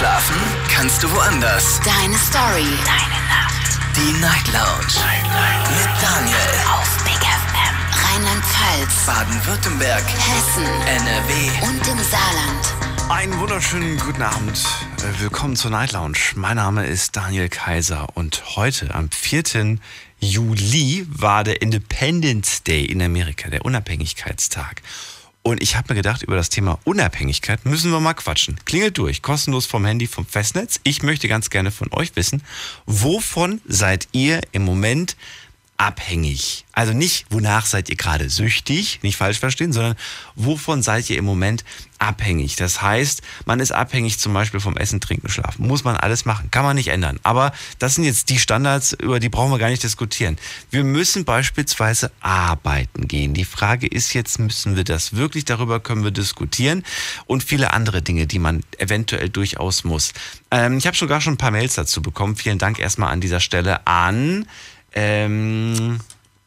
Schlafen kannst du woanders. Deine Story. Deine Nacht. Die Night Lounge. Night, Night. Mit Daniel. Auf Big FM. Rheinland-Pfalz. Baden-Württemberg. Hessen. NRW. Und im Saarland. Einen wunderschönen guten Abend. Äh, Willkommen zur Night Lounge. Mein Name ist Daniel Kaiser und heute am 4. Juli war der Independence Day in Amerika, der Unabhängigkeitstag. Und ich habe mir gedacht, über das Thema Unabhängigkeit müssen wir mal quatschen. Klingelt durch, kostenlos vom Handy, vom Festnetz. Ich möchte ganz gerne von euch wissen, wovon seid ihr im Moment abhängig? Also nicht, wonach seid ihr gerade süchtig, nicht falsch verstehen, sondern wovon seid ihr im Moment abhängig? Das heißt, man ist abhängig zum Beispiel vom Essen, Trinken, Schlafen. Muss man alles machen, kann man nicht ändern. Aber das sind jetzt die Standards, über die brauchen wir gar nicht diskutieren. Wir müssen beispielsweise arbeiten gehen. Die Frage ist jetzt, müssen wir das wirklich? Darüber können wir diskutieren. Und viele andere Dinge, die man eventuell durchaus muss. Ähm, ich habe sogar schon ein paar Mails dazu bekommen. Vielen Dank erstmal an dieser Stelle an ähm,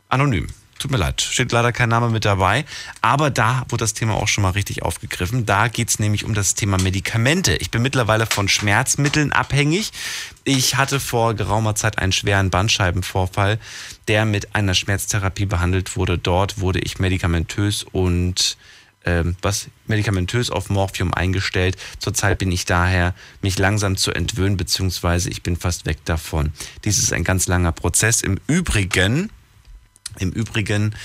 anonym. Tut mir leid, steht leider kein Name mit dabei. Aber da wurde das Thema auch schon mal richtig aufgegriffen. Da geht es nämlich um das Thema Medikamente. Ich bin mittlerweile von Schmerzmitteln abhängig. Ich hatte vor geraumer Zeit einen schweren Bandscheibenvorfall, der mit einer Schmerztherapie behandelt wurde. Dort wurde ich medikamentös und ähm, was medikamentös auf Morphium eingestellt. Zurzeit bin ich daher, mich langsam zu entwöhnen, beziehungsweise ich bin fast weg davon. Dies ist ein ganz langer Prozess. Im Übrigen, im Übrigen,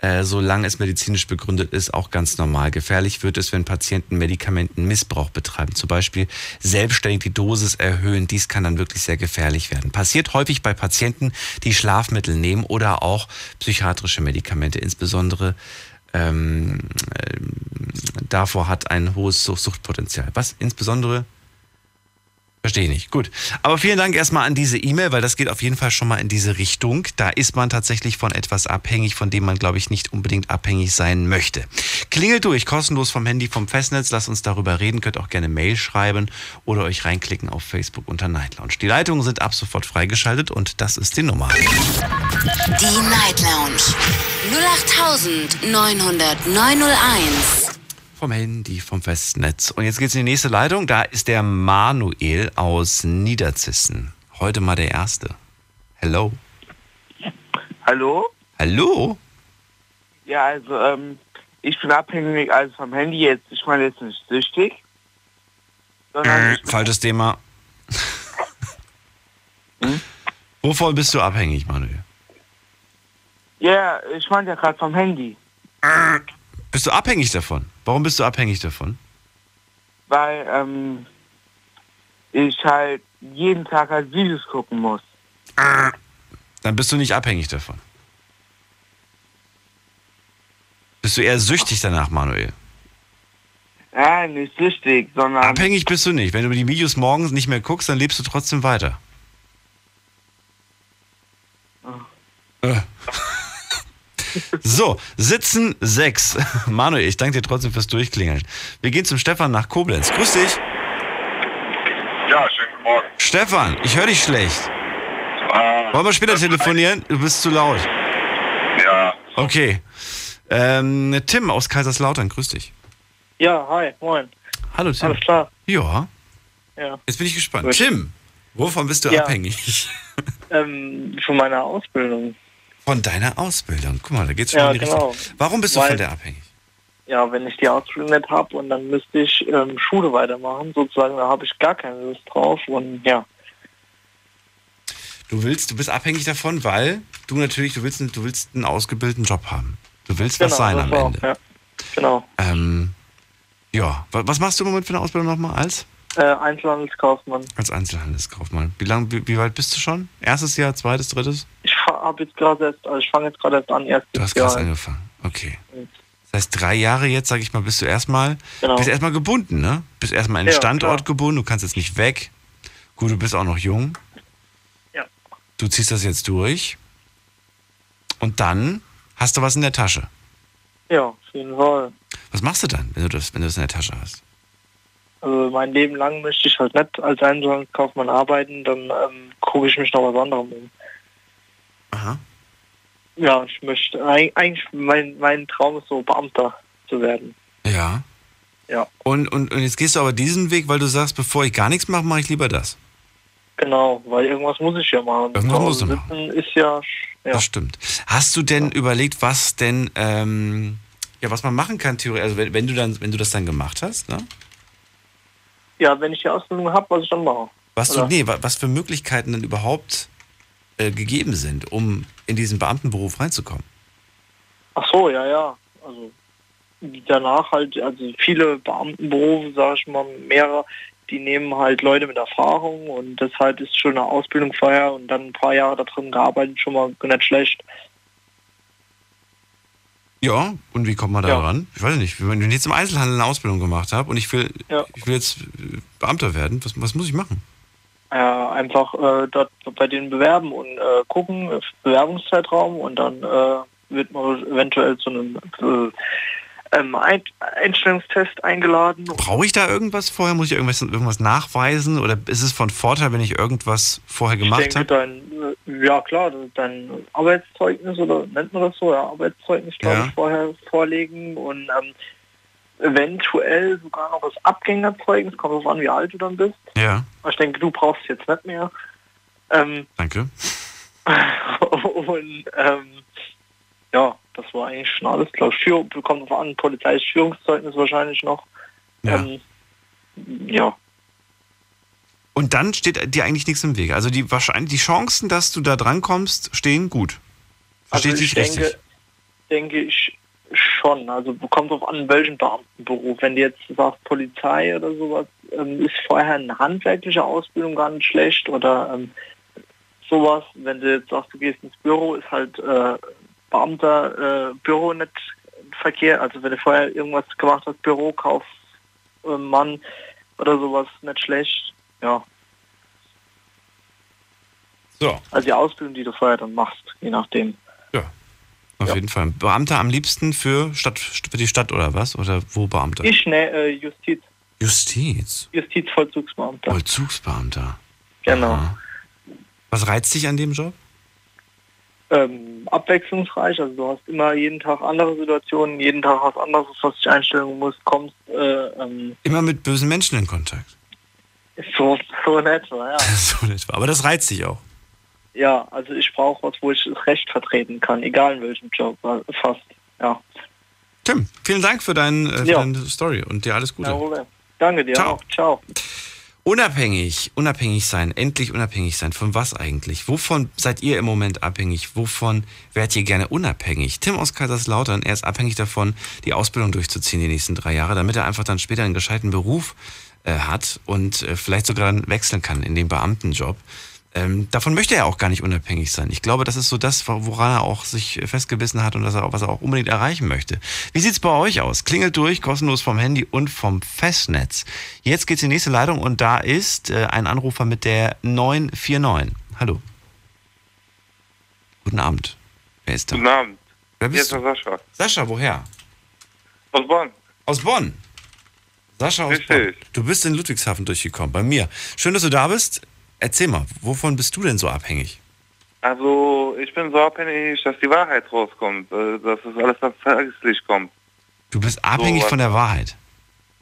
äh, solange es medizinisch begründet ist, auch ganz normal. Gefährlich wird es, wenn Patienten Medikamentenmissbrauch betreiben, zum Beispiel selbstständig die Dosis erhöhen. Dies kann dann wirklich sehr gefährlich werden. Passiert häufig bei Patienten, die Schlafmittel nehmen oder auch psychiatrische Medikamente, insbesondere ähm, äh, davor hat ein hohes Suchtpotenzial. Was insbesondere Verstehe ich nicht. Gut. Aber vielen Dank erstmal an diese E-Mail, weil das geht auf jeden Fall schon mal in diese Richtung. Da ist man tatsächlich von etwas abhängig, von dem man, glaube ich, nicht unbedingt abhängig sein möchte. Klingelt durch, kostenlos vom Handy, vom Festnetz. Lasst uns darüber reden. Könnt auch gerne Mail schreiben oder euch reinklicken auf Facebook unter Night Lounge. Die Leitungen sind ab sofort freigeschaltet und das ist die Nummer. Die Night Lounge. 08901. Vom Handy, vom Festnetz. Und jetzt geht's in die nächste Leitung. Da ist der Manuel aus Niederzissen. Heute mal der Erste. Hello. Hallo? Hallo? Ja, also ähm, ich bin abhängig also vom Handy jetzt. Ich meine jetzt nicht süchtig. Äh, falsches Thema. Hm? Wovon bist du abhängig, Manuel? ja, ich meine ja gerade vom Handy. Bist du abhängig davon? Warum bist du abhängig davon? Weil ähm, ich halt jeden Tag halt Videos gucken muss. Dann bist du nicht abhängig davon. Bist du eher süchtig danach, Manuel? Ja, nicht süchtig, sondern Abhängig bist du nicht. Wenn du die Videos morgens nicht mehr guckst, dann lebst du trotzdem weiter. Äh. So, sitzen sechs. Manuel, ich danke dir trotzdem fürs Durchklingeln. Wir gehen zum Stefan nach Koblenz. Grüß dich. Ja, schönen guten Morgen. Stefan, ich höre dich schlecht. Ah, Wollen wir später telefonieren? Du bist zu laut. ja, Okay. Ähm, Tim aus Kaiserslautern, grüß dich. Ja, hi, moin. Hallo Tim. Alles klar. Ja, Ja. jetzt bin ich gespannt. Gut. Tim, wovon bist du Ja. abhängig? Ähm, von meiner Ausbildung. Von deiner Ausbildung. Guck mal, da geht's schon Ja, in die genau. Richtung. Warum bist du Weil- von der abhängig? Ja, wenn ich die Ausbildung nicht habe und dann müsste ich ähm, Schule weitermachen, sozusagen, da habe ich gar keine Lust drauf und ja. Du willst, du bist abhängig davon, weil du natürlich, du willst, du willst einen ausgebildeten Job haben. Du willst was sein am auch, Ende. Ja. Genau. Ähm, ja, Wa- was machst du im Moment für eine Ausbildung nochmal als? Äh, Einzelhandelskaufmann. Als Einzelhandelskaufmann. Wie lange, wie, wie weit bist du schon? Erstes Jahr, zweites, drittes? Ich habe jetzt gerade erst, also ich fange jetzt gerade erst an, erstes Du hast krass angefangen. Okay. Mhm. Das heißt, drei Jahre jetzt, sag ich mal, bist du erstmal, Genau. bist erstmal gebunden, ne? Bist erstmal an den Ja, Standort klar. gebunden, du kannst jetzt nicht weg. Gut, du bist auch noch jung. Ja. Du ziehst das jetzt durch. Und dann hast du was in der Tasche. Ja, auf jeden Fall. Was machst du dann, wenn du das, wenn du das in der Tasche hast? Also mein Leben lang möchte ich halt nicht als Einzelhandelskaufmann arbeiten, dann ähm, gucke ich mich noch was anderem um. Aha. Ja, ich möchte, eig- eigentlich, mein, mein Traum ist so Beamter zu werden. Ja. Ja, Und, und, und jetzt gehst du aber diesen Weg, weil du sagst, bevor ich gar nichts mache, mache ich lieber das. genau, weil irgendwas muss ich ja machen. Irgendwas musst du Hause machen. ist ja, ja. Das stimmt. Hast du denn überlegt, was denn, ähm, ja, was man machen kann, theoretisch, also wenn, wenn du dann, wenn du das dann gemacht hast, ne? ja, wenn ich die Ausbildung habe, was ich dann mache. Was du, nee, wa- was für Möglichkeiten denn überhaupt äh, gegeben sind, um in diesen Beamtenberuf reinzukommen? Ach so, ja, ja. Also danach halt, also viele Beamtenberufe, sage ich mal, mehrere, die nehmen halt Leute mit Erfahrung und deshalb ist schon eine Ausbildung vorher und dann ein paar Jahre da drin gearbeitet, schon mal nicht schlecht. Ja, und wie kommt man da Ja. ran? Ich weiß nicht, wenn ich jetzt im Einzelhandel eine Ausbildung gemacht habe und ich will, Ja. ich will jetzt Beamter werden, was, was muss ich machen? Ja, einfach äh, dort bei denen bewerben und äh, gucken, äh, Bewerbungszeitraum und dann äh, wird man eventuell zu einem äh, ähm, Ein Einstellungstest eingeladen. Brauche ich da irgendwas vorher? Muss ich irgendwas, irgendwas nachweisen? Oder ist es von Vorteil, wenn ich irgendwas vorher gemacht habe? äh, ja klar, dein Arbeitszeugnis oder nennt man das so, ja, Arbeitszeugnis, glaube Ja. ich, vorher vorlegen und ähm, eventuell sogar noch das Abgängerzeugnis, kommt drauf an, wie alt du dann bist. Ja, Ich denke, du brauchst es jetzt nicht mehr. Ähm, danke. und ähm, ja, das war eigentlich schon alles, glaube ich. Führ, kommt drauf an, polizeiliches Führungszeugnis wahrscheinlich noch. Ja. Ähm, ja, Und dann steht dir eigentlich nichts im Weg. Also die wahrscheinlich die Chancen, dass du da drankommst, stehen gut. Verstehe also ich ich dich richtig? denke, denke ich schon. Also kommt drauf an, welchen Beamtenberuf. Wenn du jetzt sagst Polizei oder sowas, ähm, ist vorher eine handwerkliche Ausbildung gar nicht schlecht oder ähm, sowas. Wenn du jetzt sagst, du gehst ins Büro, ist halt äh, Beamter äh, Büro nicht verkehrt. Also wenn du vorher irgendwas gemacht hast, Bürokauf, äh, oder sowas, nicht schlecht. Ja, So, also die Ausbildung, die du vorher dann machst, je nachdem. ja. Auf Ja. jeden Fall. Beamter am liebsten für, Stadt, für die Stadt oder was? Oder wo Beamter? Ich, ne, äh, Justiz, Justiz. Justizvollzugsbeamter. Vollzugsbeamter. Genau. Aha. Was reizt dich an dem Job? Ähm, abwechslungsreich, also du hast immer jeden Tag andere Situationen, jeden Tag was anderes, was dich einstellen musst, kommst, äh, ähm, Immer mit bösen Menschen in Kontakt. so, so in etwa, ja. so in etwa. Aber das reizt dich auch. Ja, also ich brauche was, wo ich das Recht vertreten kann, egal in welchem Job, äh, fast, ja. Tim, vielen Dank für, dein, äh, für Ja. deine Story und dir alles Gute. Problem. Danke dir Ciao. auch. Ciao. Unabhängig, unabhängig sein, endlich unabhängig sein. Von was eigentlich? Wovon seid ihr im Moment abhängig? Wovon wärt ihr gerne unabhängig? Tim aus Kaiserslautern, er ist abhängig davon, die Ausbildung durchzuziehen die nächsten drei Jahre, damit er einfach dann später einen gescheiten Beruf äh, hat und äh, vielleicht sogar dann wechseln kann in den Beamtenjob. Ähm, davon möchte er auch gar nicht unabhängig sein. Ich glaube, das ist so das, woran er auch sich festgebissen hat und das er was er auch unbedingt erreichen möchte. Wie sieht's bei euch aus? Klingelt durch, kostenlos vom Handy und vom Festnetz. Jetzt geht's in die nächste Leitung und da ist äh, ein Anrufer mit der 949. Hallo. Guten Abend. Wer ist da? Guten Abend. Wer Hier ist bist du? Sascha. Sascha, woher? Aus Bonn. Aus Bonn. Sascha aus Richtig. Bonn. Du bist in Ludwigshafen durchgekommen, bei mir. Schön, dass du da bist. Erzähl mal, wovon bist du denn so abhängig? Also ich bin so abhängig, dass die Wahrheit rauskommt, äh, dass das alles ans Tageslicht kommt. Du bist abhängig was- von der Wahrheit.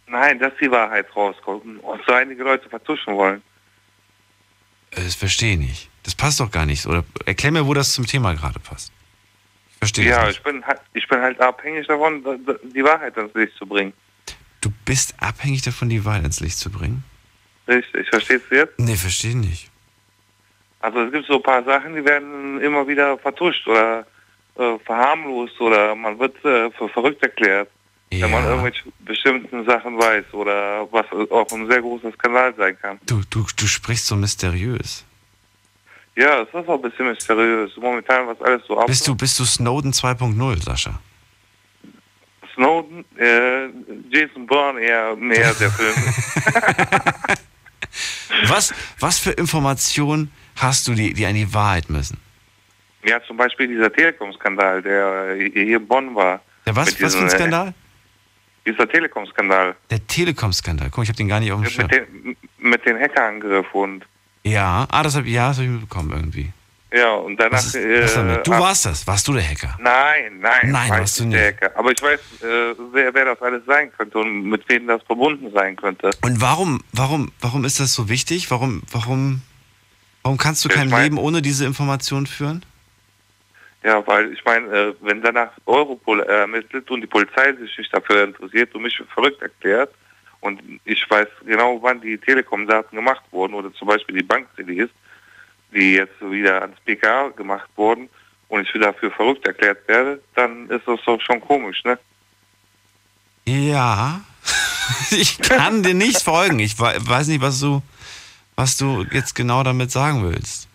Nein, dass die Wahrheit rauskommt und so einige Leute vertuschen wollen. Äh, Das verstehe ich nicht. Das passt doch gar nicht. so. Oder erklär mir, wo das zum Thema gerade passt. Ich verstehe Ja, ich nicht. bin, halt, ich bin halt abhängig davon, da- da- die Wahrheit ans Licht zu bringen. Du bist abhängig davon, die Wahrheit ins Licht zu bringen? Richtig, verstehst du jetzt? Nee, verstehe ich nicht. Also es gibt so ein paar Sachen, die werden immer wieder vertuscht oder äh, verharmlost oder man wird äh, für verrückt erklärt, wenn man Ja. irgendwelche bestimmten Sachen weiß oder was auch ein sehr großer Skandal sein kann. Du, du, du sprichst so mysteriös. Ja, es ist auch ein bisschen mysteriös. Momentan, was alles so ab. Bist du, bist du Snowden 2.0, Sascha? Snowden, äh, Jason Bourne eher mehr der Film. Was, was für Informationen hast du, die, die an die Wahrheit müssen? ja, zum Beispiel dieser Telekom-Skandal, der äh, hier in Bonn war. Der was, was für ein äh, Skandal? Dieser Telekom-Skandal. Der Telekom-Skandal. Guck, ich habe den gar nicht auf dem Schirm. Mit den, mit den Hackerangriff und Ja, ah, das habe ja, das hab ich mitbekommen irgendwie. Ja, und danach... Ist, damit? Du warst das. Warst du der Hacker? Nein, nein, Nein, warst du nicht der. Hacker. Aber ich weiß, äh, wer, wer das alles sein könnte und mit wem das verbunden sein könnte. Und warum, warum, warum ist das so wichtig? Warum, warum, warum kannst du Ich kein mein- Leben ohne diese Information führen? Ja, weil ich meine, äh, wenn danach Europol ermittelt und die Polizei sich nicht dafür interessiert und mich für verrückt erklärt und ich weiß genau, wann die Telekom-Daten gemacht wurden oder zum Beispiel die Bank-CDs, die jetzt wieder ans BKA gemacht wurden und ich wieder für verrückt erklärt werde, dann ist das doch schon komisch, ne? Ja, ich kann dir nicht folgen. Ich wei- weiß nicht, was du, was du jetzt genau damit sagen willst.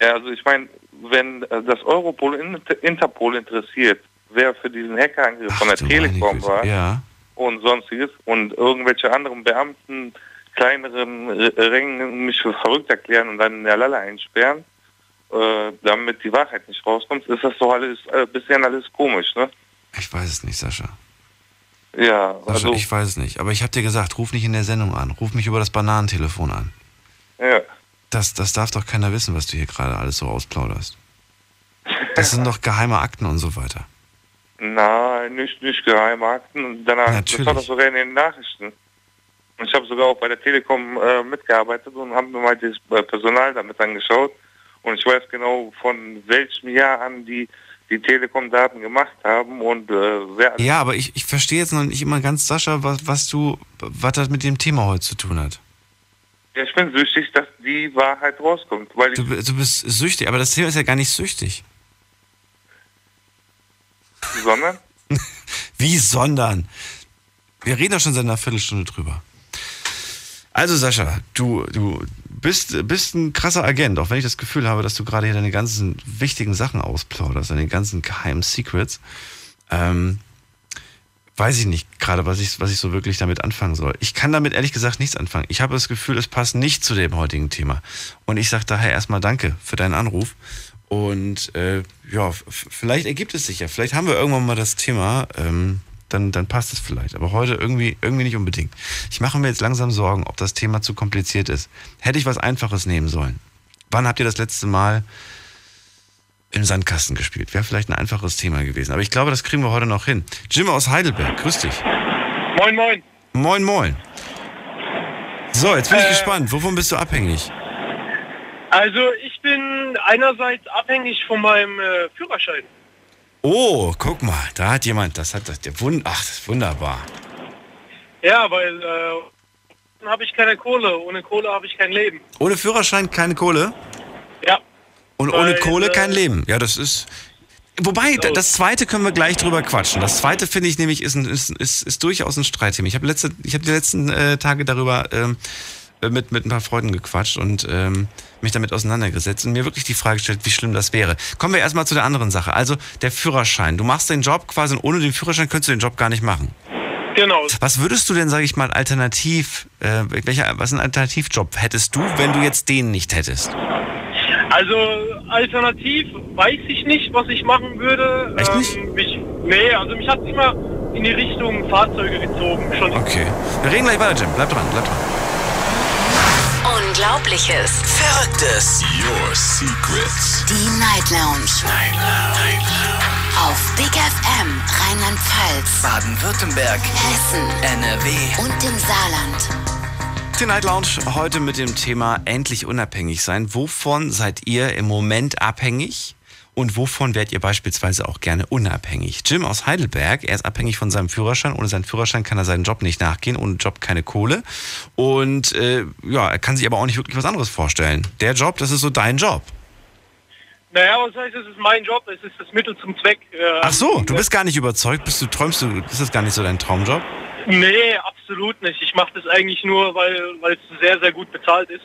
Ja, also ich meine, wenn äh, das Europol Interpol interessiert, wer für diesen Hackerangriff von der Telekom war Ja. und sonstiges und irgendwelche anderen Beamten kleineren Rängen mich für verrückt erklären und dann in der Lalle einsperren, äh, damit die Wahrheit nicht rauskommt, ist das doch alles äh, bisher alles komisch, ne? Ich weiß es nicht, Sascha. Ja, Sascha, also ich weiß es nicht. Aber ich habe dir gesagt, ruf nicht in der Sendung an. Ruf mich über das Bananentelefon an. ja. Das, das darf doch keiner wissen, was du hier gerade alles so ausplauderst. Das sind doch geheime Akten und so weiter. Nein, nicht, nicht Geheimakten. Und danach, das Natürlich. war doch sogar in den Nachrichten. Und ich habe sogar auch bei der Telekom äh, mitgearbeitet und habe mir mal das äh, Personal damit angeschaut. Und ich weiß genau, von welchem Jahr an die die Telekom-Daten gemacht haben und äh, wer... Ja, aber ich, ich verstehe jetzt noch nicht immer ganz, Sascha, was, was du, was das mit dem Thema heute zu tun hat. Ja, ich bin süchtig, dass die Wahrheit rauskommt. Weil Du, du bist süchtig, aber das Thema ist ja gar nicht süchtig. sondern... Wie sondern? Wir reden doch schon seit einer Viertelstunde drüber. Also Sascha, du, du bist, bist ein krasser Agent, auch wenn ich das Gefühl habe, dass du gerade hier deine ganzen wichtigen Sachen ausplauderst, deine ganzen geheimen Secrets. Ähm, weiß ich nicht gerade, was ich, was ich so wirklich damit anfangen soll. Ich kann damit ehrlich gesagt nichts anfangen. Ich habe das Gefühl, es passt nicht zu dem heutigen Thema. Und ich sage daher erstmal Danke für deinen Anruf. Und äh, ja, vielleicht ergibt es sich ja. Vielleicht haben wir irgendwann mal das Thema, ähm, dann, dann passt es vielleicht. Aber heute irgendwie, irgendwie nicht unbedingt. Ich mache mir jetzt langsam Sorgen, ob das Thema zu kompliziert ist. Hätte ich was Einfaches nehmen sollen. Wann habt ihr das letzte Mal im Sandkasten gespielt? Wäre vielleicht ein einfaches Thema gewesen. Aber ich glaube, das kriegen wir heute noch hin. Jim aus Heidelberg, grüß dich. Moin, moin. Moin, moin. So, jetzt bin ich gespannt. Wovon bist du abhängig? Also ich bin einerseits abhängig von meinem äh, Führerschein. Oh, guck mal, da hat jemand, das hat das, der Wund, ach, das ist wunderbar. Ja, weil äh, habe ich keine Kohle. Ohne Kohle habe ich kein Leben. Ohne Führerschein keine Kohle Ja. und Weil, ohne Kohle äh, kein Leben. Ja, das ist. Wobei, da- das zweite können wir gleich drüber quatschen. Das zweite finde ich nämlich ist, ein, ist, ist, ist durchaus ein Streitthema. Ich habe letzte, ich habe die letzten äh, Tage darüber ähm, äh, mit, mit ein paar Freunden gequatscht und ähm, mich damit auseinandergesetzt und mir wirklich die Frage gestellt, wie schlimm das wäre. Kommen wir erstmal zu der anderen Sache. Also der Führerschein. Du machst den Job quasi und ohne den Führerschein könntest du den Job gar nicht machen. Genau. Was würdest du denn, sage ich mal, alternativ, äh, welcher, was ein Alternativjob hättest du, wenn du jetzt den nicht hättest? Also alternativ weiß ich nicht, was ich machen würde. Echt nicht? Ähm, mich, nee, also mich hat immer in die Richtung Fahrzeuge gezogen. Schon Okay. Wir reden gleich weiter, Jim. Bleib dran, bleib dran. Unglaubliches. Verrücktes. Your Secrets. Die Night Lounge. Night Lounge. Auf Big FM Rheinland-Pfalz, Baden-Württemberg. Hessen NRW. und im Saarland. Die Night Lounge heute mit dem Thema endlich unabhängig sein. Wovon seid ihr im Moment abhängig? Und wovon werdet ihr beispielsweise auch gerne unabhängig? Jim aus Heidelberg, er ist abhängig von seinem Führerschein. Ohne seinen Führerschein kann er seinen Job nicht nachgehen. Ohne Job keine Kohle. Und äh, ja, er kann sich aber auch nicht wirklich was anderes vorstellen. Der Job, das ist so dein Job. Naja, was heißt, es ist mein Job, es ist das Mittel zum Zweck. Äh, Ach so, du bist gar nicht überzeugt. Bist du, träumst du, ist das gar nicht so dein Traumjob? Nee, absolut nicht. Ich mache das eigentlich nur, weil, weil es sehr, sehr gut bezahlt ist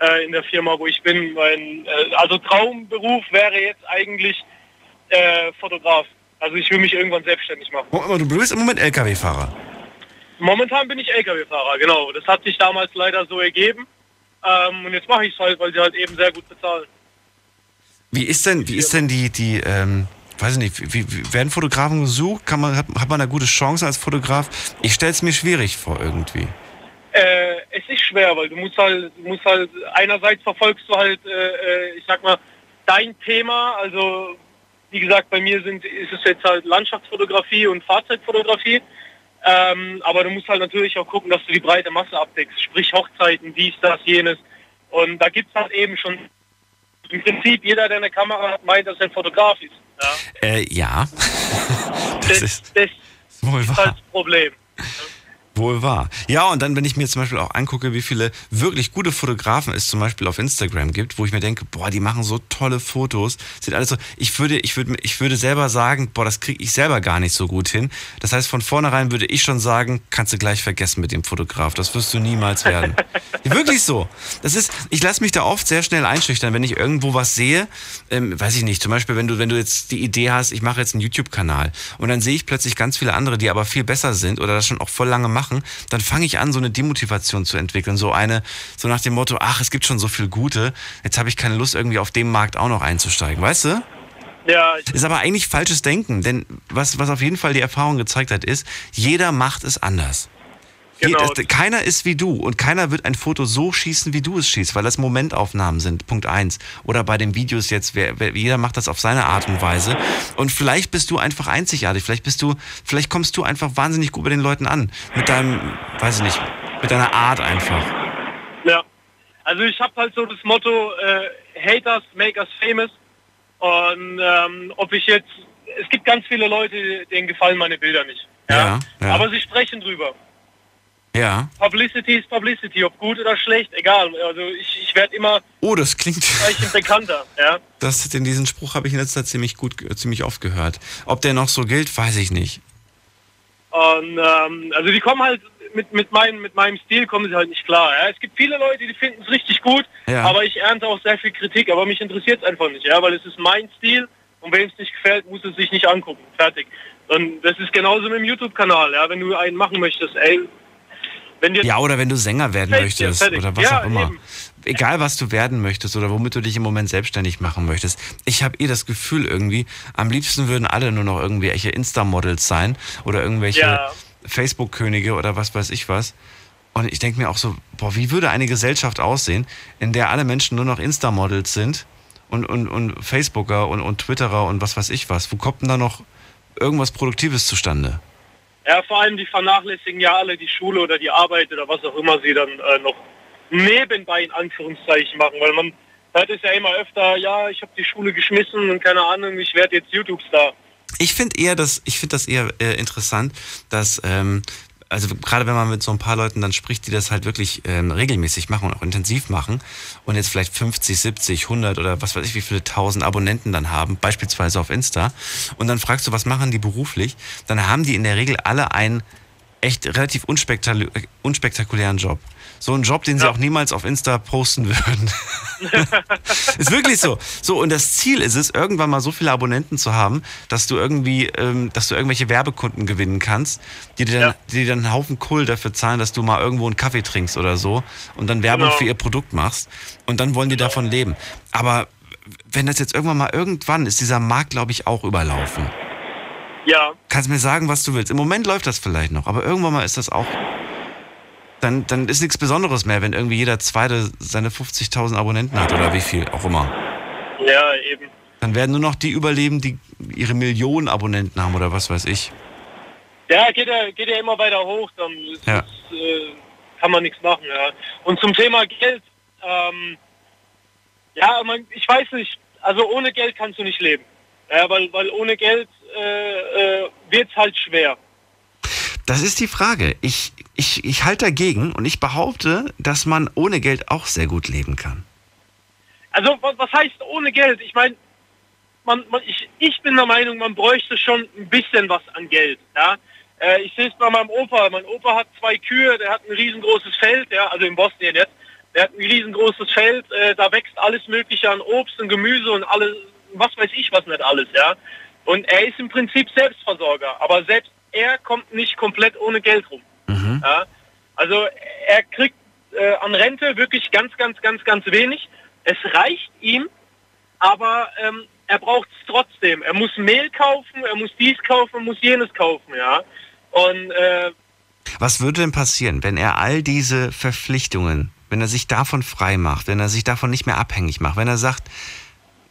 äh, in der Firma, wo ich bin. Mein, äh, also Traumberuf wäre jetzt eigentlich äh, Fotograf. Also ich will mich irgendwann selbstständig machen. Aber du bist im Moment LKW-Fahrer. Momentan bin ich LKW-Fahrer, genau. Das hat sich damals leider so ergeben. Ähm, und jetzt mache ich es halt, weil sie halt eben sehr gut bezahlen. Wie ist denn, wie ist denn die, die, ähm, weiß ich nicht, wie, wie werden Fotografen gesucht? Kann man, hat, hat man eine gute Chance als Fotograf? Ich stelle es mir schwierig vor irgendwie. Äh, es ist schwer, weil du musst halt, du musst halt, einerseits verfolgst du halt, äh, äh, ich sag mal, dein Thema, also wie gesagt, bei mir sind, ist es jetzt halt Landschaftsfotografie und Fahrzeugfotografie. Ähm, aber du musst halt natürlich auch gucken, dass du die breite Masse abdeckst, sprich Hochzeiten, dies, das, jenes. Und da gibt es halt eben schon im Prinzip jeder, der eine Kamera hat, meint, dass er ein Fotograf ist. Ja. Äh, ja. das, Das, ist das wohl ist halt das Problem. Wohl wahr. Ja, und dann, wenn ich mir zum Beispiel auch angucke, wie viele wirklich gute Fotografen es zum Beispiel auf Instagram gibt, wo ich mir denke, boah, die machen so tolle Fotos, sind alles so, ich würde, ich würde, ich würde selber sagen, boah, das kriege ich selber gar nicht so gut hin. Das heißt, von vornherein würde ich schon sagen, kannst du gleich vergessen mit dem Fotograf, das wirst du niemals werden. Wirklich so. Das ist, ich lasse mich da oft sehr schnell einschüchtern, wenn ich irgendwo was sehe, ähm, weiß ich nicht, zum Beispiel, wenn du, wenn du jetzt die Idee hast, ich mache jetzt einen YouTube-Kanal und dann sehe ich plötzlich ganz viele andere, die aber viel besser sind oder das schon auch voll lange machen, dann fange ich an, so eine Demotivation zu entwickeln. So eine, so nach dem Motto, ach, es gibt schon so viel Gute, jetzt habe ich keine Lust, irgendwie auf dem Markt auch noch einzusteigen, weißt du? Ja, Ist aber eigentlich falsches Denken, denn was, was auf jeden Fall die Erfahrung gezeigt hat, ist, jeder macht es anders. Genau. das- keiner ist wie du und keiner wird ein Foto so schießen, wie du es schießt, weil das Momentaufnahmen sind, Punkt eins. Oder bei den Videos jetzt, wer, wer, jeder macht das auf seine Art und Weise. Und vielleicht bist du einfach einzigartig, vielleicht bist du, vielleicht kommst du einfach wahnsinnig gut bei den Leuten an. Mit deinem, weiß ich nicht, mit deiner Art einfach. ja. Also ich habe halt so das Motto, äh, Haters make us famous. Und ähm, ob ich jetzt, es gibt ganz viele Leute, denen gefallen meine Bilder nicht. Ja, ja. Aber sie sprechen drüber. Ja. Publicity ist Publicity, ob gut oder schlecht, egal. Also ich, ich werde immer Oh, das klingt. bekannter. Ja. Das, den, diesen Spruch habe ich in letzter Zeit ziemlich gut, ziemlich oft gehört. Ob der noch so gilt, weiß ich nicht. Und ähm, also die kommen halt mit, mit, meinem, mit meinem Stil kommen sie halt nicht klar. Ja. Es gibt viele Leute, die finden es richtig gut, Ja. aber ich ernte auch sehr viel Kritik, aber mich interessiert es einfach nicht, ja, weil es ist mein Stil und wem es nicht gefällt, muss es sich nicht angucken. Fertig. Und das ist genauso mit dem YouTube-Kanal, ja, wenn du einen machen möchtest, ey, Ja, oder wenn du Sänger werden möchtest fertig. oder was Ja, auch immer. eben. Egal, was du werden möchtest oder womit du dich im Moment selbstständig machen möchtest. Ich habe eh das Gefühl irgendwie, am liebsten würden alle nur noch irgendwelche Insta-Models sein oder irgendwelche Ja. Facebook-Könige oder was weiß ich was. Und ich denke mir auch so, boah, wie würde eine Gesellschaft aussehen, in der alle Menschen nur noch Insta-Models sind und, und, und Facebooker und, und Twitterer und was weiß ich was? Wo kommt denn da noch irgendwas Produktives zustande? Ja, vor allem die vernachlässigen ja alle die Schule oder die Arbeit oder was auch immer sie dann äh, noch nebenbei in Anführungszeichen machen, weil man hört es ja immer öfter, ja, ich habe die Schule geschmissen und keine Ahnung, ich werde jetzt YouTube-Star. Ich finde eher das, ich finde das eher äh, interessant, dass ähm, also gerade wenn man mit so ein paar Leuten dann spricht, die das halt wirklich ähm, regelmäßig machen und auch intensiv machen und jetzt vielleicht 50, 70, 100 oder was weiß ich, wie viele tausend Abonnenten dann haben, beispielsweise auf Insta, und dann fragst du, was machen die beruflich, dann haben die in der Regel alle einen echt relativ unspektakulä unspektakulären Job. So einen Job, den sie Ja. auch niemals auf Insta posten würden. ist wirklich so. So, und das Ziel ist es, irgendwann mal so viele Abonnenten zu haben, dass du irgendwie, ähm, dass du irgendwelche Werbekunden gewinnen kannst, die dir, dann, Ja. die dir dann einen Haufen Kohl dafür zahlen, dass du mal irgendwo einen Kaffee trinkst oder so und dann Werbung Genau. für ihr Produkt machst. Und dann wollen die davon leben. Aber wenn das jetzt irgendwann mal irgendwann ist, dieser Markt, glaube ich, auch überlaufen. Ja, Kannst mir sagen, was du willst. Im Moment läuft das vielleicht noch, aber irgendwann mal ist das auch. Dann, dann ist nichts Besonderes mehr, wenn irgendwie jeder Zweite seine 50.000 Abonnenten hat oder wie viel auch immer. ja, eben. Dann werden nur noch die überleben, die ihre Millionen Abonnenten haben oder was weiß ich. Ja, geht ja, geht ja immer weiter hoch, dann ist, Ja. ist, äh, kann man nichts machen. Ja. Und zum Thema Geld, ähm, ja, man, ich weiß nicht, also ohne Geld kannst du nicht leben. Ja, weil, weil ohne Geld äh, äh, wird es halt schwer. Das ist die Frage. Ich, ich, ich halte dagegen und ich behaupte, dass man ohne Geld auch sehr gut leben kann. Also was, heißt ohne Geld? Ich meine, man, man, ich, ich bin der Meinung, man bräuchte schon ein bisschen was an Geld. Ja? Äh, ich sehe es bei meinem Opa. Mein Opa hat zwei Kühe, der hat ein riesengroßes Feld, ja, also in Bosnien jetzt. Der hat ein riesengroßes Feld, äh, da wächst alles Mögliche an Obst und Gemüse und alles, was weiß ich was nicht alles, ja. Und er ist im Prinzip Selbstversorger, aber selbst er kommt nicht komplett ohne Geld rum. Ja? Also er kriegt äh, an Rente wirklich ganz, ganz, ganz, ganz wenig. Es reicht ihm, aber ähm, er braucht es trotzdem. Er muss Mehl kaufen, er muss dies kaufen, muss jenes kaufen, ja. Und äh, Was würde denn passieren, wenn er all diese Verpflichtungen, wenn er sich davon frei macht, wenn er sich davon nicht mehr abhängig macht, wenn er sagt,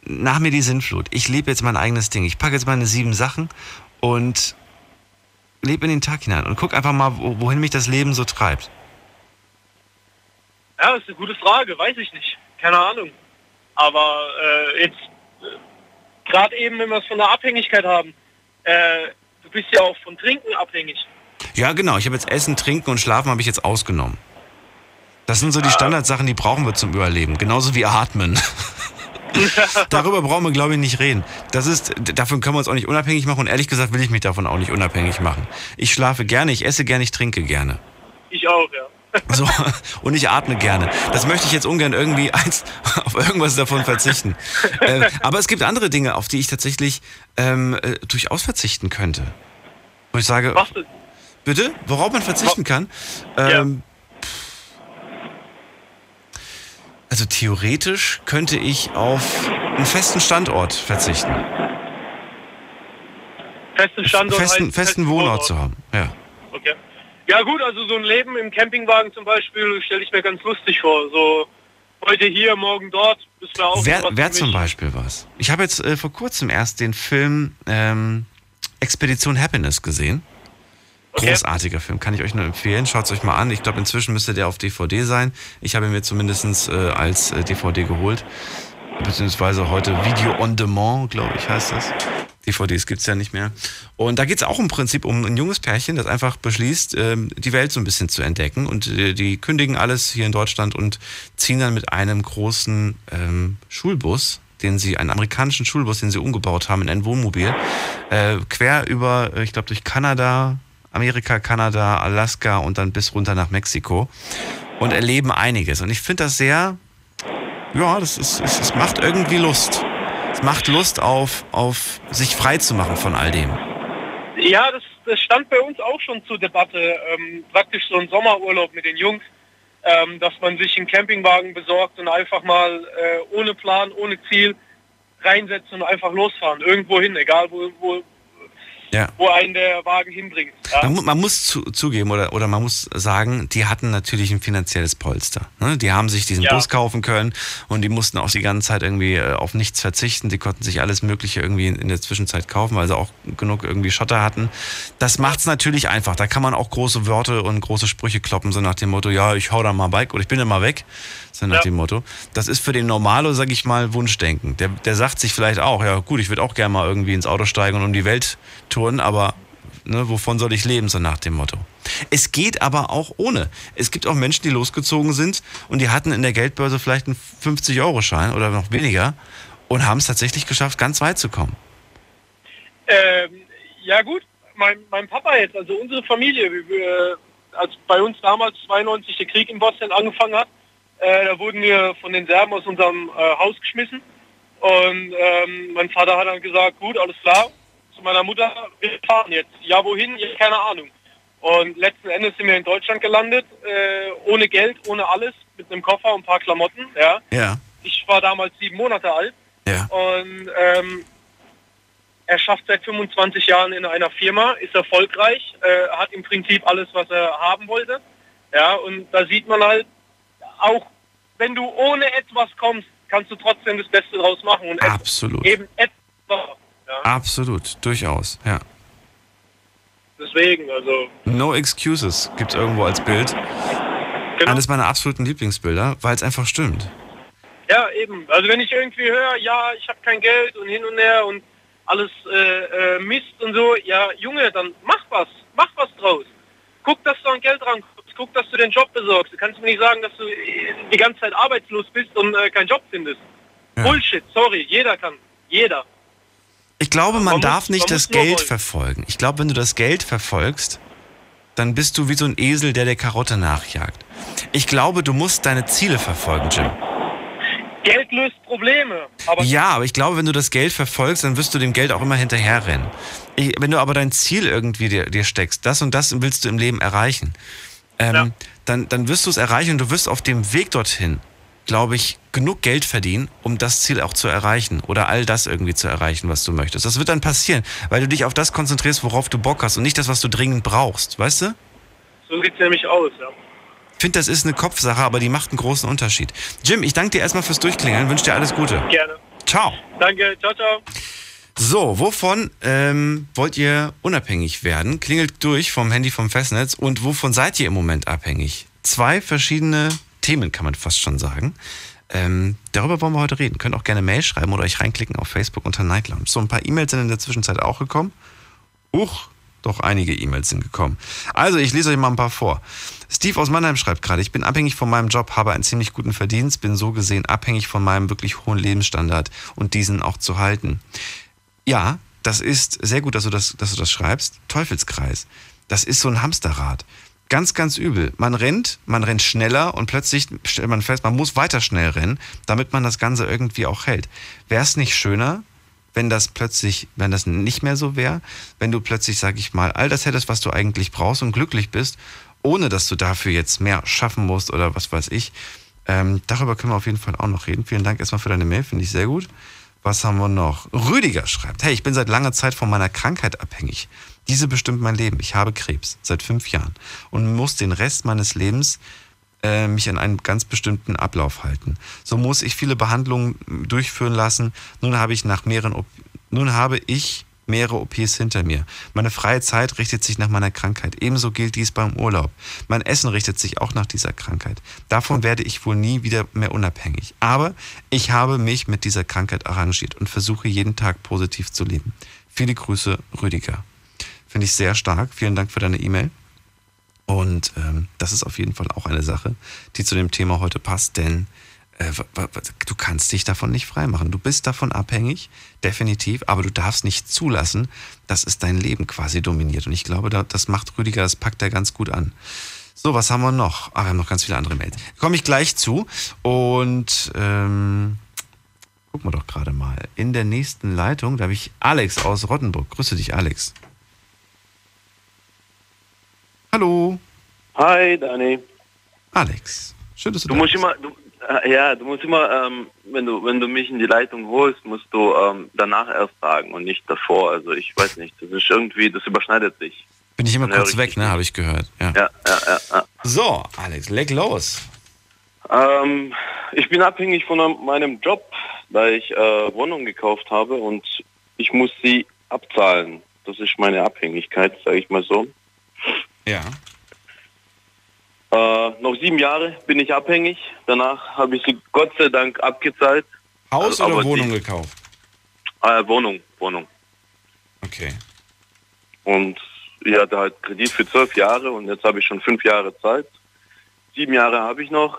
nach mir die Sinnflut. Ich lebe jetzt mein eigenes Ding. Ich packe jetzt meine sieben Sachen und lebe in den Tag hinein und guck einfach mal, wo- wohin mich das Leben so treibt. Ja, ist eine gute Frage, weiß ich nicht. Keine Ahnung. Aber äh, jetzt, äh, gerade eben, wenn wir es von der Abhängigkeit haben, äh, du bist ja auch von Trinken abhängig. Ja, genau. Ich habe jetzt Essen, Trinken und Schlafen habe ich jetzt ausgenommen. Das sind so die Standardsachen, die brauchen wir zum Überleben. Genauso wie Atmen. Darüber brauchen wir, glaube ich, nicht reden. Das ist, davon können wir uns auch nicht unabhängig machen und ehrlich gesagt will ich mich davon auch nicht unabhängig machen. Ich schlafe gerne, ich esse gerne, ich trinke gerne. Ich auch, ja. So, und ich atme gerne. Das möchte ich jetzt ungern irgendwie eins, auf irgendwas davon verzichten. Äh, aber es gibt andere Dinge, auf die ich tatsächlich ähm, äh, durchaus verzichten könnte. Wo ich sage, Was denn? bitte, worauf man verzichten kann. Ähm, Also theoretisch könnte ich auf einen festen Standort verzichten. Festen Standort festen, heißt festen Wohnort zu haben. Ja. Okay. Ja gut, also so ein Leben im Campingwagen zum Beispiel stelle ich mir ganz lustig vor. So heute hier, morgen dort, das wäre auch Wer, wer zum. Beispiel was? Ich habe jetzt äh, vor kurzem erst den Film ähm, Expedition Happiness gesehen. Großartiger Film, kann ich euch nur empfehlen. Schaut es euch mal an. Ich glaube, inzwischen müsste der auf DVD sein. Ich habe ihn mir zumindest äh, als äh, DVD geholt. Beziehungsweise heute Video on Demand, glaube ich, heißt das. DVDs gibt's ja nicht mehr. Und da geht's auch im Prinzip um ein junges Pärchen, das einfach beschließt, ähm, die Welt so ein bisschen zu entdecken. Und äh, die kündigen alles hier in Deutschland und ziehen dann mit einem großen ähm, Schulbus, den sie, einen amerikanischen Schulbus, den sie umgebaut haben in ein Wohnmobil, äh, quer über, äh, ich glaube, durch Kanada, Amerika, Kanada, Alaska und dann bis runter nach Mexiko und erleben einiges. Und ich finde das sehr, ja, das ist, es, macht irgendwie Lust. Es macht Lust auf, auf sich frei zu machen von all dem. Ja, das, das stand bei uns auch schon zur Debatte. Ähm, praktisch so ein Sommerurlaub mit den Jungs, ähm, dass man sich einen Campingwagen besorgt und einfach mal äh, ohne Plan, ohne Ziel reinsetzt und einfach losfahren. Irgendwo hin, egal wo, wo, Ja. wo einen der Wagen hinbringt. Ja. Man, man muss zu, zugeben oder, oder man muss sagen, die hatten natürlich ein finanzielles Polster. Ne? Die haben sich diesen Ja. Bus kaufen können und die mussten auch die ganze Zeit irgendwie äh, auf nichts verzichten. Die konnten sich alles Mögliche irgendwie in, in der Zwischenzeit kaufen, weil sie auch genug irgendwie Schotter hatten. Das macht's natürlich einfach. Da kann man auch große Wörter und große Sprüche kloppen, so nach dem Motto, ja, ich hau da mal Bike oder ich bin da mal weg. So nach Ja. dem Motto. Das ist für den Normalo, sag ich mal, Wunschdenken. Der, der sagt sich vielleicht auch, ja gut, ich würde auch gerne mal irgendwie ins Auto steigen und um die Welt touren, aber ne, wovon soll ich leben, so nach dem Motto. Es geht aber auch ohne. Es gibt auch Menschen, die losgezogen sind und die hatten in der Geldbörse vielleicht einen 50-Euro-Schein oder noch weniger und haben es tatsächlich geschafft, ganz weit zu kommen. Ähm, ja gut, mein, mein Papa jetzt, also unsere Familie, wie wir, als bei uns damals 92 der Krieg in Bosnien angefangen hat, äh, da wurden wir von den Serben aus unserem äh, Haus geschmissen. Und ähm, mein Vater hat dann gesagt, gut, alles klar, zu meiner Mutter, wir fahren jetzt. Ja, wohin? Ja, keine Ahnung. Und letzten Endes sind wir in Deutschland gelandet, äh, ohne Geld, ohne alles, mit einem Koffer und ein paar Klamotten. Ja. Ja, Ich war damals sieben Monate alt. ja. Und ähm, er schafft seit 25 Jahren in einer Firma, ist erfolgreich, äh, hat im Prinzip alles, was er haben wollte. Ja, und da sieht man halt, auch wenn du ohne etwas kommst, kannst du trotzdem das Beste draus machen. Und Absolut. eben etwas. Ja, Absolut, durchaus, ja. deswegen, also, No Excuses gibt's irgendwo als Bild. genau. Eines meiner absoluten Lieblingsbilder, weil es einfach stimmt. Ja, eben. Also wenn ich irgendwie höre, ja, ich habe kein Geld und hin und her und alles äh, äh, Mist und so, ja, Junge, dann mach was, mach was draus. Guck, dass du an Geld rankommst, guck, dass du den Job besorgst. Du kannst mir nicht sagen, dass du die ganze Zeit arbeitslos bist und äh, keinen Job findest. Ja. Bullshit, sorry, jeder kann, jeder. Ich glaube, man, Man muss- darf nicht man das muss Geld wollen. verfolgen. Ich glaube, wenn du das Geld verfolgst, dann bist du wie so ein Esel, der der Karotte nachjagt. Ich glaube, du musst deine Ziele verfolgen, Jim. Geld löst Probleme, aber Ja, aber ich glaube, wenn du das Geld verfolgst, dann wirst du dem Geld auch immer hinterherrennen. Ich, wenn du aber dein Ziel irgendwie dir, dir steckst, das und das willst du im Leben erreichen, ähm, Ja. dann, dann wirst du es erreichen und du wirst auf dem Weg dorthin, glaube ich, genug Geld verdienen, um das Ziel auch zu erreichen oder all das irgendwie zu erreichen, was du möchtest. Das wird dann passieren, weil du dich auf das konzentrierst, worauf du Bock hast und nicht das, was du dringend brauchst, weißt du? so sieht's nämlich aus, ja. Ich finde, das ist eine Kopfsache, aber die macht einen großen Unterschied. Jim, ich danke dir erstmal fürs Durchklingeln, wünsche dir alles Gute. Gerne. Ciao. Danke, ciao, ciao. So, wovon ähm, wollt ihr unabhängig werden? Klingelt durch vom Handy vom Festnetz und wovon seid ihr im Moment abhängig? Zwei verschiedene Themen kann man fast schon sagen. Ähm, darüber wollen wir heute reden. Könnt auch gerne Mail schreiben oder euch reinklicken auf Facebook unter Night Lounge. So, ein paar E-Mails sind in der Zwischenzeit auch gekommen. Huch, doch einige E-Mails sind gekommen. Also, ich lese euch mal ein paar vor. Steve aus Mannheim schreibt gerade, ich bin abhängig von meinem Job, habe einen ziemlich guten Verdienst, bin so gesehen abhängig von meinem wirklich hohen Lebensstandard und diesen auch zu halten. Ja, das ist sehr gut, dass du das, dass du das schreibst. Teufelskreis. Das ist so ein Hamsterrad. Ganz, ganz übel. Man rennt, man rennt schneller und plötzlich stellt man fest, man muss weiter schnell rennen, damit man das Ganze irgendwie auch hält. Wäre es nicht schöner, wenn das plötzlich, wenn das nicht mehr so wäre, wenn du plötzlich, sag ich mal, all das hättest, was du eigentlich brauchst und glücklich bist, ohne dass du dafür jetzt mehr schaffen musst oder was weiß ich. Ähm, darüber können wir auf jeden Fall auch noch reden. Vielen Dank erstmal für deine Mail, finde ich sehr gut. Was haben wir noch? Rüdiger schreibt, hey, ich bin seit langer Zeit von meiner Krankheit abhängig. Diese bestimmt mein Leben. Ich habe Krebs seit fünf Jahren und muss den Rest meines Lebens äh, mich an einen ganz bestimmten Ablauf halten. So muss ich viele Behandlungen durchführen lassen. Nun habe ich nach mehreren, Op nun habe ich mehrere OPs hinter mir. Meine freie Zeit richtet sich nach meiner Krankheit. Ebenso gilt dies beim Urlaub. Mein Essen richtet sich auch nach dieser Krankheit. Davon werde ich wohl nie wieder mehr unabhängig. Aber ich habe mich mit dieser Krankheit arrangiert und versuche jeden Tag positiv zu leben. Viele Grüße, Rüdiger. Finde ich sehr stark. Vielen Dank für deine E-Mail. Und ähm, das ist auf jeden Fall auch eine Sache, die zu dem Thema heute passt, denn du kannst dich davon nicht freimachen. Du bist davon abhängig, definitiv, aber du darfst nicht zulassen, dass es dein Leben quasi dominiert. Und ich glaube, das macht Rüdiger, das packt er ganz gut an. So, was haben wir noch? Ah, wir haben noch ganz viele andere Mails. Komme ich gleich zu. Und ähm, gucken wir doch gerade mal. In der nächsten Leitung, da habe ich Alex aus Rottenburg. Grüße dich, Alex. Hallo. Hi, Dani. Alex. Schön, dass du, Du da musst bist. immer, du, äh, ja, du musst immer, ähm, wenn du, wenn du mich in die Leitung holst, musst du ähm, danach erst sagen und nicht davor. Also ich weiß nicht, das ist irgendwie, das überschneidet sich. Bin ich immer kurz weg, ne? Habe ich gehört. Ja. Ja, ja, ja. ja. So, Alex, leg los. Ähm, ich bin abhängig von meinem Job, da ich äh, Wohnung gekauft habe und ich muss sie abzahlen. Das ist meine Abhängigkeit, sage ich mal so. Ja. Äh, noch sieben Jahre bin ich abhängig. Danach habe ich sie Gott sei Dank abgezahlt. Haus Also, oder Wohnung die- gekauft? Äh, Wohnung, Wohnung. Okay. Und ich hatte halt Kredit für zwölf Jahre und jetzt habe ich schon fünf Jahre Zeit. Sieben Jahre habe ich noch.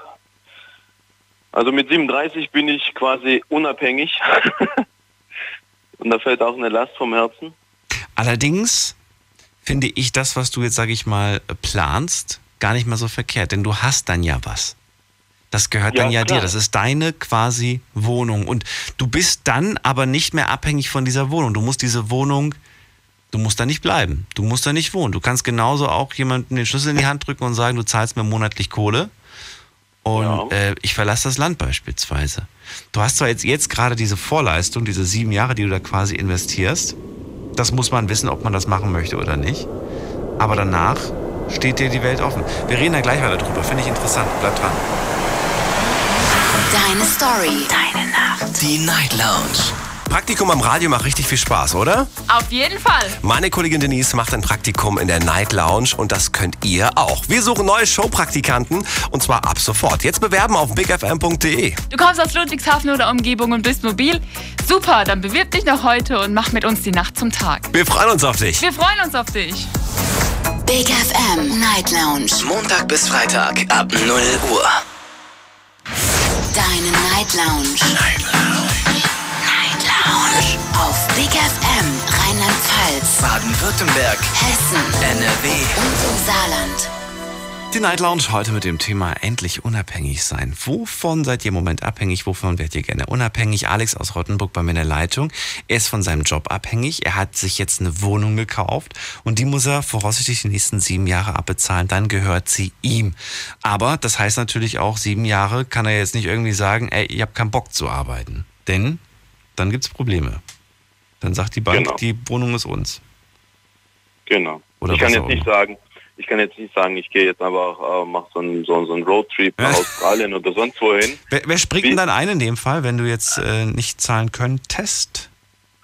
Also mit 37 bin ich quasi unabhängig. und da fällt auch eine Last vom Herzen. Allerdings finde ich das, was du jetzt, sage ich mal, planst, gar nicht mal so verkehrt, denn du hast dann ja was. Das gehört Ja, dann ja klar. dir. Das ist deine quasi Wohnung. Und du bist dann aber nicht mehr abhängig von dieser Wohnung. Du musst diese Wohnung, du musst da nicht bleiben. Du musst da nicht wohnen. Du kannst genauso auch jemandem den Schlüssel in die Hand drücken und sagen, du zahlst mir monatlich Kohle. Und Ja. äh, ich verlasse das Land beispielsweise. Du hast zwar jetzt, jetzt gerade diese Vorleistung, diese sieben Jahre, die du da quasi investierst. Das muss man wissen, ob man das machen möchte oder nicht. Aber danach steht dir die Welt offen. Wir reden da gleich weiter drüber. Finde ich interessant. Bleib dran. Deine Story. Deine Nacht. Die Night Lounge. Praktikum am Radio macht richtig viel Spaß, oder? Auf jeden Fall. Meine Kollegin Denise macht ein Praktikum in der Night Lounge und das könnt ihr auch. Wir suchen neue Showpraktikanten und zwar ab sofort. Jetzt bewerben auf bigfm.de. Du kommst aus Ludwigshafen oder Umgebung und bist mobil? Super, dann bewirb dich noch heute und mach mit uns die Nacht zum Tag. Wir freuen uns auf dich. Wir freuen uns auf dich. Big FM Night Lounge. Montag bis Freitag ab 0 Uhr. Deine Night Lounge. Night Lounge. Night Lounge. Auf Big FM Rheinland-Pfalz, Baden-Württemberg. Hessen NRW. und im Saarland. Die Night Lounge heute mit dem Thema endlich unabhängig sein. Wovon seid ihr im Moment abhängig? Wovon werdet ihr gerne unabhängig? Alex aus Rottenburg bei mir in der Leitung. Er ist von seinem Job abhängig. Er hat sich jetzt eine Wohnung gekauft und die muss er voraussichtlich die nächsten sieben Jahre abbezahlen. Dann gehört sie ihm. Aber das heißt natürlich auch, sieben Jahre kann er jetzt nicht irgendwie sagen, ey, ich habe keinen Bock zu arbeiten. Denn dann gibt's Probleme. Dann sagt die Bank, Genau. die Wohnung ist uns. Genau. Oder ich kann jetzt nicht sagen, ich kann jetzt nicht sagen, ich gehe jetzt einfach, äh, mach so einen so, so Roadtrip nach Australien oder sonst wohin. Wer, wer springt denn dann ein in dem Fall, wenn du jetzt äh, nicht zahlen könntest?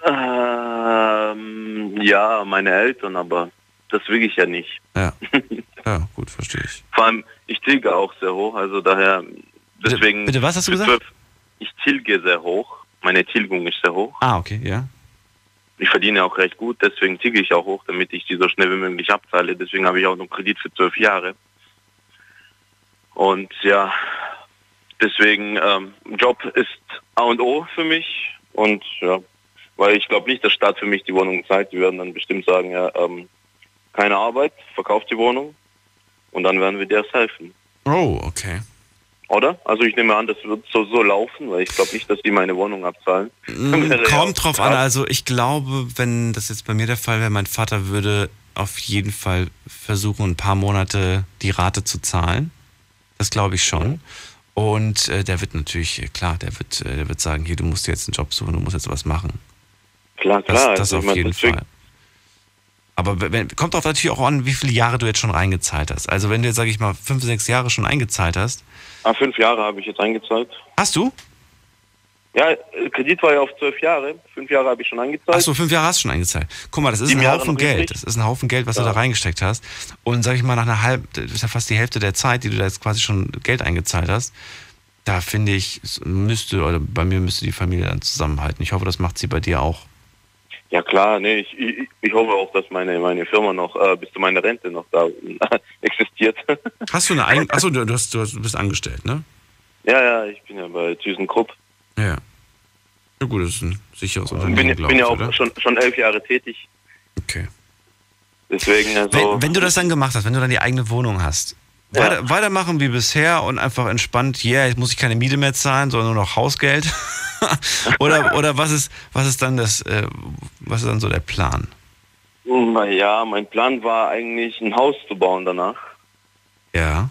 Ähm, ja, meine Eltern, aber das will ich ja nicht. Ja. Ja, gut, verstehe ich. Vor allem, ich tilge auch sehr hoch, also daher, deswegen... bitte, was hast du gesagt? Ich tilge sehr hoch, meine Tilgung ist sehr hoch. Ah, okay, ja. Ich verdiene auch recht gut, deswegen tilge ich auch hoch, damit ich die so schnell wie möglich abzahle. Deswegen habe ich auch noch Kredit für zwölf Jahre. Und ja, deswegen, ähm, Job ist A und O für mich. Und ja, weil ich glaube nicht, dass Staat für mich die Wohnung zahlt. Die werden dann bestimmt sagen, ja, ähm, keine Arbeit, verkauft die Wohnung. Und dann werden wir dir erst helfen. Oh, okay. Oder? Also ich nehme an, das wird so, so laufen, weil ich glaube nicht, dass die meine Wohnung abzahlen. Mm, Kommt drauf an. Also ich glaube, wenn das jetzt bei mir der Fall wäre, mein Vater würde auf jeden Fall versuchen, ein paar Monate die Rate zu zahlen. Das glaube ich schon. Und äh, der wird natürlich, äh, klar, der wird, äh, der wird sagen, hier, du musst dir jetzt einen Job suchen, du musst jetzt was machen. Klar, Das, klar. das also ich auf jeden Fall. Aber wenn, kommt auch natürlich auch an, wie viele Jahre du jetzt schon reingezahlt hast. Also wenn du jetzt, sage ich mal, fünf, sechs Jahre schon eingezahlt hast. Ah, fünf Jahre habe ich jetzt eingezahlt. Hast du? Ja, äh, Kredit war ja auf zwölf Jahre. Fünf Jahre habe ich schon eingezahlt. Achso, fünf Jahre hast du schon eingezahlt. Guck mal, das ist Sieben ein Jahre Haufen noch Geld. übrig. Das ist ein Haufen Geld, was du Ja. da reingesteckt hast. Und sag ich mal, nach einer halben, das ist ja fast die Hälfte der Zeit, die du da jetzt quasi schon Geld eingezahlt hast. Da finde ich, es müsste, oder bei mir müsste die Familie dann zusammenhalten. Ich hoffe, das macht sie bei dir auch. Ja klar, nee, ich, ich, ich hoffe auch, dass meine, meine Firma noch äh, bis zu meiner Rente noch da existiert. Hast du eine eigene, achso, du, du, hast, du hast- du bist angestellt, ne? ja, ja, ich bin ja bei ThyssenKrupp. Ja. Ja gut, das ist ein sicheres Ich Unternehmen, bin, ja- glaube bin ich, ja auch oder? schon, schon elf Jahre tätig. Okay. Deswegen, also, Wenn, wenn du das dann gemacht hast, wenn du dann die eigene Wohnung hast, Ja. weiter, weitermachen wie bisher und einfach entspannt, yeah, jetzt muss ich keine Miete mehr zahlen, sondern nur noch Hausgeld? oder oder was ist was ist dann das äh, was ist dann so der Plan? na ja, mein Plan war eigentlich ein Haus zu bauen danach. Ja.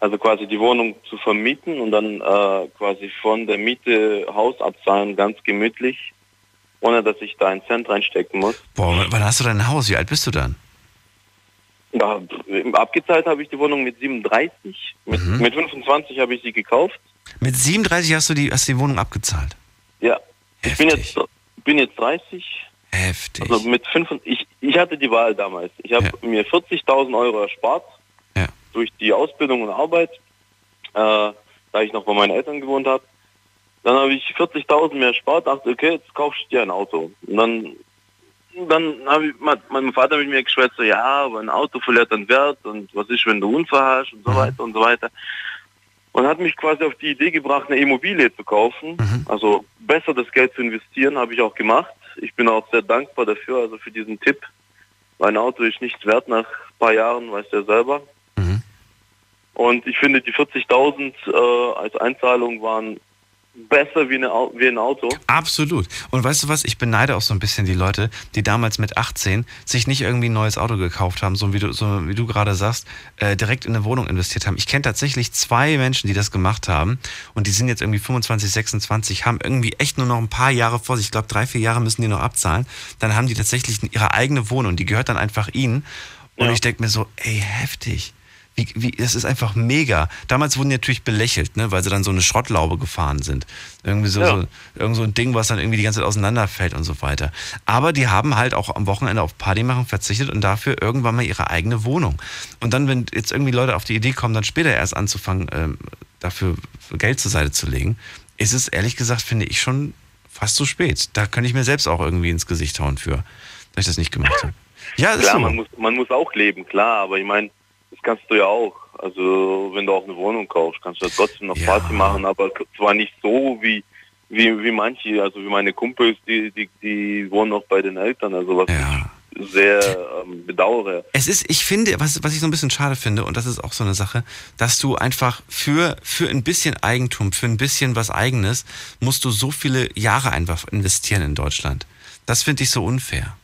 Also quasi die Wohnung zu vermieten und dann äh, quasi von der Miete Haus abzahlen, ganz gemütlich, ohne dass ich da einen Cent reinstecken muss. Boah, wann hast du dein Haus? Wie alt bist du dann? Ja, abgezahlt habe ich die Wohnung mit 37. Mit, Mhm. mit 25 habe ich sie gekauft. Mit 37 hast du die hast die Wohnung abgezahlt. Ja. Ich bin jetzt, bin jetzt 30. Heftig. Also mit 5, ich, ich hatte die Wahl damals. Ich habe mir 40.000 Euro erspart Ja. durch die Ausbildung und Arbeit, äh, da ich noch bei meinen Eltern gewohnt habe. Dann habe ich 40.000 mehr erspart, dachte, okay, jetzt kaufst du dir ein Auto. Und dann, dann habe ich mein, mein Vater mit mir geschwätzt, so, ja, aber ein Auto verliert an Wert und was ist, wenn du Unfall hast und so weiter und so weiter. Und hat mich quasi auf die Idee gebracht, eine Immobilie zu kaufen. Also besser das Geld zu investieren, habe ich auch gemacht. Ich bin auch sehr dankbar dafür, also für diesen Tipp. Mein Auto ist nichts wert nach ein paar Jahren, weißt du ja selber. Und ich finde, die 40.000 äh, als Einzahlung waren besser wie, eine, wie ein Auto. Absolut. Und weißt du was, ich beneide auch so ein bisschen die Leute, die damals mit 18 sich nicht irgendwie ein neues Auto gekauft haben, so wie du, so wie du gerade sagst, äh, direkt in eine Wohnung investiert haben. Ich kenne tatsächlich zwei Menschen, die das gemacht haben und die sind jetzt irgendwie 25, 26, haben irgendwie echt nur noch ein paar Jahre vor sich. Ich glaube, drei, vier Jahre müssen die noch abzahlen. Dann haben die tatsächlich ihre eigene Wohnung, die gehört dann einfach ihnen. Und ich denke mir so, ey, heftig. Wie, wie, das ist einfach mega. Damals wurden die natürlich belächelt, ne, weil sie dann so eine Schrottlaube gefahren sind. Irgendwie so, Ja. so, irgend so ein Ding, was dann irgendwie die ganze Zeit auseinanderfällt und so weiter. Aber die haben halt auch am Wochenende auf Party machen verzichtet und dafür irgendwann mal ihre eigene Wohnung. Und dann, wenn jetzt irgendwie Leute auf die Idee kommen, dann später erst anzufangen, ähm, dafür Geld zur Seite zu legen, ist es ehrlich gesagt, finde ich schon fast zu spät. Da könnte ich mir selbst auch irgendwie ins Gesicht hauen für, dass ich das nicht gemacht habe. Ja, klar, so. man muss, man muss auch leben, klar, aber ich meine, das kannst du ja auch. Also wenn du auch eine Wohnung kaufst, kannst du ja trotzdem noch Party machen, aber zwar nicht so wie wie, wie manche, also wie meine Kumpels, die, die, die wohnen noch bei den Eltern, also was ich sehr ähm, bedauere. Es ist, ich finde, was, was ich so ein bisschen schade finde, und das ist auch so eine Sache, dass du einfach für, für ein bisschen Eigentum, für ein bisschen was Eigenes, musst du so viele Jahre einfach investieren in Deutschland. Das finde ich so unfair.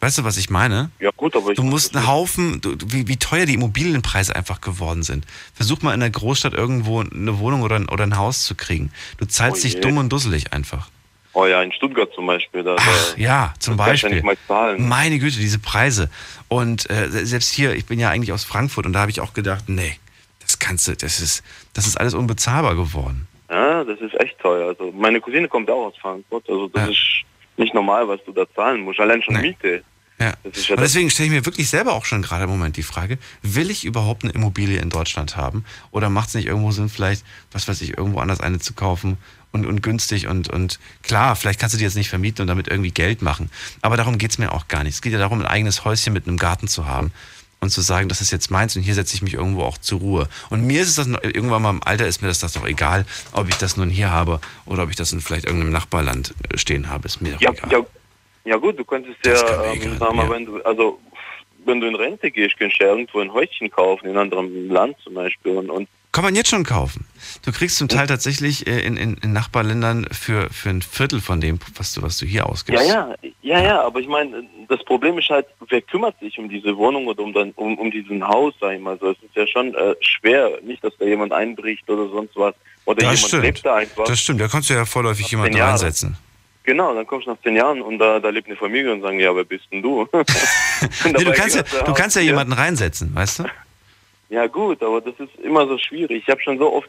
Weißt du, was ich meine? Ja gut, aber ich Du musst einen Haufen, du, wie, wie teuer die Immobilienpreise einfach geworden sind. Versuch mal in der Großstadt irgendwo eine Wohnung oder ein, oder ein Haus zu kriegen. Du zahlst Oh dich dumm und dusselig einfach. Oh ja, in Stuttgart zum Beispiel. Da, Ach, ja, zum ja Beispiel. zahlen. Meine Güte, diese Preise. Und äh, selbst hier, ich bin ja eigentlich aus Frankfurt und da habe ich auch gedacht, nee, das kannst du, das ist, das ist alles unbezahlbar geworden. Ja, das ist echt teuer. Also meine Cousine kommt auch aus Frankfurt. Also das ist nicht normal, was du da zahlen musst. Allein schon Miete. Ja. Ja Und deswegen stelle ich mir wirklich selber auch schon gerade im Moment die Frage, will ich überhaupt eine Immobilie in Deutschland haben? Oder macht es nicht irgendwo Sinn, vielleicht, was weiß ich, irgendwo anders eine zu kaufen und, und günstig und, und klar, vielleicht kannst du die jetzt nicht vermieten und damit irgendwie Geld machen. Aber darum geht es mir auch gar nicht. Es geht ja darum, ein eigenes Häuschen mit einem Garten zu haben und zu sagen, das ist jetzt meins und hier setze ich mich irgendwo auch zur Ruhe. Und mir ist es das irgendwann mal im Alter ist mir das, das doch egal, ob ich das nun hier habe oder ob ich das in vielleicht irgendeinem Nachbarland äh, stehen habe, ist mir doch ja, egal. ja, ja gut, du könntest ja, ähm, sag mal, wenn du, also wenn du in Rente gehst, kannst du ja irgendwo ein Häuschen kaufen, in einem anderen Land zum Beispiel. Und, und Kann man jetzt schon kaufen. Du kriegst zum Teil tatsächlich äh, in, in, in Nachbarländern für, für ein Viertel von dem, was du, was du hier ausgibst. ja, ja, ja, ja, aber ich meine, das Problem ist halt, wer kümmert sich um diese Wohnung oder um, dein, um, um diesen Haus, sag ich mal so. Es ist ja schon äh, schwer, nicht, dass da jemand einbricht oder sonst was. Oder Das jemand stimmt. lebt da einfach. Das stimmt, da kannst du ja vorläufig jemanden Jahre. Genau, dann kommst du nach zehn Jahren und da, da lebt eine Familie und sagen, ja, wer bist denn du? Nee, du kannst ja, du kannst ja jemanden reinsetzen, weißt du? Ja gut, aber das ist immer so schwierig. Ich habe schon so oft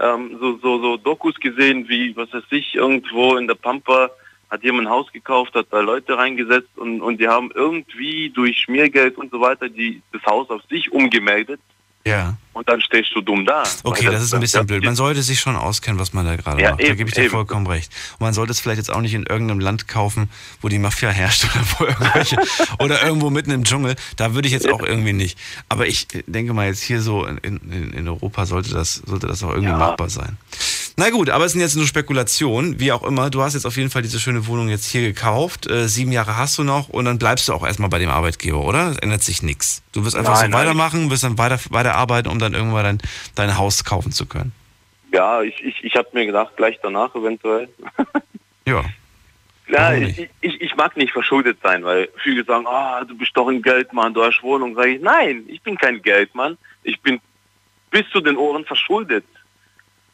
ähm, so, so, so Dokus gesehen, wie, was weiß ich, irgendwo in der Pampa hat jemand ein Haus gekauft, hat da Leute reingesetzt und, und die haben irgendwie durch Schmiergeld und so weiter die, das Haus auf sich umgemeldet Ja. und dann stehst du dumm da. Okay, Weil das ist ein bisschen ja, blöd. Man sollte sich schon auskennen, was man da gerade Ja, macht. da eben, gebe ich dir eben. vollkommen recht. Und man sollte es vielleicht jetzt auch nicht in irgendeinem Land kaufen, wo die Mafia herrscht oder wo irgendwelche oder irgendwo mitten im Dschungel. Da würde ich jetzt auch irgendwie nicht. Aber ich denke mal jetzt hier so in, in, in Europa sollte das sollte das auch irgendwie machbar sein. Na gut, aber es sind jetzt nur Spekulationen, wie auch immer. Du hast jetzt auf jeden Fall diese schöne Wohnung jetzt hier gekauft. Äh, sieben Jahre hast du noch und dann bleibst du auch erstmal bei dem Arbeitgeber, oder? Es ändert sich nichts. Du wirst einfach Nein, so nein. weitermachen, wirst dann weiter, weiterarbeiten, um dann irgendwann dein, dein Haus kaufen zu können. Ja, ich, ich, ich habe mir gedacht, gleich danach eventuell. Ja. Klar, ich, ich, ich mag nicht verschuldet sein, weil viele sagen, ah, du bist doch ein Geldmann, du hast Wohnung. Sag ich, nein, ich bin kein Geldmann. Ich bin bis zu den Ohren verschuldet.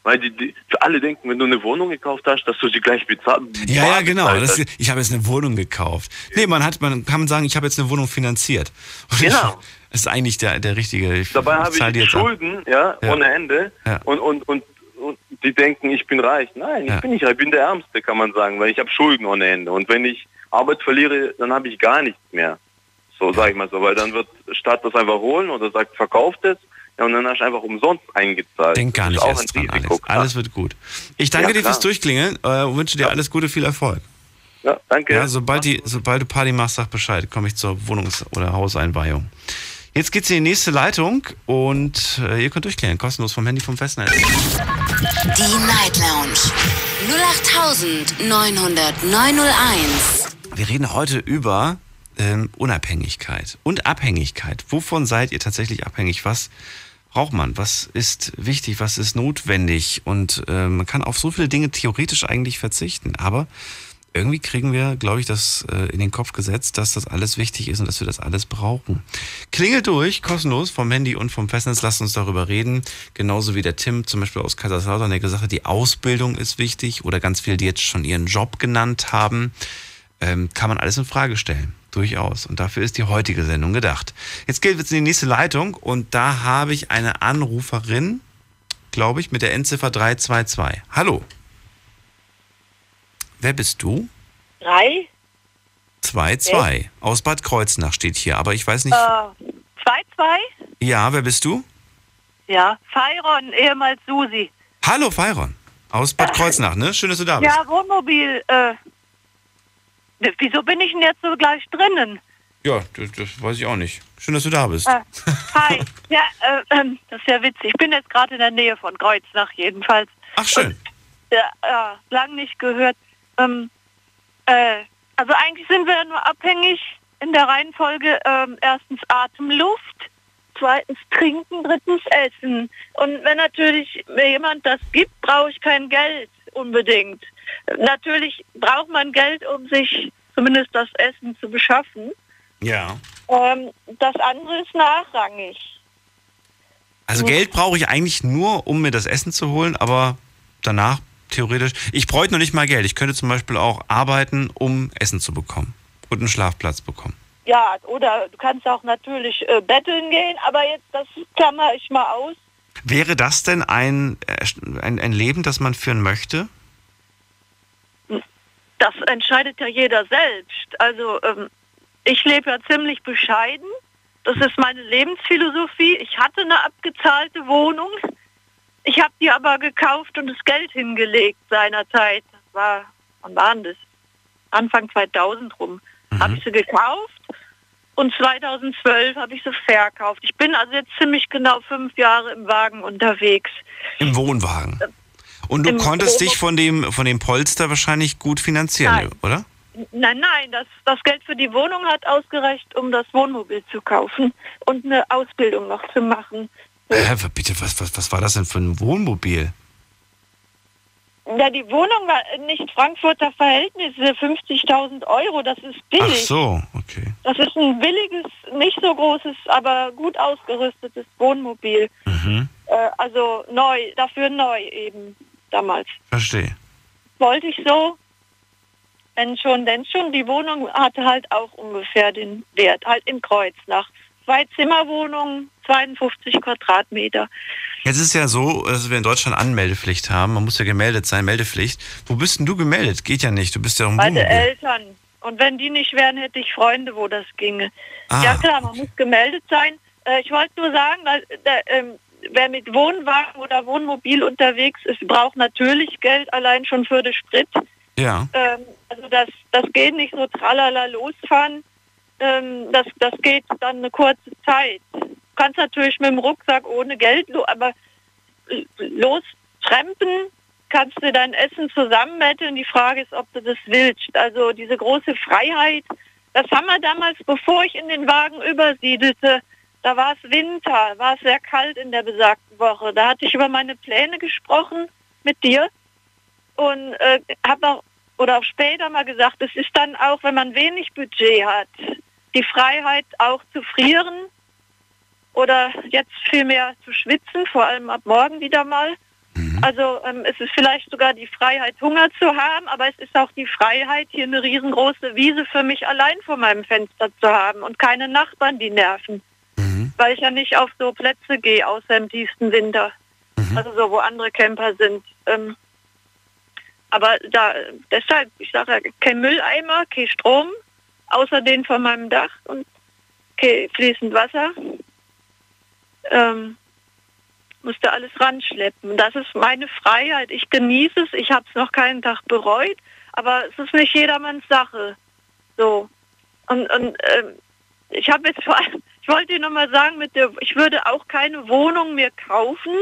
Weil die, die für alle denken, wenn du eine Wohnung gekauft hast, dass du sie gleich bezahlt. Ja, ja, genau. Das, ich habe jetzt eine Wohnung gekauft. Nee, man hat, man kann sagen, ich habe jetzt eine Wohnung finanziert. Und Genau. Das ist eigentlich der, der richtige. Ich, Dabei habe ich jetzt ab. Schulden, ja, Ja. ohne Ende. Ja. Und, und, und, und die denken, ich bin reich. Nein, ich Ja. bin nicht reich, ich bin der Ärmste, kann man sagen, weil ich habe Schulden ohne Ende. Und wenn ich Arbeit verliere, dann habe ich gar nichts mehr. So sage ich mal so, weil dann wird Staat das einfach holen oder sagt, verkauft es. Ja, und dann hast du einfach umsonst eingezahlt. Denk gar nicht erst dran, Risiko, Alex. klar. Alles wird gut. Ich danke Ja, dir fürs. Durchklingeln äh, und wünsche dir alles Gute, viel Erfolg. Ja, danke. Ja, sobald, die, sobald du Party machst, sag Bescheid. Komme ich zur Wohnungs- oder Hauseinweihung. Jetzt geht's in die nächste Leitung und äh, ihr könnt durchklären. Kostenlos vom Handy vom Festnetz. Die Night Lounge 0890901. Wir reden heute über ähm, Unabhängigkeit und Abhängigkeit. Wovon seid ihr tatsächlich abhängig? Was braucht man? Was ist wichtig? Was ist notwendig? Und äh, man kann auf so viele Dinge theoretisch eigentlich verzichten. Aber irgendwie kriegen wir, glaube ich, das äh, in den Kopf gesetzt, dass das alles wichtig ist und dass wir das alles brauchen. Klingelt durch, kostenlos vom Handy und vom Festnetz. Lasst uns darüber reden. Genauso wie der Tim zum Beispiel aus Kaiserslautern, der gesagt hat, die Ausbildung ist wichtig oder ganz viele, die jetzt schon ihren Job genannt haben ähm, kann man alles in Frage stellen. Durchaus. Und dafür ist die heutige Sendung gedacht. Jetzt geht es in die nächste Leitung und da habe ich eine Anruferin, glaube ich, mit der Endziffer 322. Hallo. Wer bist du? Drei? 22. Aus Bad Kreuznach steht hier, aber ich weiß nicht. Äh, zwei, zwei? Ja, wer bist du? Ja. Feiron, ehemals Susi. Hallo, Feiron. Aus Bad Kreuznach, ne? Schön, dass du da bist. Ja, Wohnmobil. Äh, wieso bin ich denn jetzt so gleich drinnen? Ja, das, das weiß ich auch nicht. Schön, dass du da bist. Äh, hi. ja, äh, ähm, das ist ja witzig. Ich bin jetzt gerade in der Nähe von Kreuznach jedenfalls. Ach, schön. Ja, ja lang nicht gehört. Ähm, äh, also eigentlich sind wir ja nur abhängig in der Reihenfolge ähm, erstens Atemluft, zweitens Trinken, drittens Essen. Und wenn natürlich mir jemand das gibt, brauche ich kein Geld unbedingt. Natürlich braucht man Geld, um sich zumindest das Essen zu beschaffen. Ja. Ähm, das andere ist nachrangig. Also Geld brauche ich eigentlich nur, um mir das Essen zu holen, aber danach theoretisch. Ich bräuchte noch nicht mal Geld. Ich könnte zum Beispiel auch arbeiten, um Essen zu bekommen und einen Schlafplatz bekommen. Ja, oder du kannst auch natürlich äh, betteln gehen, aber jetzt, das klammer ich mal aus. Wäre das denn ein, äh, ein, ein Leben, das man führen möchte? Das entscheidet ja jeder selbst. Also ähm, ich lebe ja ziemlich bescheiden. Das ist meine Lebensphilosophie. Ich hatte eine abgezahlte Wohnung. Ich habe die aber gekauft und das Geld hingelegt seinerzeit. Das war, wann war denn das? Anfang 2000 rum. Habe ich sie gekauft und 2012 habe ich sie verkauft. Ich bin also jetzt ziemlich genau fünf Jahre im Wagen unterwegs. Im Wohnwagen. Und du konntest dich von dem, von dem Polster wahrscheinlich gut finanzieren, Nein. oder? Nein, nein, das, das Geld für die Wohnung hat ausgereicht, um das Wohnmobil zu kaufen und eine Ausbildung noch zu machen. Hä, bitte, was, was, was war das denn für ein Wohnmobil? Ja, die Wohnung war nicht Frankfurter Verhältnisse, 50.000 Euro, das ist Ach billig. so, okay. Das ist ein billiges, nicht so großes, aber gut ausgerüstetes Wohnmobil. Mhm. Äh, also neu, dafür neu eben damals. Verstehe. Wollte ich so, wenn schon, denn schon. Die Wohnung hatte halt auch ungefähr den Wert, halt in Kreuznach. Zwei Zimmerwohnungen, 52 Quadratmeter. Jetzt ist ja so, dass wir in Deutschland Anmeldepflicht haben. Man muss ja gemeldet sein, Meldepflicht. Wo bist denn du gemeldet? Geht ja nicht. Du bist ja im Meine. Eltern. Und wenn die nicht wären, hätte ich Freunde, wo das ginge. Ah. Ja klar, man muss gemeldet sein. Äh, ich wollte nur sagen, da, ähm, wer mit Wohnwagen oder Wohnmobil unterwegs ist, braucht natürlich Geld allein schon für den Sprit. Ja. Ähm, also das, das geht nicht so tralala losfahren. Ähm, das, das geht dann eine kurze Zeit. Du kannst natürlich mit dem Rucksack ohne Geld, aber äh, lostrempen kannst du dein Essen zusammenmetteln. Die Frage ist, ob du das willst. Also diese große Freiheit, das haben wir damals, bevor ich in den Wagen übersiedelte, da war es Winter, war es sehr kalt in der besagten Woche. Da hatte ich über meine Pläne gesprochen mit dir und äh, habe auch oder auch später mal gesagt, es ist dann auch, wenn man wenig Budget hat, die Freiheit auch zu frieren oder jetzt vielmehr zu schwitzen, vor allem ab morgen wieder mal. Also ähm, es ist vielleicht sogar die Freiheit, Hunger zu haben, aber es ist auch die Freiheit, hier eine riesengroße Wiese für mich allein vor meinem Fenster zu haben und keine Nachbarn, die nerven. Weil ich ja nicht auf so Plätze gehe, außer im tiefsten Winter. Also so, wo andere Camper sind. Ähm, aber da, deshalb, ich sage ja, kein Mülleimer, kein Strom, außer den von meinem Dach und kein fließend Wasser. Ähm, musste alles ranschleppen. Das ist meine Freiheit. Ich genieße es. Ich habe es noch keinen Tag bereut, aber es ist nicht jedermanns Sache. So. Und, und ähm, ich habe jetzt vor allem, wollte dir nochmal sagen, mit der, ich würde auch keine Wohnung mehr kaufen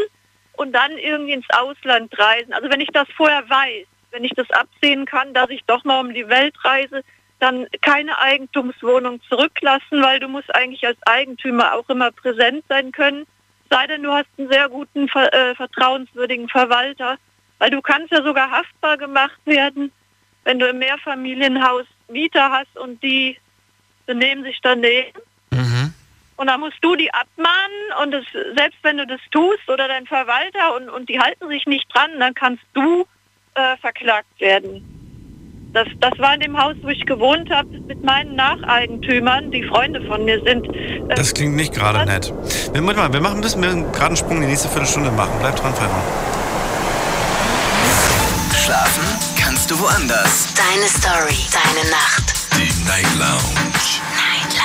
und dann irgendwie ins Ausland reisen. Also wenn ich das vorher weiß, wenn ich das absehen kann, dass ich doch mal um die Welt reise, dann keine Eigentumswohnung zurücklassen, weil du musst eigentlich als Eigentümer auch immer präsent sein können. Sei denn, du hast einen sehr guten, äh, vertrauenswürdigen Verwalter, weil du kannst ja sogar haftbar gemacht werden, wenn du im Mehrfamilienhaus Mieter hast und die benehmen sich daneben. Und dann musst du die abmahnen und es, selbst wenn du das tust oder dein Verwalter und, und die halten sich nicht dran, dann kannst du äh, verklagt werden. Das, das war in dem Haus, wo ich gewohnt habe, mit meinen Nacheigentümern, die Freunde von mir sind. Äh, Das klingt nicht gerade nett. Wir, mal, wir machen das, wir gerade einen Sprung in die nächste Viertelstunde machen. Bleib dran, Feiern. Schlafen kannst du woanders. Deine Story, deine Nacht. Die Night Lounge.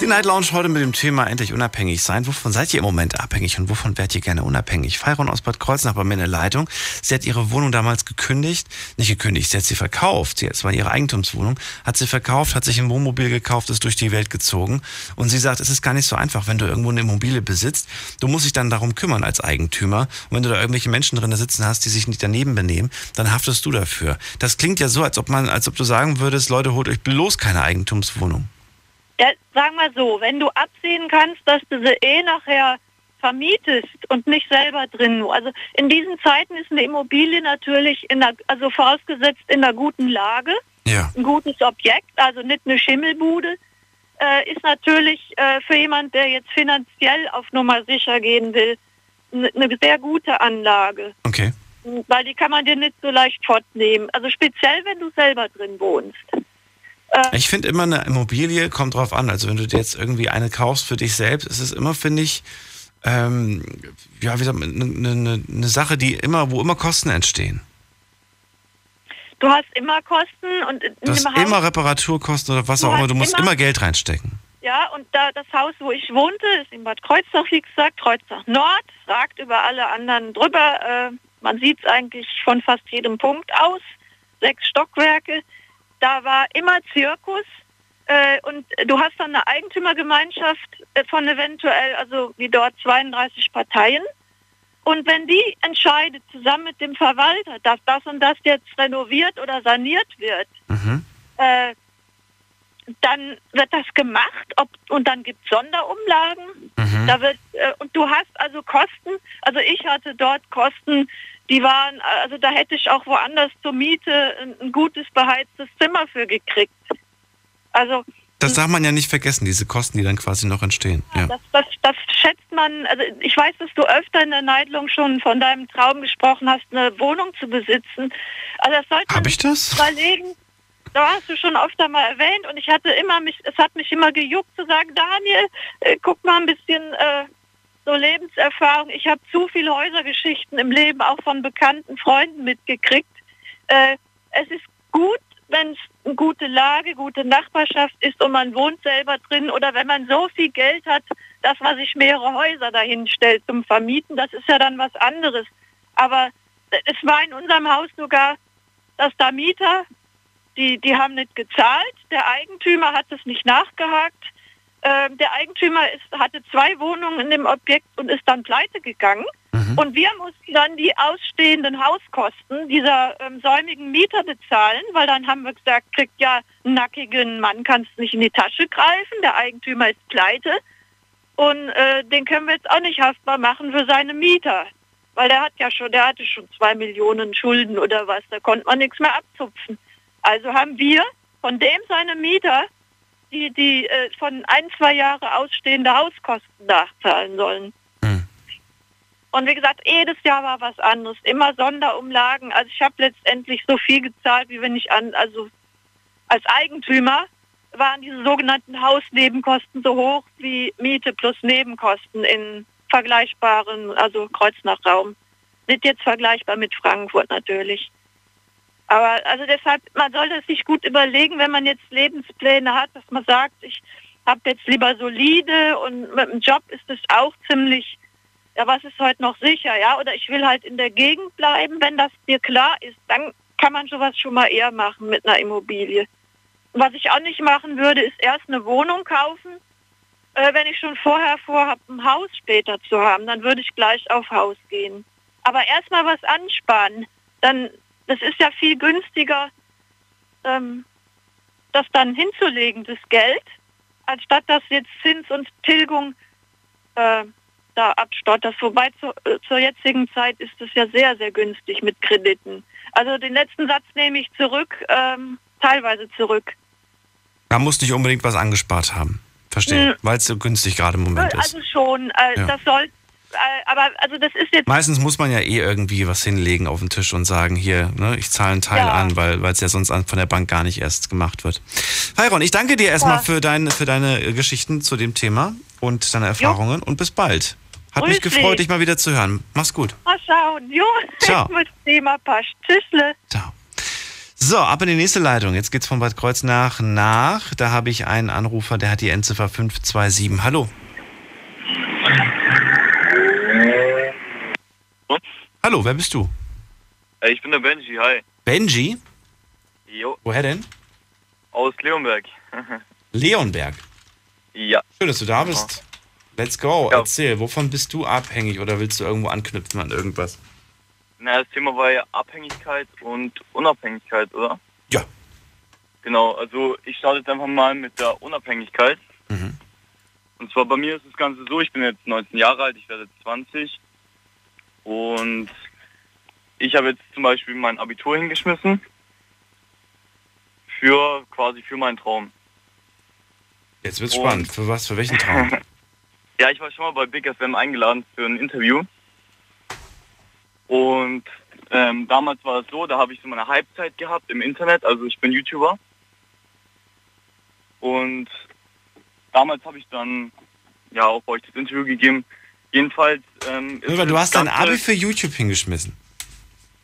Die Night Lounge heute mit dem Thema endlich unabhängig sein. Wovon seid ihr im Moment abhängig und wovon werdet ihr gerne unabhängig? Feiron aus Bad Kreuznach bei mir in der Leitung. Sie hat ihre Wohnung damals gekündigt, nicht gekündigt, sie hat sie verkauft. Sie, es war ihre Eigentumswohnung, hat sie verkauft, hat sich ein Wohnmobil gekauft, ist durch die Welt gezogen. Und sie sagt, es ist gar nicht so einfach, wenn du irgendwo eine Immobilie besitzt. Du musst dich dann darum kümmern als Eigentümer. Und wenn du da irgendwelche Menschen drin sitzen hast, die sich nicht daneben benehmen, dann haftest du dafür. Das klingt ja so, als ob man, als ob du sagen würdest, Leute, holt euch bloß keine Eigentumswohnung. Ja, sag mal so, wenn du absehen kannst, dass du sie eh nachher vermietest und nicht selber drin. Also in diesen Zeiten ist eine Immobilie natürlich in einer, also vorausgesetzt in einer guten Lage, Ja. ein gutes Objekt, also nicht eine Schimmelbude. äh, ist natürlich äh, für jemand, der jetzt finanziell auf Nummer sicher gehen will, eine sehr gute Anlage. Okay. Weil die kann man dir nicht so leicht fortnehmen. Also speziell, wenn du selber drin wohnst. Äh, Ich finde immer, eine Immobilie kommt drauf an. Also wenn du dir jetzt irgendwie eine kaufst für dich selbst, ist es immer, finde ich, ähm, ja, wie sagt man, eine, eine, eine Sache, die immer, wo immer Kosten entstehen. du hast immer Kosten und Du hast Haus, immer Reparaturkosten oder was auch immer. Du musst immer- immer Geld reinstecken. ja, und da das Haus, wo ich wohnte, ist in Bad Kreuznach, wie gesagt, Kreuznach Nord, ragt über alle anderen drüber. Äh, man sieht es eigentlich von fast jedem Punkt aus. Sechs Stockwerke. Da war immer Zirkus. Äh, und du hast dann eine Eigentümergemeinschaft äh, von eventuell, also wie dort 32 Parteien. Und wenn die entscheidet, zusammen mit dem Verwalter, dass das und das jetzt renoviert oder saniert wird, äh, dann wird das gemacht ob, und dann gibt es Sonderumlagen. Da wird, äh, und du hast also Kosten, also ich hatte dort Kosten, die waren, also da hätte ich auch woanders zur Miete ein, gutes beheiztes Zimmer für gekriegt. Also Das darf man ja nicht vergessen, diese Kosten, die dann quasi noch entstehen. Ja. das, das, das schätzt man, also ich weiß, dass du öfter in der Neidlung schon von deinem Traum gesprochen hast, eine Wohnung zu besitzen. Also das sollte man Hab ich das? überlegen. Da hast du schon öfter mal erwähnt und ich hatte immer mich, es hat mich immer gejuckt zu sagen, Daniel, äh, guck mal ein bisschen äh, so Lebenserfahrung. Ich habe zu viele Häusergeschichten im Leben auch von bekannten Freunden mitgekriegt. Äh, es ist gut, wenn es eine gute Lage, gute Nachbarschaft ist und man wohnt selber drin oder wenn man so viel Geld hat, dass man sich mehrere Häuser dahin stellt zum Vermieten, das ist ja dann was anderes. Aber es war in unserem Haus sogar, dass da Mieter, die, die haben nicht gezahlt, der Eigentümer hat es nicht nachgehakt. Ähm, der Eigentümer ist, hatte zwei Wohnungen in dem Objekt und ist dann pleite gegangen. Und wir mussten dann die ausstehenden Hauskosten dieser ähm, säumigen Mieter bezahlen, weil dann haben wir gesagt, kriegt ja einen nackigen Mann, kannst nicht in die Tasche greifen, der Eigentümer ist pleite. Und äh, den können wir jetzt auch nicht haftbar machen für seine Mieter. Weil der hat ja schon, der hatte schon zwei Millionen Schulden oder was, da konnte man nichts mehr abzupfen. Also haben wir von dem seine Mieter, die, die äh, von ein, zwei Jahre ausstehende Hauskosten nachzahlen sollen. Und wie gesagt, jedes Jahr war was anderes, immer Sonderumlagen. Also ich habe letztendlich so viel gezahlt, wie wenn ich an, also als Eigentümer waren diese sogenannten Hausnebenkosten so hoch wie Miete plus Nebenkosten in vergleichbaren, also Kreuznachraum. Nicht jetzt vergleichbar mit Frankfurt natürlich. Aber also deshalb, man sollte es sich gut überlegen, wenn man jetzt Lebenspläne hat, dass man sagt, ich habe jetzt lieber solide und mit dem Job ist es auch ziemlich, ja, was ist heute noch sicher, ja, oder ich will halt in der Gegend bleiben, wenn das dir klar ist, dann kann man sowas schon mal eher machen mit einer Immobilie. Was ich auch nicht machen würde, ist erst eine Wohnung kaufen, äh, wenn ich schon vorher vorhabe, ein Haus später zu haben, dann würde ich gleich auf Haus gehen. Aber erstmal was ansparen, dann, das ist ja viel günstiger, ähm, das dann hinzulegen, das Geld, anstatt dass jetzt Zins und Tilgung äh, da abstottert. Wobei zu, äh, zur jetzigen Zeit ist es ja sehr, sehr günstig mit Krediten. Also den letzten Satz nehme ich zurück, ähm, teilweise zurück. Man muss nicht unbedingt was angespart haben. Verstehe. Hm. Weil es so günstig gerade im Moment ist. Also schon, äh, Ja. das soll, aber also das ist jetzt Meistens muss man ja eh irgendwie was hinlegen auf den Tisch und sagen, hier, ne, ich zahle einen Teil Ja. an, weil es ja sonst von der Bank gar nicht erst gemacht wird. Heiron, ich danke dir erstmal Ja. für, dein, für deine äh, Geschichten zu dem Thema und deine Erfahrungen und bis bald. Hat mich Grüß gefreut, dich. mal wieder zu hören. Mach's gut. mal schauen. Jo, Ciao. das Thema passt. Tschüssle. So, ab in die nächste Leitung. Jetzt geht's von Bad Kreuznach nach. Da habe ich einen Anrufer, der hat die Endziffer 527. Hallo. Hallo, wer bist du? Äh, Ich bin der Benji, hi. Benji? Jo, Woher denn? aus Leonberg. Leonberg. ja. Schön, dass du da bist. Let's go. Erzähl, wovon bist du abhängig oder willst du irgendwo anknüpfen an irgendwas? Na, das Thema war ja Abhängigkeit und Unabhängigkeit, oder? Ja. Genau, also ich starte jetzt einfach mal mit der Unabhängigkeit. Mhm. Und zwar bei mir ist das Ganze so, ich bin jetzt 19 Jahre alt, ich werde jetzt 20. Und ich habe jetzt zum Beispiel mein Abitur hingeschmissen. Für quasi für meinen Traum. Jetzt wird's Und- spannend. Für was? Für welchen Traum? Ja, ich war schon mal bei Big FM eingeladen für ein Interview. Und ähm, damals war es so, da habe ich so meine Halbzeit gehabt im Internet, also ich bin YouTuber. Und damals habe ich dann ja auch euch das Interview gegeben. Jedenfalls ähm, ist Hör, du hast dein Abi für YouTube hingeschmissen.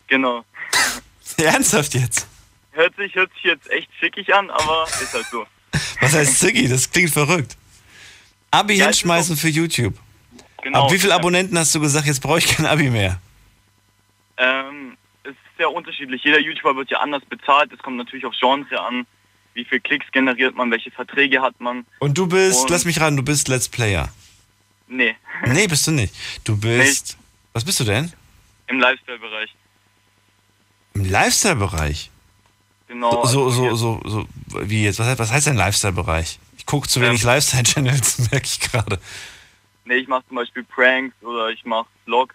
Genau. Ernsthaft jetzt? Hört sich, hört sich jetzt echt schickig an, aber ist halt so. Was heißt Ziggy? Das klingt verrückt. Abi Ja, hinschmeißen für YouTube. Genau. Ab wie viele Abonnenten hast du gesagt, jetzt brauche ich kein Abi mehr? Ähm, es ist sehr unterschiedlich. Jeder YouTuber wird ja anders bezahlt. Es kommt natürlich auf Genre an. Wie viel Klicks generiert man, welche Verträge hat man. Und du bist, Und- lass mich raten, du bist Let's Player. Nee, Nee, bist du nicht. Du bist. Was bist du denn? im Lifestyle-Bereich. Im Lifestyle-Bereich. Genau. So, so, so, so, wie jetzt? Was heißt, was heißt denn Lifestyle-Bereich? Ich gucke zu wenig Lifestyle-Channels, merke ich gerade. Nee, ich mache zum Beispiel Pranks oder ich mache Vlogs.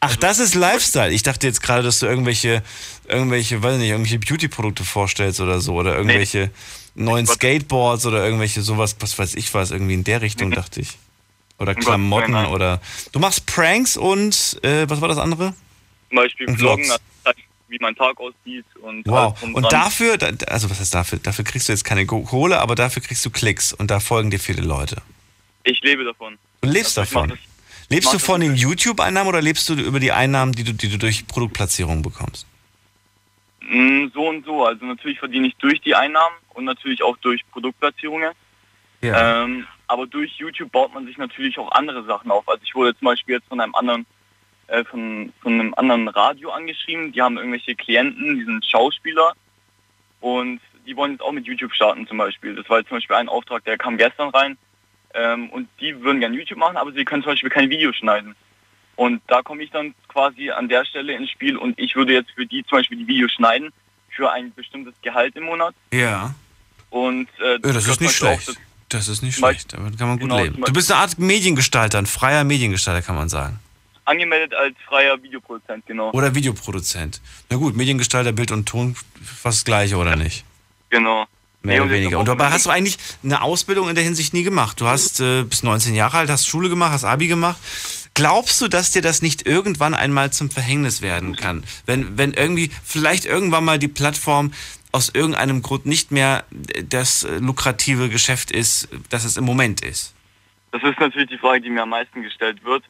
Ach, das ist Lifestyle. Ich dachte jetzt gerade, dass du irgendwelche, irgendwelche, weiß nicht, irgendwelche Beauty-Produkte vorstellst oder so. Oder irgendwelche neuen Skateboards oder irgendwelche sowas, was weiß ich was, irgendwie in der Richtung, dachte ich. Oder Klamotten nein. oder. Du machst Pranks und äh, was war das andere? Zum Beispiel Und Vloggen, Vlogs. also wie mein Tag aussieht und Wow. Und dran. dafür, da- also was heißt dafür? Dafür kriegst du jetzt keine Kohle, aber dafür kriegst du Klicks und da folgen dir viele Leute. Ich lebe davon. Du lebst Also davon. lebst du von den YouTube-Einnahmen oder lebst du über die Einnahmen, die du, die du durch Produktplatzierungen bekommst? Mm, So und so. Also natürlich verdiene ich durch die Einnahmen und natürlich auch durch Produktplatzierungen. Ähm, aber durch YouTube baut man sich natürlich auch andere Sachen auf. Also ich wurde zum Beispiel jetzt von einem anderen äh, von, von einem anderen Radio angeschrieben. Die haben irgendwelche Klienten, die sind Schauspieler und die wollen jetzt auch mit YouTube starten zum Beispiel. Das war jetzt zum Beispiel ein Auftrag, der kam gestern rein. Ähm, und die würden gerne YouTube machen, aber sie können zum Beispiel kein Video schneiden. Und da komme ich dann quasi an der Stelle ins Spiel und ich würde jetzt für die zum Beispiel die Videos schneiden für ein bestimmtes Gehalt im Monat. Ja. Und äh, Ja, das ist nicht schlecht. auch Das ist nicht schlecht. Damit kann man gut Genau, leben. Du bist eine Art Mediengestalter, ein freier Mediengestalter, kann man sagen. angemeldet als freier Videoproduzent, genau. Oder Videoproduzent. Na gut, Mediengestalter, Bild und Ton, fast das gleiche, oder nicht? Genau. Mehr Nee, oder weniger. Und dabei hast du eigentlich eine Ausbildung in der Hinsicht nie gemacht. Du hast äh, bis 19 Jahre alt, hast Schule gemacht, hast Abi gemacht. Glaubst du, dass dir das nicht irgendwann einmal zum Verhängnis werden kann? Wenn, wenn irgendwie, vielleicht irgendwann mal die Plattform aus irgendeinem Grund nicht mehr das lukrative Geschäft ist, das es im Moment ist? Das ist natürlich die Frage, die mir am meisten gestellt wird.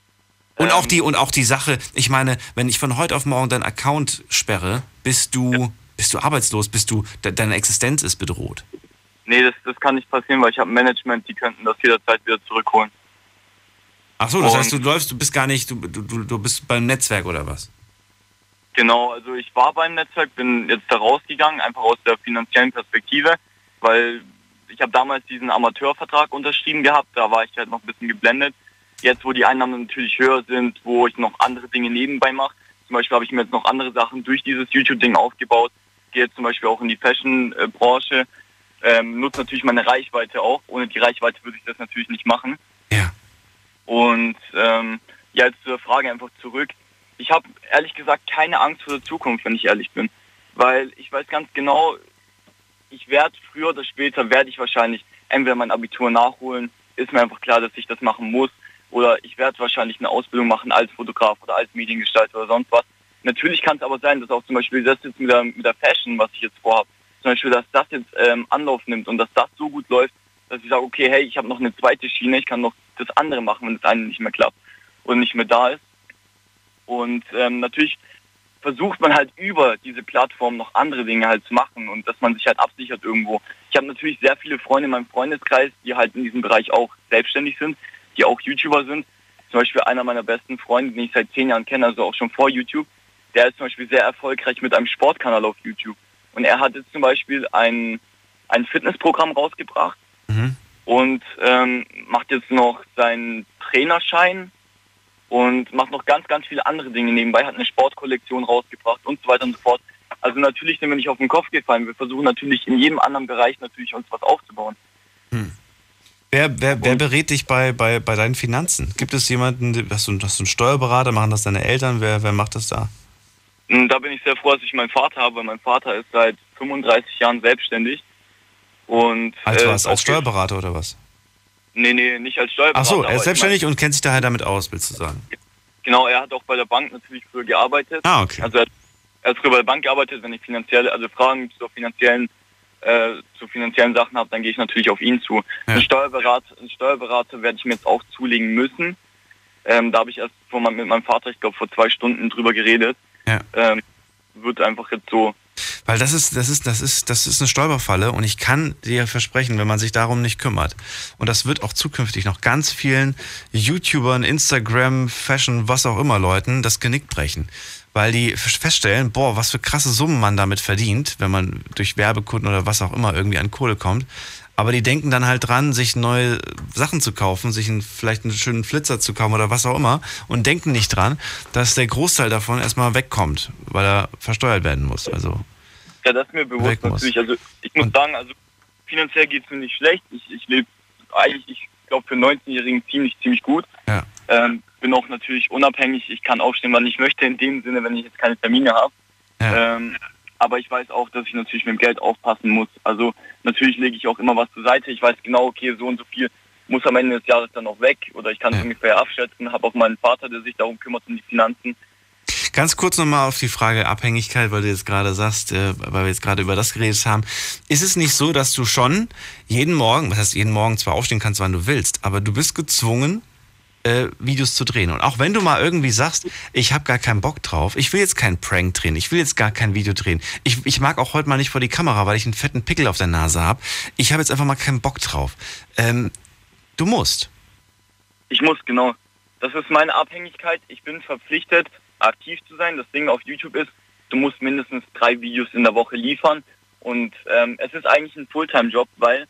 Und Ähm. auch die und auch die Sache, ich meine, wenn ich von heute auf morgen deinen Account sperre, bist du bist du arbeitslos, bist du de deine Existenz ist bedroht. Nee, das, das kann nicht passieren, weil ich habe Management, die könnten das jederzeit wieder zurückholen. Ach so, das Und- heißt, du läufst, du bist gar nicht, du, du, du du bist beim Netzwerk oder was? Genau, also ich war beim Netzwerk, bin jetzt da rausgegangen, einfach aus der finanziellen Perspektive, weil ich habe damals diesen Amateurvertrag unterschrieben gehabt, da war ich halt noch ein bisschen geblendet. Jetzt, wo die Einnahmen natürlich höher sind, wo ich noch andere Dinge nebenbei mache, zum Beispiel habe ich mir jetzt noch andere Sachen durch dieses YouTube-Ding aufgebaut, gehe jetzt zum Beispiel auch in die Fashion-Branche, ähm, nutze natürlich meine Reichweite auch. Ohne die Reichweite würde ich das natürlich nicht machen. Ja. Und ähm, ja, jetzt zur Frage einfach zurück. Ich habe ehrlich gesagt keine Angst vor der Zukunft, wenn ich ehrlich bin. Weil ich weiß ganz genau, ich werde früher oder später, werde ich wahrscheinlich entweder mein Abitur nachholen, ist mir einfach klar, dass ich das machen muss. Oder ich werde wahrscheinlich eine Ausbildung machen als Fotograf oder als Mediengestalter oder sonst was. Natürlich kann es aber sein, dass auch zum Beispiel das jetzt mit der, mit der Fashion, was ich jetzt vorhabe, zum Beispiel, dass das jetzt ähm, Anlauf nimmt und dass das so gut läuft, dass ich sage, okay, hey, ich habe noch eine zweite Schiene, ich kann noch das andere machen, wenn das eine nicht mehr klappt und nicht mehr da ist. Und ähm, natürlich versucht man halt über diese Plattform noch andere Dinge halt zu machen und dass man sich halt absichert irgendwo. Ich habe natürlich sehr viele Freunde in meinem Freundeskreis, die halt in diesem Bereich auch selbstständig sind, die auch YouTuber sind. Zum Beispiel einer meiner besten Freunde, den ich seit zehn Jahren kenne, also auch schon vor YouTube, der ist zum Beispiel sehr erfolgreich mit einem Sportkanal auf YouTube. Und er hat jetzt zum Beispiel ein, ein Fitnessprogramm rausgebracht und ähm, macht jetzt noch seinen Trainerschein und macht noch ganz, ganz viele andere Dinge nebenbei, hat eine Sportkollektion rausgebracht und so weiter und so fort. Also natürlich sind wir nicht auf den Kopf gefallen. Wir versuchen natürlich in jedem anderen Bereich natürlich uns was aufzubauen. Wer, wer, wer berät dich bei, bei, bei deinen Finanzen? Gibt es jemanden, hast du, hast du einen Steuerberater, machen das deine Eltern? Wer, wer macht das da? Und da bin ich sehr froh, dass ich meinen Vater habe, weil mein Vater ist seit 35 Jahren selbstständig. Und Als äh? Als auch- Steuerberater oder was? Nee, nee, nicht als Steuerberater. Ach so, er ist selbstständig und kennt sich daher damit aus, willst du sagen? Genau, er hat auch bei der Bank natürlich früher gearbeitet. Ah, okay. Also er, er hat früher bei der Bank gearbeitet, wenn ich finanzielle, also Fragen zur finanziellen, äh, zu finanziellen Sachen habe, dann gehe ich natürlich auf ihn zu. Ein Steuerberater, ein Steuerberater werde ich mir jetzt auch zulegen müssen. Ähm, da habe ich erst vor, mit meinem Vater, ich glaube vor zwei Stunden drüber geredet. Ja. Ähm, wird einfach jetzt so Weil das ist, das ist, das ist, das ist eine Stolperfalle und ich kann dir versprechen, wenn man sich darum nicht kümmert. Und das wird auch zukünftig noch ganz vielen YouTubern, Instagram, Fashion, was auch immer Leuten das Genick brechen. Weil die feststellen, boah, was für krasse Summen man damit verdient, wenn man durch Werbekunden oder was auch immer irgendwie an Kohle kommt. Aber die denken dann halt dran, sich neue Sachen zu kaufen, sich einen, vielleicht einen schönen Flitzer zu kaufen oder was auch immer und denken nicht dran, dass der Großteil davon erstmal wegkommt, weil er versteuert werden muss. Also Ja, das ist mir bewusst natürlich. Also ich muss sagen, also finanziell geht es mir nicht schlecht. Ich, ich lebe eigentlich, ich glaube für 19-Jährigen ziemlich, ziemlich gut. Ja. Ähm, bin auch natürlich unabhängig. Ich kann aufstehen, wann ich möchte, in dem Sinne, wenn ich jetzt keine Termine habe. Ähm, aber ich weiß auch, dass ich natürlich mit dem Geld aufpassen muss. Also natürlich lege ich auch immer was zur Seite. Ich weiß genau, okay, so und so viel muss am Ende des Jahres dann auch weg. Oder ich kann es ungefähr abschätzen. Habe auch meinen Vater, der sich darum kümmert, um die Finanzen. Ganz kurz nochmal auf die Frage Abhängigkeit, weil du jetzt gerade sagst, äh, weil wir jetzt gerade über das geredet haben. Ist es nicht so, dass du schon jeden Morgen, was heißt jeden Morgen zwar aufstehen kannst, wann du willst, aber du bist gezwungen, äh, Videos zu drehen. Und auch wenn du mal irgendwie sagst, ich habe gar keinen Bock drauf, ich will jetzt keinen Prank drehen, ich will jetzt gar kein Video drehen, ich, ich mag auch heute mal nicht vor die Kamera, weil ich einen fetten Pickel auf der Nase habe, ich habe jetzt einfach mal keinen Bock drauf. Ähm, du musst. Ich muss, genau. Das ist meine Abhängigkeit. Ich bin verpflichtet, aktiv zu sein. Das Ding auf YouTube ist, du musst mindestens drei Videos in der Woche liefern. Und ähm, es ist eigentlich ein Fulltime-Job, weil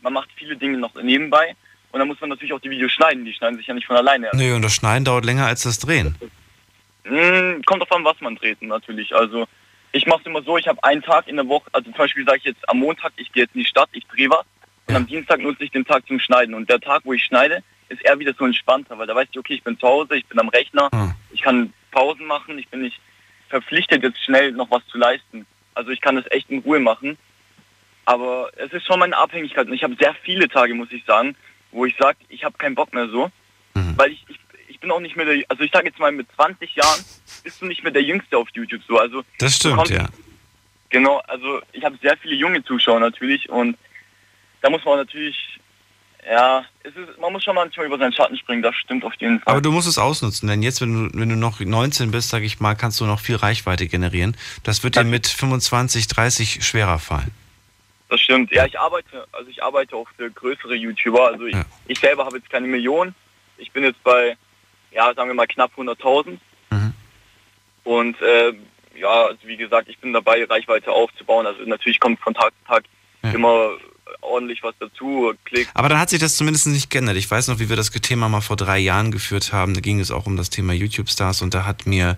man macht viele Dinge noch nebenbei. Und dann muss man natürlich auch die Videos schneiden. Die schneiden sich ja nicht von alleine. Nö, und das Schneiden dauert länger als das Drehen. Mm, kommt drauf an, was man dreht natürlich. Also ich mache es immer so, ich habe einen Tag in der Woche, also zum Beispiel sage ich jetzt am Montag, ich gehe jetzt in die Stadt, ich drehe was. Und am Dienstag nutze ich den Tag zum Schneiden. Und der Tag, wo ich schneide, ist eher wieder so entspannter, weil da weiß ich, okay, ich bin zu Hause, ich bin am Rechner, ich kann Pausen machen, ich bin nicht verpflichtet, jetzt schnell noch was zu leisten. Also ich kann das echt in Ruhe machen. Aber es ist schon meine Abhängigkeit. Und ich habe sehr viele Tage, muss ich sagen, wo ich sage, ich habe keinen Bock mehr so. Weil ich, ich, ich bin auch nicht mehr der, also ich sage jetzt mal, mit 20 Jahren bist du nicht mehr der Jüngste auf YouTube so. Also Das stimmt, kommst- ja. Genau, also ich habe sehr viele junge Zuschauer natürlich und da muss man natürlich, ja, es ist, man muss schon manchmal über seinen Schatten springen, das stimmt auf jeden Fall. Aber du musst es ausnutzen, denn jetzt, wenn du, wenn du noch 19 bist, sag ich mal, kannst du noch viel Reichweite generieren. Das wird dir mit 25, 30 schwerer fallen. Das stimmt. Ja, ich arbeite, also ich arbeite auch für größere YouTuber. Also ich, ich selber habe jetzt keine Millionen. Ich bin jetzt bei, ja, sagen wir mal knapp 100.000. Und äh, ja, also wie gesagt, ich bin dabei, Reichweite aufzubauen. Also natürlich kommt von Tag zu Tag immer ordentlich was dazu. Klick. Aber dann hat sich das zumindest nicht geändert. Ich weiß noch, wie wir das Thema mal vor drei Jahren geführt haben. Da ging es auch um das Thema YouTube-Stars und da hat mir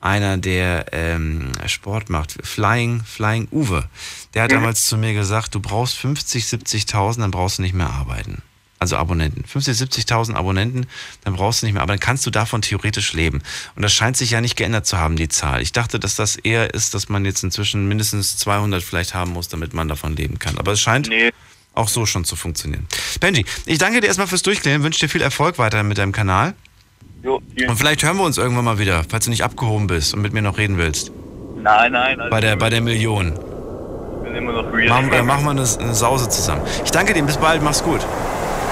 einer, der ähm, Sport macht, Flying, Flying Uwe, der hat Mhm. damals zu mir gesagt, du brauchst 50, 70.000, dann brauchst du nicht mehr arbeiten. Also Abonnenten. 50, 70.000 Abonnenten, dann brauchst du nicht mehr, aber dann kannst du davon theoretisch leben. Und das scheint sich ja nicht geändert zu haben, die Zahl. Ich dachte, dass das eher ist, dass man jetzt inzwischen mindestens 200 vielleicht haben muss, damit man davon leben kann. Aber es scheint auch so schon zu funktionieren. Benji, ich danke dir erstmal fürs Durchklären, wünsche dir viel Erfolg weiter mit deinem Kanal. Jo, Und vielleicht hören wir uns irgendwann mal wieder, falls du nicht abgehoben bist und mit mir noch reden willst. Nein, nein. Also Bei der, bei der Million. ich bin immer noch real. Machen, äh, machen wir eine, eine Sause zusammen. Ich danke dir, bis bald, mach's gut.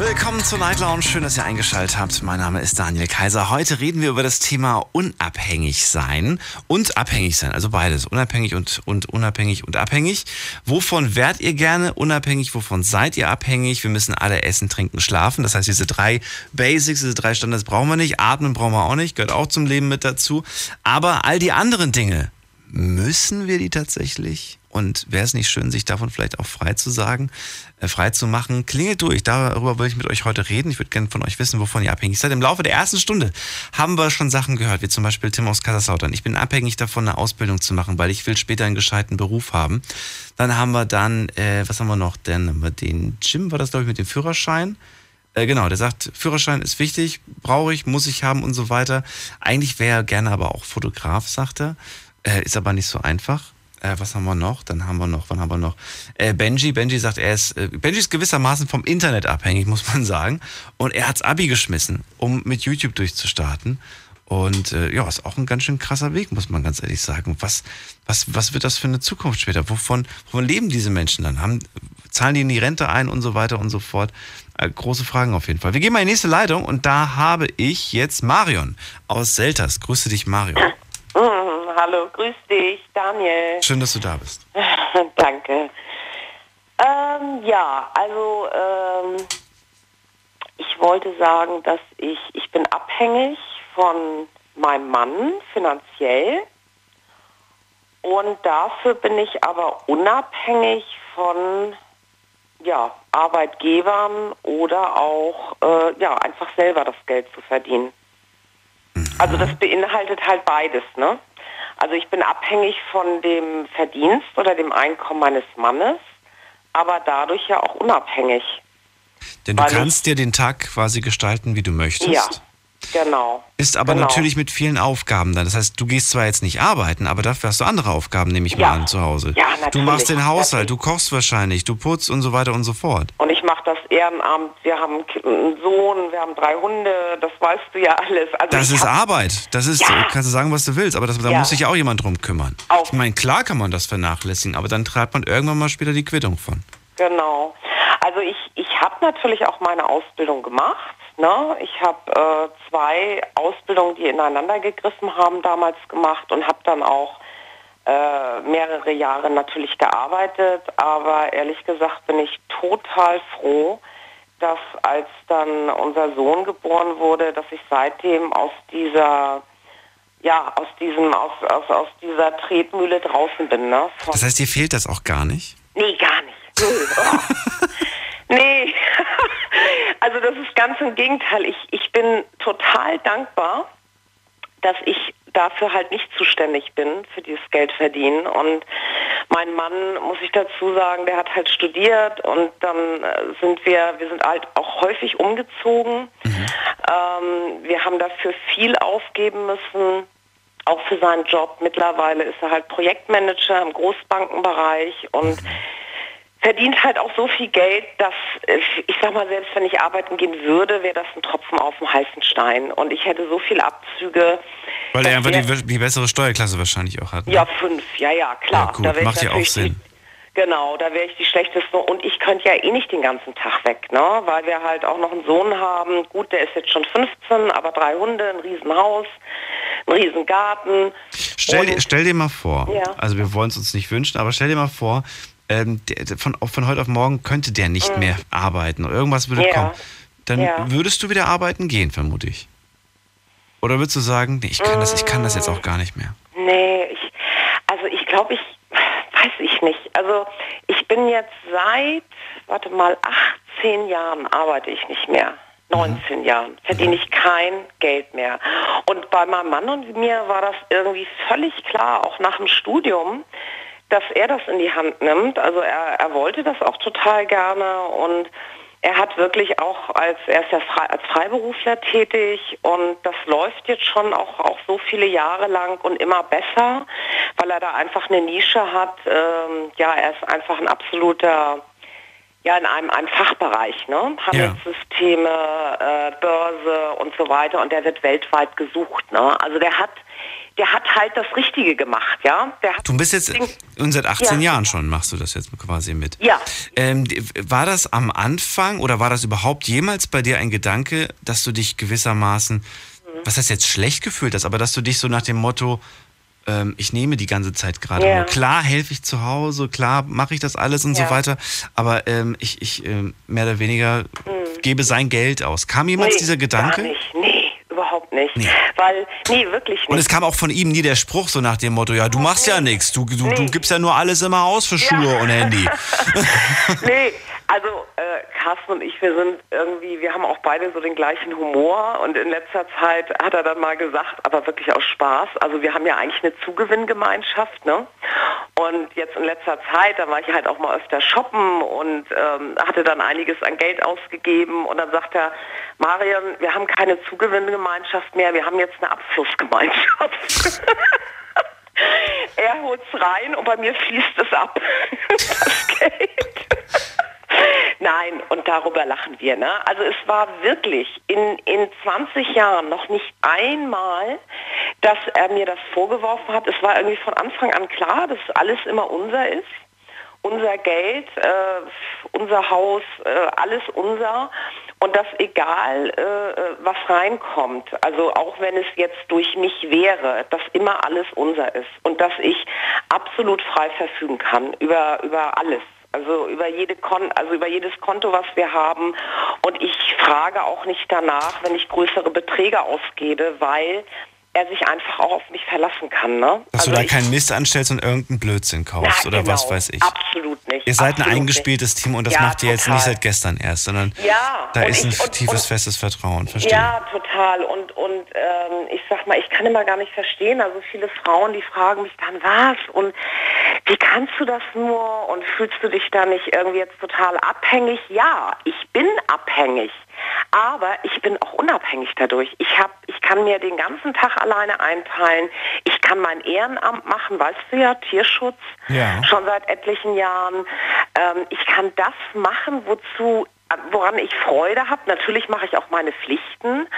Willkommen zur Night Lounge. Schön, dass ihr eingeschaltet habt. Mein Name ist Daniel Kaiser. Heute reden wir über das Thema unabhängig sein und abhängig sein. Also beides. Unabhängig und, und unabhängig und abhängig. Wovon wärt ihr gerne unabhängig? Wovon seid ihr abhängig? Wir müssen alle essen, trinken, schlafen. Das heißt, diese drei Basics, diese drei Standards brauchen wir nicht. Atmen brauchen wir auch nicht. Gehört auch zum Leben mit dazu. Aber all die anderen Dinge, müssen wir die tatsächlich? Und wäre es nicht schön, sich davon vielleicht auch frei zu sagen, äh, frei zu machen? Klingelt durch, darüber will ich mit euch heute reden. Ich würde gerne von euch wissen, wovon ihr abhängig seid. Im Laufe der ersten Stunde haben wir schon Sachen gehört, wie zum Beispiel Tim aus Kaiserslautern. Ich bin abhängig davon, eine Ausbildung zu machen, weil ich will später einen gescheiten Beruf haben. Dann haben wir dann, äh, was haben wir noch? Dann haben wir den Jim, war das glaube ich mit dem Führerschein? Äh, genau, der sagt, Führerschein ist wichtig, brauche ich, muss ich haben und so weiter. Eigentlich wäre er gerne aber auch Fotograf, sagt er. Äh, ist aber nicht so einfach. Äh, was haben wir noch? Dann haben wir noch, wann haben wir noch? Äh, Benji, Benji sagt, er ist, äh, Benji ist gewissermaßen vom Internet abhängig, muss man sagen. Und er hat's Abi geschmissen, um mit YouTube durchzustarten. Und äh, ja, ist auch ein ganz schön krasser Weg, muss man ganz ehrlich sagen. Was, was, was wird das für eine Zukunft später? Wovon, wovon leben diese Menschen dann? Haben, zahlen die in die Rente ein und so weiter und so fort? Äh, große Fragen auf jeden Fall. Wir gehen mal in die nächste Leitung und da habe ich jetzt Marion aus Selters. Grüße dich, Marion. Hallo, grüß dich, Daniel. Schön, dass du da bist. Danke. Ähm, ja, also ähm, ich wollte sagen, dass ich, ich bin abhängig von meinem Mann finanziell und dafür bin ich aber unabhängig von ja, Arbeitgebern oder auch äh, ja, einfach selber das Geld zu verdienen. Also das beinhaltet halt beides, ne? Also ich bin abhängig von dem Verdienst oder dem Einkommen meines Mannes, aber dadurch ja auch unabhängig. Denn du kannst dir den Tag quasi gestalten, wie du möchtest. Ja, genau. Ist aber genau. natürlich mit vielen Aufgaben dann. Das heißt, du gehst zwar jetzt nicht arbeiten, aber dafür hast du andere Aufgaben, nehme ich Ja. mal an, zu Hause. Ja, Du natürlich. machst den Haushalt, du kochst wahrscheinlich, du putzt und so weiter und so fort. Und ich mache das Ehrenamt. Wir haben einen Sohn, wir haben drei Hunde, das weißt du ja alles. Also Das ist Arbeit. Das ist, kannst du sagen, was du willst, aber das, da Ja. muss sich ja auch jemand drum kümmern. Ich meine, klar kann man das vernachlässigen, aber dann treibt man irgendwann mal später die Quittung von. Genau. Also ich, ich habe natürlich auch meine Ausbildung gemacht. Ne? Ich habe äh, zwei Ausbildungen, die ineinander gegriffen haben, damals gemacht und habe dann auch äh, mehrere Jahre natürlich gearbeitet. Aber ehrlich gesagt bin ich total froh, dass als dann unser Sohn geboren wurde, dass ich seitdem aus dieser ja, aus diesem, aus, aus, aus dieser Tretmühle draußen bin, ne? Von, Das heißt, dir fehlt das auch gar nicht? Nee, gar nicht. Nee. also das ist ganz im Gegenteil. Ich, ich bin total dankbar, dass ich dafür halt nicht zuständig bin, für dieses Geld verdienen. Und mein Mann, muss ich dazu sagen, der hat halt studiert und dann äh, sind wir, wir sind halt auch häufig umgezogen. Ähm, wir haben dafür viel aufgeben müssen, auch für seinen Job. Mittlerweile ist er halt Projektmanager im Großbankenbereich und verdient halt auch so viel Geld, dass äh, ich sag mal, selbst wenn ich arbeiten gehen würde, wäre das ein Tropfen auf dem heißen Stein. Und ich hätte so viele Abzüge. Weil er einfach die, die bessere Steuerklasse wahrscheinlich auch hat. ne? Ja, fünf, ja, ja, klar. Ja, gut, macht ja auch Sinn. Genau, da wäre ich die schlechteste. Und ich könnte ja eh nicht den ganzen Tag weg, ne? Weil wir halt auch noch einen Sohn haben. Gut, der ist jetzt schon 15, aber drei Hunde, ein Riesenhaus, ein Riesengarten. Stell, dir- stell dir mal vor, Ja. also wir wollen es uns nicht wünschen, aber stell dir mal vor, ähm, der, von, von heute auf morgen könnte der nicht mehr arbeiten. Irgendwas würde Mhm. Ja. kommen. Dann Ja. würdest du wieder arbeiten gehen, vermute ich. Oder würdest du sagen, nee, ich kann, das, ich kann das jetzt auch gar nicht mehr? Nee, ich, also ich glaube, ich weiß ich nicht. Also ich bin jetzt seit, warte mal, 18 Jahren arbeite ich nicht mehr. 19 Jahren verdiene ich kein Geld mehr. Und bei meinem Mann und mir war das irgendwie völlig klar, auch nach dem Studium, dass er das in die Hand nimmt. Also er, er wollte das auch total gerne und er hat wirklich auch als er ist ja frei, als Freiberufler tätig und das läuft jetzt schon auch auch so viele Jahre lang und immer besser, weil er da einfach eine Nische hat. Ähm, ja, er ist einfach ein absoluter ja in einem, einem Fachbereich, ne? Handelssysteme, äh, Börse und so weiter und der wird weltweit gesucht, ne? Also der hat der hat halt das Richtige gemacht, ja? Der hat Du bist jetzt, und seit 18 Ja. Jahren schon machst du das jetzt quasi mit. Ja. Ähm, war das am Anfang oder war das überhaupt jemals bei dir ein Gedanke, dass du dich gewissermaßen, Mhm. was heißt jetzt schlecht gefühlt hast, aber dass du dich so nach dem Motto, ähm, ich nehme die ganze Zeit gerade Ja. Klar helfe ich zu Hause, klar mache ich das alles und Ja. so weiter, aber ähm, ich, ich ähm, mehr oder weniger gebe sein Geld aus. Kam jemals Mhm. Nee, dieser Gedanke? Gar nicht. Nee, nicht. Weil, nee, wirklich nicht. Und es kam auch von ihm nie der Spruch so nach dem Motto, ja, du machst ja nichts, du, du, du gibst ja nur alles immer aus für Schuhe und Handy. nee, also äh, Carsten und ich, wir sind irgendwie, wir haben auch beide so den gleichen Humor und in letzter Zeit hat er dann mal gesagt, aber wirklich aus Spaß, also wir haben ja eigentlich eine Zugewinngemeinschaft, ne? Und jetzt in letzter Zeit, da war ich halt auch mal öfter shoppen und ähm, hatte dann einiges an Geld ausgegeben. Und dann sagt er, Marion, wir haben keine Zugewinngemeinschaft mehr, wir haben jetzt eine Abflussgemeinschaft. er holt's rein und bei mir fließt es ab. das Geld. Nein, und darüber lachen wir. Ne? Also es war wirklich in, in 20 Jahren noch nicht einmal, dass er mir das vorgeworfen hat. Es war irgendwie von Anfang an klar, dass alles immer unser ist. Unser Geld, äh, unser Haus, äh, alles unser. Und dass egal, äh, was reinkommt, also auch wenn es jetzt durch mich wäre, dass immer alles unser ist. Und dass ich absolut frei verfügen kann über, über alles. Also über jede Kon also über jedes Konto, was wir haben. Und ich frage auch nicht danach, wenn ich größere Beträge ausgebe, weil er sich einfach auch auf mich verlassen kann. Ne? Dass also du da keinen Mist anstellst und irgendeinen Blödsinn kaufst Ja, oder was genau. weiß ich. Absolut nicht. Ihr seid ein Absolut eingespieltes Team und das Ja, macht ihr jetzt nicht total. seit gestern erst, sondern Ja, da ist ein ich- und- tiefes, und- festes Vertrauen. Verstehe. Ja, total. Und, und ähm, ich sag mal, ich kann immer gar nicht verstehen, also viele Frauen, die fragen mich dann, was? Und wie kannst du das nur? Und fühlst du dich da nicht irgendwie jetzt total abhängig? Ja, ich bin abhängig. Aber ich bin auch unabhängig dadurch. Ich, hab, ich kann mir den ganzen Tag alleine einteilen. Ich kann mein Ehrenamt machen, weißt du ja, Tierschutz Ja. schon seit etlichen Jahren. Ähm, ich kann das machen, wozu woran ich Freude habe. Natürlich mache ich auch meine Pflichten,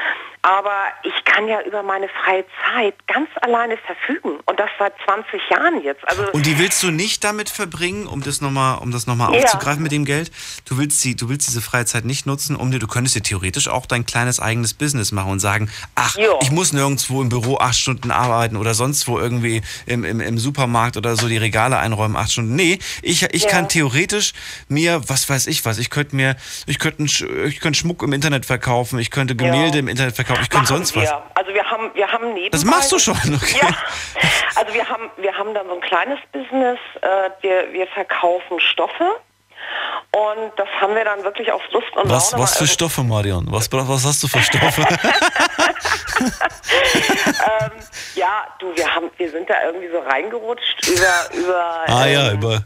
aber ich kann ja über meine freie Zeit ganz alleine verfügen und das seit 20 Jahren jetzt. Also Und die willst du nicht damit verbringen, um das nochmal, um das nochmal Ja. aufzugreifen mit dem Geld? Du willst sie, du willst diese Freizeit nicht nutzen, um dir, du könntest dir theoretisch auch dein kleines eigenes Business machen und sagen, ach, Ja. ich muss nirgendwo im Büro acht Stunden arbeiten oder sonst wo irgendwie im, im, im Supermarkt oder so die Regale einräumen acht Stunden. Nee, ich, ich Ja. kann theoretisch mir, was weiß ich was, ich könnte mir, ich könnte ich könnte Schmuck im Internet verkaufen, ich könnte Gemälde im Internet verkaufen, ich könnte Machen sonst was. wir. Also wir haben, wir haben nebenbei... Das machst du schon, okay. Ja, also wir haben, wir haben dann so ein kleines Business, äh, wir, wir verkaufen Stoffe und das haben wir dann wirklich auf Lust und Was, Laune was für mal Stoffe, Marion? Was, was hast du für Stoffe? ähm, ja, du, wir haben, wir sind da irgendwie so reingerutscht über, über ah ja, ähm, über.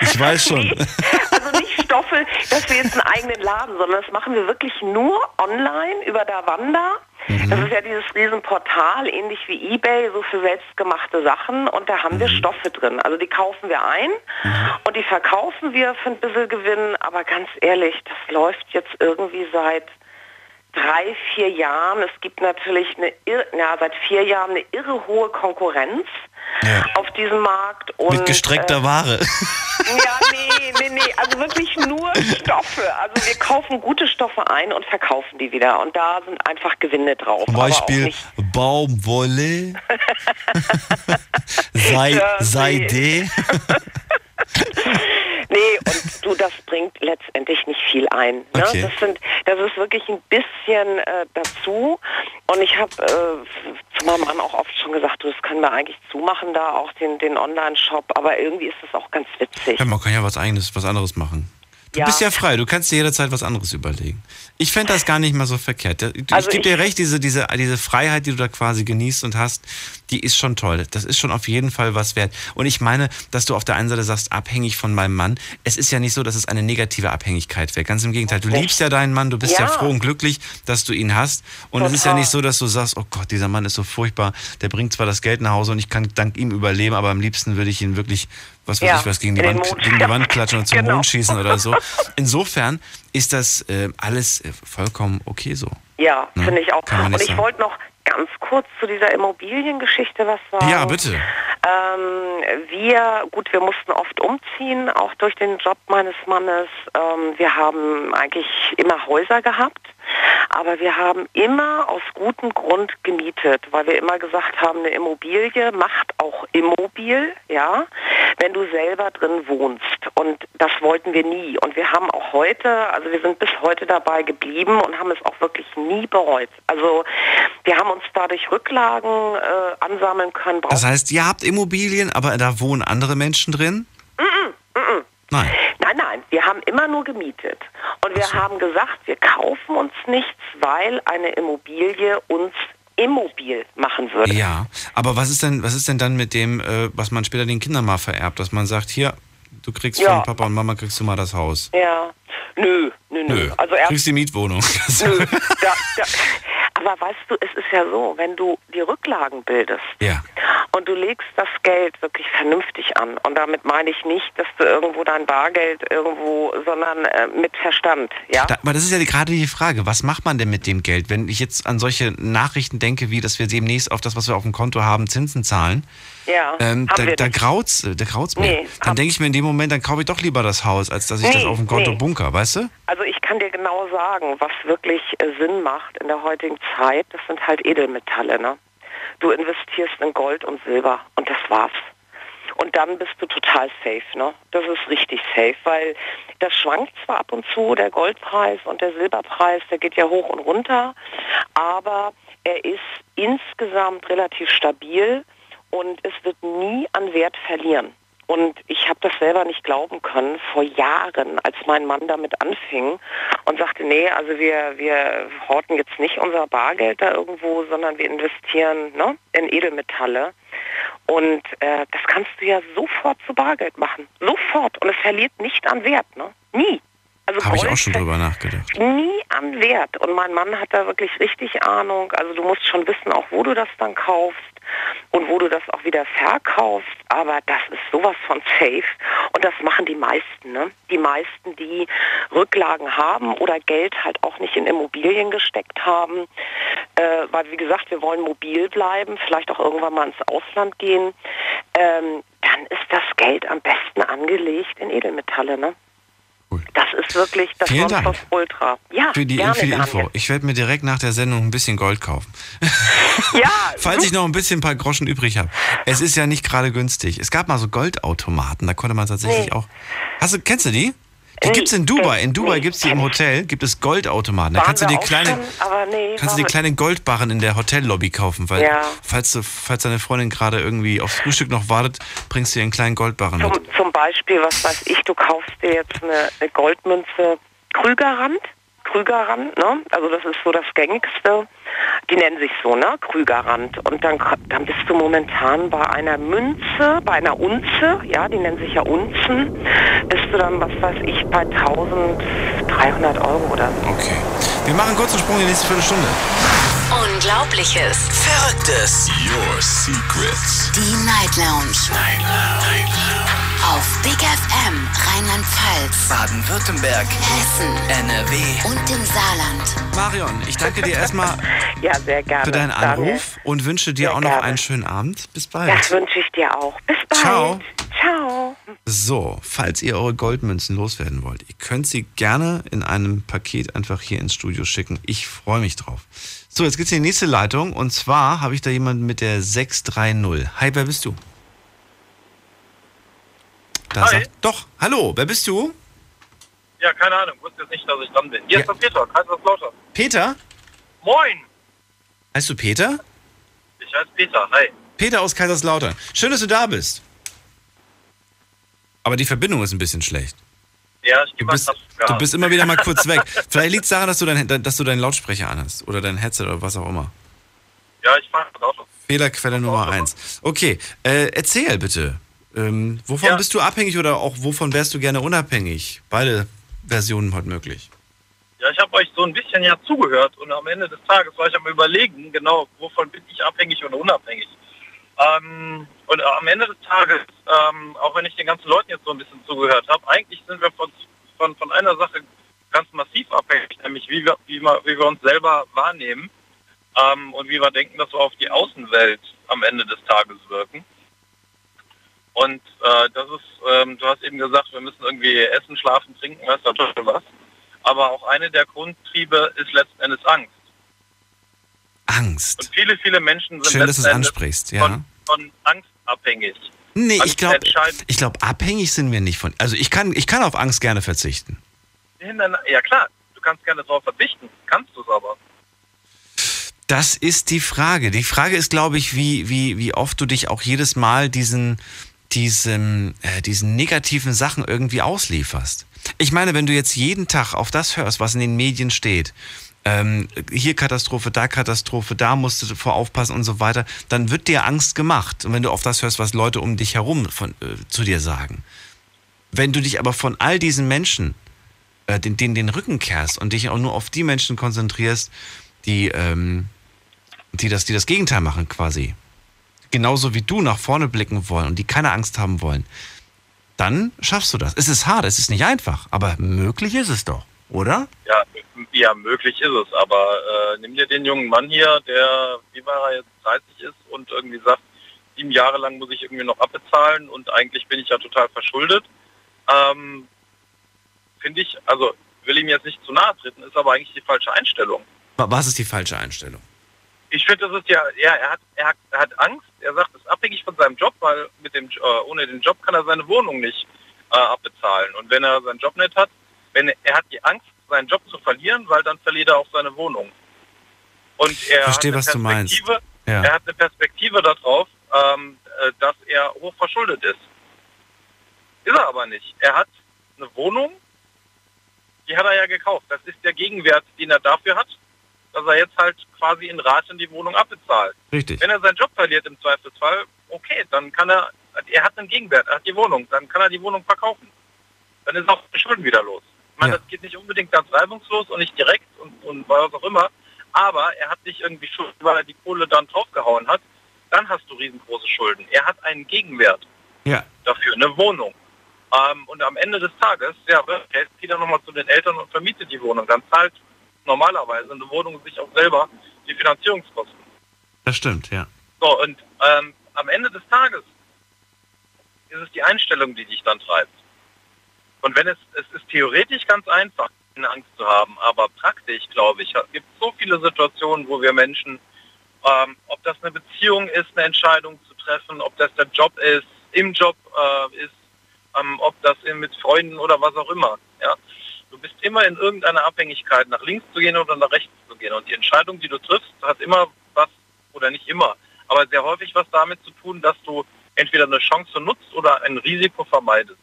Ich weiß schon. also nicht Stoffe, dass wir jetzt einen eigenen Laden, sondern das machen wir wirklich nur online über Davanda. Mhm. Das ist ja dieses Riesenportal, ähnlich wie Ebay, so für selbstgemachte Sachen. Und da haben wir Mhm. Stoffe drin. Also die kaufen wir ein und die verkaufen wir für ein bisschen Gewinn. Aber ganz ehrlich, das läuft jetzt irgendwie seit drei, vier Jahren. Es gibt natürlich eine, ja, seit vier Jahren eine irre hohe Konkurrenz auf diesem Markt. Und, Mit gestreckter äh, Ware. ja, nee, nee, nee, also wirklich nur Stoffe. Also wir kaufen gute Stoffe ein und verkaufen die wieder. Und da sind einfach Gewinne drauf. Zum Beispiel Baumwolle, Sei, Ja, Seide. Nee, und du, das bringt letztendlich nicht viel ein. Ne? Okay. Das, sind, das ist wirklich ein bisschen äh, dazu. Und ich habe äh, zu meinem Mann auch oft schon gesagt, du, das können wir eigentlich zumachen, da auch den, den Online-Shop. Aber irgendwie ist das auch ganz witzig. Ja, man kann ja was eigenes, was anderes machen. Du Ja. bist ja frei, du kannst dir jederzeit was anderes überlegen. Ich fände das gar nicht mal so verkehrt. Ich Also gebe dir recht, diese, diese, diese Freiheit, die du da quasi genießt und hast, die ist schon toll. Das ist schon auf jeden Fall was wert. Und ich meine, dass du auf der einen Seite sagst, abhängig von meinem Mann. Es ist ja nicht so, dass es eine negative Abhängigkeit wäre. Ganz im Gegenteil. Du liebst ja deinen Mann, du bist ja, Ja. froh und glücklich, dass du ihn hast. Und es ist ja Total. nicht so, dass du sagst, oh Gott, dieser Mann ist so furchtbar, der bringt zwar das Geld nach Hause und ich kann dank ihm überleben, aber am liebsten würde ich ihn wirklich, was weiß Ja, ich, was gegen die, Wand, gegen die Wand klatschen und zum Genau. Mond schießen oder so. Insofern ist das äh, alles äh, vollkommen okay so. Ja, Ne? finde ich auch. Und ich wollte noch ganz kurz zu dieser Immobiliengeschichte was sagen. Ja, bitte. Ähm, wir, gut, wir mussten oft umziehen, auch durch den Job meines Mannes. Ähm, wir haben eigentlich immer Häuser gehabt, aber wir haben immer aus gutem Grund gemietet, weil wir immer gesagt haben, eine Immobilie macht auch immobil, ja, wenn du selber drin wohnst. Und das wollten wir nie. Und wir haben auch heute, also wir sind bis heute dabei geblieben und haben es auch wirklich nie bereut. Also wir haben uns dadurch Rücklagen äh, ansammeln können. Das heißt, ihr habt Immobilien, aber da wohnen andere Menschen drin? Nein. Nein, nein, wir haben immer nur gemietet. Und wir haben gesagt, wir kaufen uns nichts, weil eine Immobilie uns immobil machen würde. Ja, aber was ist denn, was ist denn dann mit dem, äh, was man später den Kindern mal vererbt, dass man sagt, hier, du kriegst Ja. von Papa und Mama kriegst du mal das Haus. Ja, nö, nö, nö. Nö, Also erst kriegst die Mietwohnung. Nö, da, da, aber weißt du, es ist ja so, wenn du die Rücklagen bildest Ja. und du legst das Geld wirklich vernünftig an und damit meine ich nicht, dass du irgendwo dein Bargeld irgendwo, sondern äh, mit Verstand, ja? Da, aber das ist ja die- gerade die Frage, was macht man denn mit dem Geld, wenn ich jetzt an solche Nachrichten denke, wie dass wir demnächst auf das, was wir auf dem Konto haben, Zinsen zahlen. Ja, Ähm, da wir da graut's, äh, da graut's mir. Nee, dann denke ich mir in dem Moment, dann kaufe ich doch lieber das Haus, als dass ich das Nee, auf dem Konto nee. bunker, weißt du? Also ich kann dir genau sagen, was wirklich äh, Sinn macht in der heutigen Zeit, das sind halt Edelmetalle, ne? Du investierst in Gold und Silber und das war's. Und dann bist du total safe, ne? Das ist richtig safe, weil das schwankt zwar ab und zu, der Goldpreis und der Silberpreis, der geht ja hoch und runter, aber er ist insgesamt relativ stabil und es wird nie an Wert verlieren. Und ich habe das selber nicht glauben können vor Jahren, als mein Mann damit anfing und sagte, nee, also wir, wir horten jetzt nicht unser Bargeld da irgendwo, sondern wir investieren ne, in Edelmetalle. Und äh, das kannst du ja sofort zu Bargeld machen. Sofort. Und es verliert nicht an Wert. Ne? Nie. Also Habe ich auch schon drüber nachgedacht. nie an Wert. Und mein Mann hat da wirklich richtig Ahnung. Also du musst schon wissen, auch wo du das dann kaufst und wo du das auch wieder verkaufst. Aber das ist sowas von safe. Und das machen die meisten. Ne? Die meisten, die Rücklagen haben oder Geld halt auch nicht in Immobilien gesteckt haben. Äh, weil, wie gesagt, wir wollen mobil bleiben, vielleicht auch irgendwann mal ins Ausland gehen. Ähm, dann ist das Geld am besten angelegt in Edelmetalle. Ne? Das ist wirklich das Vielen Dank. Nonplusultra. Ja, Für die, gerne, für die Daniel. Info. Ich werde mir direkt nach der Sendung ein bisschen Gold kaufen. Ja, Falls ich noch ein bisschen ein paar Groschen übrig habe. Es ist ja nicht gerade günstig. Es gab mal so Goldautomaten, da konnte man tatsächlich Nee. auch. Hast du, kennst du die? Die gibt's in Dubai. In Dubai gibt's die im Hotel, gibt es Goldautomaten. Da kannst du dir kleine, nee, kannst du dir wir- kleine Goldbarren in der Hotellobby kaufen, weil Ja. falls, du, falls deine Freundin gerade irgendwie aufs Frühstück noch wartet, bringst du ihr einen kleinen Goldbarren mit. Zum, zum Beispiel, was weiß ich, du kaufst dir jetzt eine, eine Goldmünze Krügerrand. Krügerrand, ne? Also das ist so das gängigste. Die nennen sich so, ne? Krügerrand. Und dann, dann bist du momentan bei einer Münze, bei einer Unze, ja, die nennen sich ja Unzen, bist du dann, was weiß ich, bei 1300 Euro oder so. Okay. Wir machen einen kurzen Sprung in die nächste Viertelstunde. Unglaubliches. Verrücktes. Your Secrets. Die Night Lounge. Night Lounge. Auf Big FM Rheinland-Pfalz, Baden-Württemberg. Hessen NRW. und im Saarland. Marion, ich danke dir erstmal Ja, sehr gerne. für deinen Daniel. Anruf und wünsche dir Sehr auch noch gerne. einen schönen Abend. Bis bald. Das wünsche ich dir auch. Bis bald. Ciao. Ciao. So, falls ihr eure Goldmünzen loswerden wollt, ihr könnt sie gerne in einem Paket einfach hier ins Studio schicken. Ich freue mich drauf. So, jetzt geht's in die nächste Leitung und zwar habe ich da jemanden mit der 630. Hi, wer bist du? Da Hi. sagt, doch, hallo, wer bist du? Ja, keine Ahnung, wusste jetzt nicht, dass ich dran bin. Hier ist der Peter, Kaiserslautern. Peter? Moin! Heißt du Peter? Ich heiße Peter, hi. Peter aus Kaiserslautern. Schön, dass du da bist. Aber die Verbindung ist ein bisschen schlecht. Ja, ich Du gebe mal bist, du bist immer wieder mal kurz weg. Vielleicht liegt es daran, dass du, dein, dass du deinen Lautsprecher anhast oder dein Headset oder was auch immer. Ja, ich fahre das Auto. Fehlerquelle Nummer eins. Okay, äh, erzähl bitte. Ähm, wovon Ja. bist du abhängig oder auch wovon wärst du gerne unabhängig? Beide Versionen heute möglich. Ja, ich habe euch so ein bisschen ja zugehört und am Ende des Tages war ich am überlegen, genau, wovon bin ich abhängig oder unabhängig. Ähm, und am Ende des Tages, ähm, auch wenn ich den ganzen Leuten jetzt so ein bisschen zugehört habe, eigentlich sind wir von, von, von einer Sache ganz massiv abhängig, nämlich wie wir, wie wir, wie wir uns selber wahrnehmen ähm, und wie wir denken, dass wir auf die Außenwelt am Ende des Tages wirken. Und äh, das ist, ähm, du hast eben gesagt, wir müssen irgendwie essen, schlafen, trinken, weiß der Teufel was. Aber auch eine der Grundtriebe ist letzten Endes Angst. Angst. Und viele, viele Menschen sind Schön, dass du es ansprichst, ja. von, von Angst abhängig. Nee, Angst ich glaube, entscheiden- ich glaub, abhängig sind wir nicht von. Also ich kann, ich kann auf Angst gerne verzichten. Ja klar, du kannst gerne darauf verzichten, kannst du es aber. Das ist die Frage. Die Frage ist, glaube ich, wie, wie, wie oft du dich auch jedes Mal diesen, diesen, äh, diesen negativen Sachen irgendwie auslieferst. Ich meine, wenn du jetzt jeden Tag auf das hörst, was in den Medien steht, ähm, hier Katastrophe, da Katastrophe, da musst du vor aufpassen und so weiter, dann wird dir Angst gemacht. Und wenn du auf das hörst, was Leute um dich herum von, äh, zu dir sagen. Wenn du dich aber von all diesen Menschen, äh, den, den, Rücken kehrst und dich auch nur auf die Menschen konzentrierst, die, ähm, die, das, die das Gegenteil machen quasi, genauso wie du nach vorne blicken wollen und die keine Angst haben wollen, dann schaffst du das. Es ist hart, es ist nicht einfach, aber möglich ist es doch, oder? Ja, ja möglich ist es, aber äh, nimm dir den jungen Mann hier, der, wie war er jetzt, 30 ist und irgendwie sagt, sieben Jahre lang muss ich irgendwie noch abbezahlen und eigentlich bin ich ja total verschuldet. Ähm, Finde ich, also will ihm jetzt nicht zu nahe treten, ist aber eigentlich die falsche Einstellung. Was ist die falsche Einstellung? Ich finde, das ist ja, ja er, hat, er, hat, er hat Angst, er sagt, es ist abhängig von seinem Job, weil mit dem, äh, ohne den Job kann er seine Wohnung nicht äh, abbezahlen. Und wenn er seinen Job nicht hat, wenn er, er hat die Angst, seinen Job zu verlieren, weil dann verliert er auch seine Wohnung. Und er Verstehe, hat was du meinst. Ja. Er hat eine Perspektive darauf, ähm, äh, dass er hochverschuldet ist. Ist er aber nicht. Er hat eine Wohnung, die hat er ja gekauft. Das ist der Gegenwert, den er dafür hat, dass er jetzt halt quasi in Raten die Wohnung abbezahlt. Richtig. Wenn er seinen Job verliert im Zweifelsfall, okay, dann kann er, er hat einen Gegenwert, er hat die Wohnung, dann kann er die Wohnung verkaufen. Dann ist auch die Schulden wieder los. Ich meine, Ja. das geht nicht unbedingt ganz reibungslos und nicht direkt und, und was auch immer, aber er hat nicht irgendwie Schulden, weil er die Kohle dann draufgehauen hat, dann hast du riesengroße Schulden. Er hat einen Gegenwert Ja. dafür, eine Wohnung. Ähm, und am Ende des Tages, ja, er zieht dann nochmal zu den Eltern und vermietet die Wohnung. Dann zahlt normalerweise eine Wohnung sich auch selber die Finanzierungskosten. Das stimmt, ja. So, und ähm, am Ende des Tages ist es die Einstellung, die dich dann treibt. Und wenn es, es ist theoretisch ganz einfach, keine Angst zu haben, aber praktisch, glaube ich, gibt es so viele Situationen, wo wir Menschen, ähm, ob das eine Beziehung ist, eine Entscheidung zu treffen, ob das der Job ist, im Job äh, ist, ähm, ob das in- mit Freunden oder was auch immer, ja. Du bist immer in irgendeiner Abhängigkeit, nach links zu gehen oder nach rechts zu gehen. Und die Entscheidung, die du triffst, hat immer was, oder nicht immer, aber sehr häufig was damit zu tun, dass du entweder eine Chance nutzt oder ein Risiko vermeidest.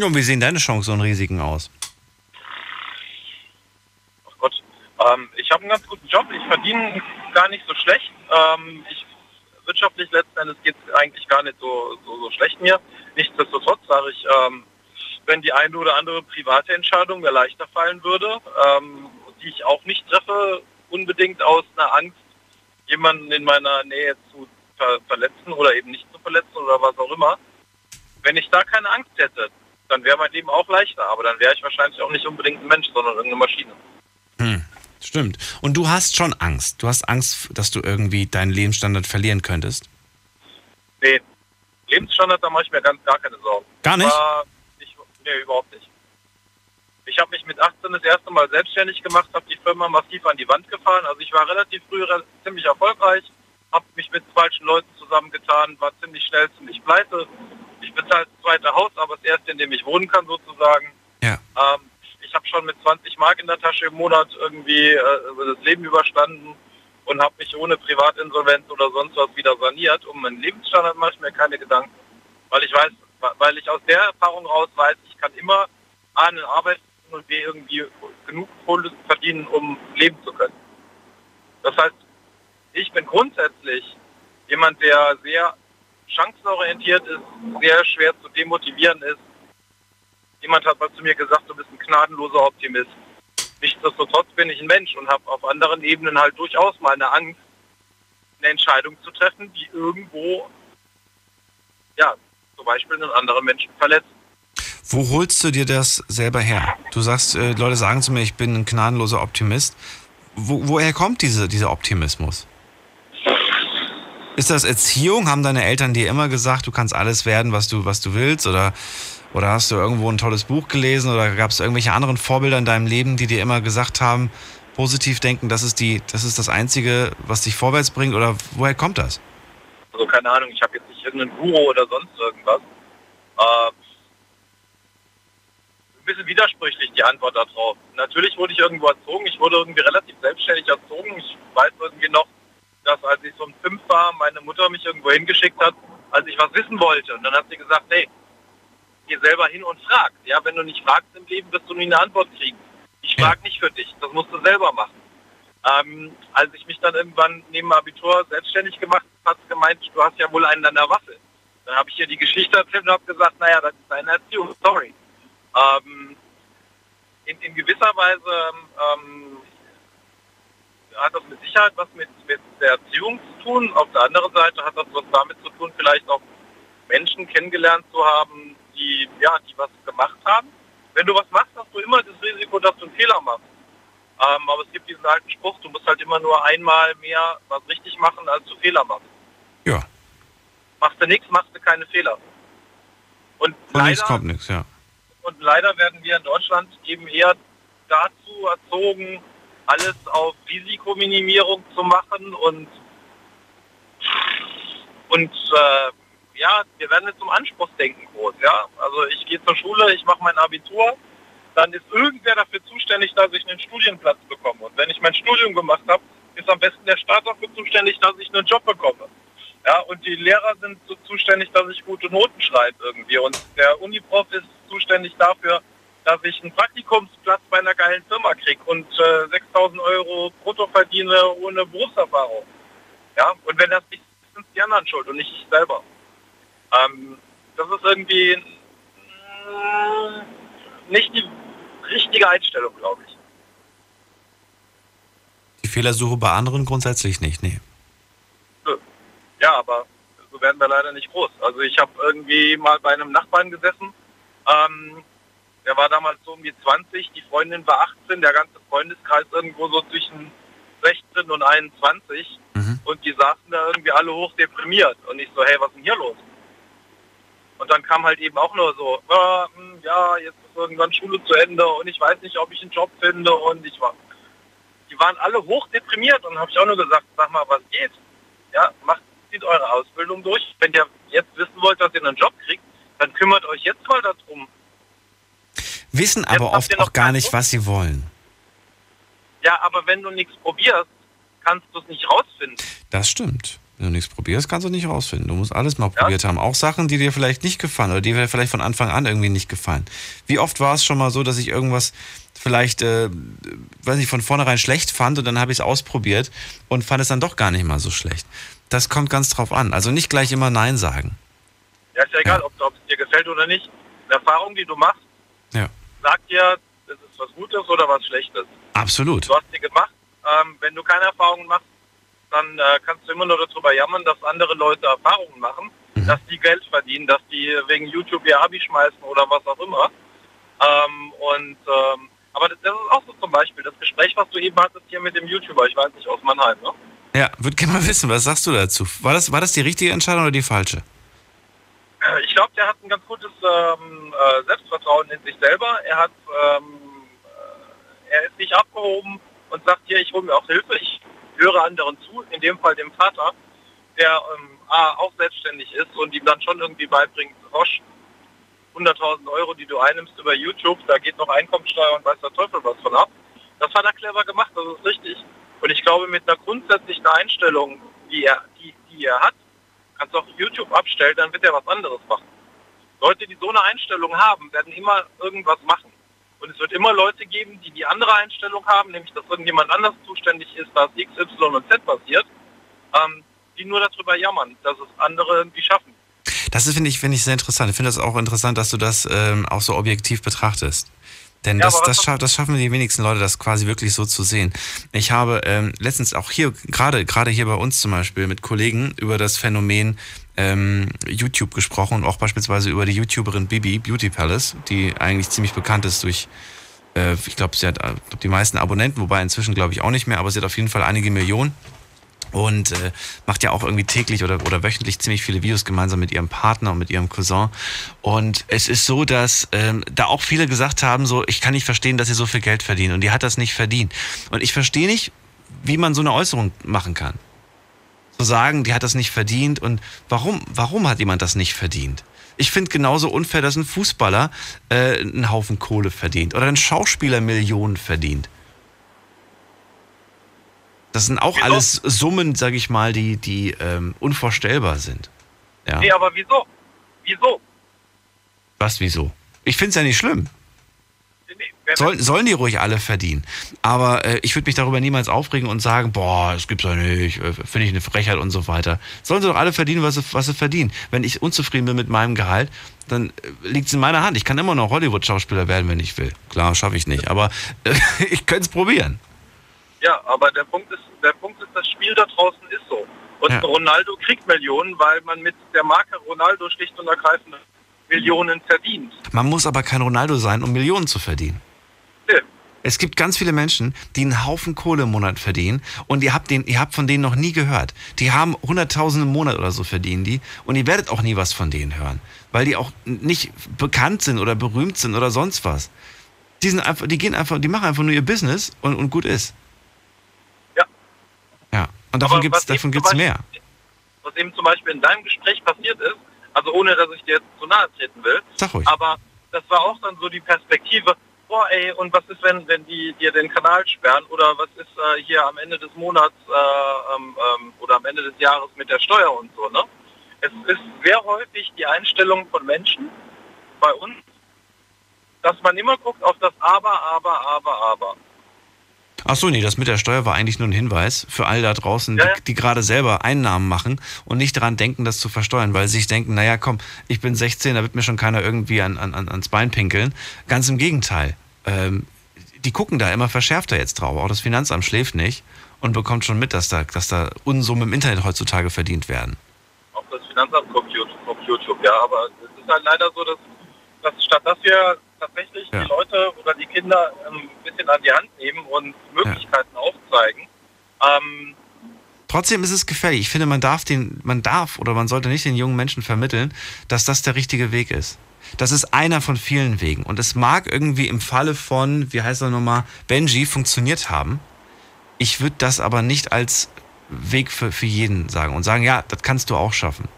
Und wie sehen deine Chancen und Risiken aus? Ach Gott. Ähm, ich habe einen ganz guten Job, ich verdiene gar nicht so schlecht. Ähm, ich, wirtschaftlich letzten Endes geht es eigentlich gar nicht so, so, so schlecht mir. Nichtsdestotrotz sage ich, ähm, wenn die eine oder andere private Entscheidung mir leichter fallen würde, ähm, die ich auch nicht treffe, unbedingt aus einer Angst, jemanden in meiner Nähe zu ver verletzen oder eben nicht zu verletzen oder was auch immer. Wenn ich da keine Angst hätte, dann wäre mein Leben auch leichter, aber dann wäre ich wahrscheinlich auch nicht unbedingt ein Mensch, sondern irgendeine Maschine. Hm, stimmt. Und du hast schon Angst. Du hast Angst, dass du irgendwie deinen Lebensstandard verlieren könntest. Nee, Lebensstandard, da mache ich mir ganz gar keine Sorgen. Gar nicht? War ich, nee, überhaupt nicht. Ich habe mich mit 18 das erste Mal selbstständig gemacht, habe die Firma massiv an die Wand gefahren. Also ich war relativ früh re ziemlich erfolgreich, habe mich mit falschen Leuten zusammengetan, war ziemlich schnell ziemlich pleite. Ich bezahle das zweite Haus, aber das erste, in dem ich wohnen kann sozusagen. Ja. Ähm, ich habe schon mit 20 Mark in der Tasche im Monat irgendwie äh, das Leben überstanden und habe mich ohne Privatinsolvenz oder sonst was wieder saniert. Um meinen Lebensstandard mache ich mir keine Gedanken, weil ich weiß, weil ich aus der Erfahrung raus weiß, ich kann immer A, eine Arbeit und B, irgendwie genug Kohle verdienen, um leben zu können. Das heißt, ich bin grundsätzlich jemand, der sehr chancenorientiert ist, sehr schwer zu demotivieren ist. Jemand hat mal zu mir gesagt, du bist ein gnadenloser Optimist. Nichtsdestotrotz bin ich ein Mensch und habe auf anderen Ebenen halt durchaus mal eine Angst, eine Entscheidung zu treffen, die irgendwo, ja, zum Beispiel einen anderen Menschen verletzt. Wo holst du dir das selber her? Du sagst, äh, Leute sagen zu mir, ich bin ein gnadenloser Optimist. Wo, woher kommt diese, dieser Optimismus? Ist das Erziehung? Haben deine Eltern dir immer gesagt, du kannst alles werden, was du, was du willst? Oder, oder hast du irgendwo ein tolles Buch gelesen? Oder gab es irgendwelche anderen Vorbilder in deinem Leben, die dir immer gesagt haben, positiv denken, das ist, die, das ist das Einzige, was dich vorwärts bringt? Oder woher kommt das? Also keine Ahnung, ich habe jetzt nicht irgendeinen Guru oder sonst irgendwas. Äh, ein bisschen widersprüchlich die Antwort darauf. Natürlich wurde ich irgendwo erzogen, ich wurde irgendwie relativ selbstständig erzogen. Ich weiß irgendwie noch, dass als ich so um fünf war, meine Mutter mich irgendwo hingeschickt hat, als ich was wissen wollte. Und dann hat sie gesagt, nee, geh selber hin und frag. Ja, wenn du nicht fragst im Leben, wirst du nie eine Antwort kriegen. Ich sag nicht für dich, das musst du selber machen. Ähm, als ich mich dann irgendwann neben Abitur selbstständig gemacht habe, hat gemeint, du hast ja wohl einen an der Waffe. Dann habe ich ihr die Geschichte erzählt und habe gesagt, naja, das ist eine Erziehungsstory. Ähm, in, in gewisser Weise ähm, hat das mit Sicherheit was mit, mit der Erziehung zu tun. Auf der anderen Seite hat das was damit zu tun, vielleicht auch Menschen kennengelernt zu haben, die, ja, die was gemacht haben. Wenn du was machst, hast du immer das Risiko, dass du einen Fehler machst. Ähm, aber es gibt diesen alten Spruch, du musst halt immer nur einmal mehr was richtig machen, als du Fehler machst. Ja. Machst du nichts, machst du keine Fehler. Und nichts leider, kommt nichts, ja. und leider werden wir in Deutschland eben eher dazu erzogen, alles auf Risikominimierung zu machen und und äh, ja, wir werden jetzt zum Anspruchsdenken groß, ja. Also ich gehe zur Schule, ich mache mein Abitur, dann ist irgendwer dafür zuständig, dass ich einen Studienplatz bekomme. Und wenn ich mein Studium gemacht habe, ist am besten der Staat dafür zuständig, dass ich einen Job bekomme. Ja, und die Lehrer sind so zuständig, dass ich gute Noten schreibe irgendwie. Und der Uniprof ist zuständig dafür, dass ich einen Praktikumsplatz bei einer geilen Firma kriege und äh, 6000 Euro brutto verdiene ohne Berufserfahrung. Ja, und wenn das nicht ist, sind die anderen schuld und nicht ich selber. Ähm, das ist irgendwie mh, nicht die richtige Einstellung, glaube ich. Die Fehlersuche bei anderen grundsätzlich nicht, nee. Ja, aber so werden wir leider nicht groß. Also ich habe irgendwie mal bei einem Nachbarn gesessen, ähm, der war damals so um die 20, die Freundin war 18, der ganze Freundeskreis irgendwo so zwischen 16 und 21 und die saßen da irgendwie alle hoch deprimiert und ich so, hey, was ist denn hier los? Und dann kam halt eben auch nur so, ah, hm, ja, jetzt ist irgendwann Schule zu Ende und ich weiß nicht, ob ich einen Job finde und ich war, die waren alle hoch deprimiert und habe ich auch nur gesagt, sag mal, was geht? Ja, macht, zieht eure Ausbildung durch. Wenn ihr jetzt wissen wollt, dass ihr einen Job kriegt, dann kümmert euch jetzt mal darum. Wissen aber habt oft auch gar nicht, was sie wollen. Ja, aber wenn du nichts probierst, kannst du es nicht rausfinden. Das stimmt. Wenn du nichts probierst, kannst du nicht rausfinden. Du musst alles mal probiert haben. Auch Sachen, die dir vielleicht nicht gefallen oder die dir vielleicht von Anfang an irgendwie nicht gefallen. Wie oft war es schon mal so, dass ich irgendwas vielleicht, äh, weiß nicht, von vornherein schlecht fand und dann habe ich es ausprobiert und fand es dann doch gar nicht mal so schlecht. Das kommt ganz drauf an. Also nicht gleich immer Nein sagen. Ja, ist ja egal, ob ob es dir gefällt oder nicht. Eine Erfahrung, die du machst, Ja. sagt dir, das ist was Gutes oder was Schlechtes. Absolut. Du hast sie gemacht. Ähm, wenn du keine Erfahrungen machst, dann äh, kannst du immer nur darüber jammern, dass andere Leute Erfahrungen machen, dass die Geld verdienen, dass die wegen YouTube ihr Abi schmeißen oder was auch immer. Ähm, und ähm, aber das, das ist auch so zum Beispiel das Gespräch, was du eben hattest hier mit dem YouTuber, ich weiß nicht, aus Mannheim, ne? Ja, würde gerne mal wissen, was sagst du dazu? War das, war das die richtige Entscheidung oder die falsche? Äh, Ich glaube, der hat ein ganz gutes ähm, äh, Selbstvertrauen in sich selber. Er hat, ähm, äh, er ist nicht abgehoben und sagt hier, ich hole mir auch Hilfe. Ich höre anderen zu, in dem Fall dem Vater, der ähm, A, auch selbstständig ist und ihm dann schon irgendwie beibringt, Rosch, 100.000 Euro, die du einnimmst über YouTube, da geht noch Einkommensteuer und weiß der Teufel was von ab. Das hat er clever gemacht, das ist richtig. Und ich glaube, mit einer grundsätzlichen Einstellung, die er, die, die er hat, kannst du auch YouTube abstellen, dann wird er was anderes machen. Leute, die so eine Einstellung haben, werden immer irgendwas machen. Und es wird immer Leute geben, die die andere Einstellung haben, nämlich dass irgendjemand anders zuständig ist, dass X, Y und Z passiert, ähm, die nur darüber jammern, dass es andere irgendwie schaffen. Das ist, finde ich, finde ich sehr interessant. Ich finde es auch interessant, dass du das ähm, auch so objektiv betrachtest. Denn Ja, das, das, scha das schaffen die wenigsten Leute, das quasi wirklich so zu sehen. Ich habe ähm, letztens auch hier, gerade gerade hier bei uns zum Beispiel, mit Kollegen über das Phänomen ähm, YouTube gesprochen und auch beispielsweise über die YouTuberin Bibi, Beauty Palace, die eigentlich ziemlich bekannt ist durch, äh, ich glaube, sie hat äh, die meisten Abonnenten, wobei inzwischen glaube ich auch nicht mehr, aber sie hat auf jeden Fall einige Millionen und äh, macht ja auch irgendwie täglich oder, oder wöchentlich ziemlich viele Videos gemeinsam mit ihrem Partner und mit ihrem Cousin. Und es ist so, dass ähm, da auch viele gesagt haben, so, ich kann nicht verstehen, dass sie so viel Geld verdienen. Und die hat das nicht verdient. Und ich verstehe nicht, wie man so eine Äußerung machen kann. Zu sagen, die hat das nicht verdient und warum, warum hat jemand das nicht verdient? Ich finde genauso unfair, dass ein Fußballer äh, einen Haufen Kohle verdient oder ein Schauspieler Millionen verdient. Das sind auch alles Summen, sage ich mal, die, die ähm, unvorstellbar sind. Ja. Nee, aber wieso? Wieso? Was, wieso? Ich finde es ja nicht schlimm. Soll, sollen die ruhig alle verdienen. Aber äh, ich würde mich darüber niemals aufregen und sagen, boah, das gibt's doch nicht, äh, finde ich eine Frechheit und so weiter. Sollen sie doch alle verdienen, was sie, was sie verdienen. Wenn ich unzufrieden bin mit meinem Gehalt, dann äh, liegt es in meiner Hand. Ich kann immer noch Hollywood-Schauspieler werden, wenn ich will. Klar, schaffe ich nicht, aber äh, ich könnte es probieren. Ja, aber der Punkt ist, der Punkt ist, das Spiel da draußen ist so. Und Ja. Ronaldo kriegt Millionen, weil man mit der Marke Ronaldo schlicht und ergreifend Millionen verdient. Man muss aber kein Ronaldo sein, um Millionen zu verdienen. Nee. Es gibt ganz viele Menschen, die einen Haufen Kohle im Monat verdienen und ihr habt, den, ihr habt von denen noch nie gehört. Die haben Hunderttausende im Monat oder so verdienen die und ihr werdet auch nie was von denen hören, weil die auch nicht bekannt sind oder berühmt sind oder sonst was. Die, sind einfach, die gehen einfach, die machen einfach nur ihr Business und, und gut ist. Ja. Ja. Und davon zum gibt's mehr. Was eben zum Beispiel in deinem Gespräch passiert ist, also ohne dass ich dir jetzt zu nahe treten will, Sag ruhig. aber das war auch dann so die Perspektive, boah ey, und was ist, wenn, wenn die dir den Kanal sperren oder was ist äh, hier am Ende des Monats äh, ähm, ähm, oder am Ende des Jahres mit der Steuer und so, ne? Es ist sehr häufig die Einstellung von Menschen bei uns, dass man immer guckt auf das Aber, Aber, Aber, Aber. Ach so, nee, das mit der Steuer war eigentlich nur ein Hinweis für alle da draußen, Ja, ja. die, die gerade selber Einnahmen machen und nicht daran denken, das zu versteuern, weil sie sich denken, naja, komm, ich bin 16, da wird mir schon keiner irgendwie an, an, an- ans Bein pinkeln. Ganz im Gegenteil. Ähm, die gucken da immer verschärfter jetzt drauf. Auch das Finanzamt schläft nicht und bekommt schon mit, dass da, dass da Unsummen im Internet heutzutage verdient werden. Auch das Finanzamt auf YouTube, auf YouTube, ja, aber es ist halt leider so, dass, dass statt dass wir tatsächlich Ja. die Leute oder die Kinder ähm, ein bisschen an die Hand nehmen und Möglichkeiten aufzeigen, ähm, Trotzdem ist es gefährlich. Ich finde, man darf den, man darf oder man sollte nicht den jungen Menschen vermitteln, dass das der richtige Weg ist. Das ist einer von vielen Wegen. Und es mag irgendwie im Falle von, wie heißt er nochmal, Benji funktioniert haben. Ich würde das aber nicht als Weg für, für jeden sagen und sagen, ja, das kannst du auch schaffen.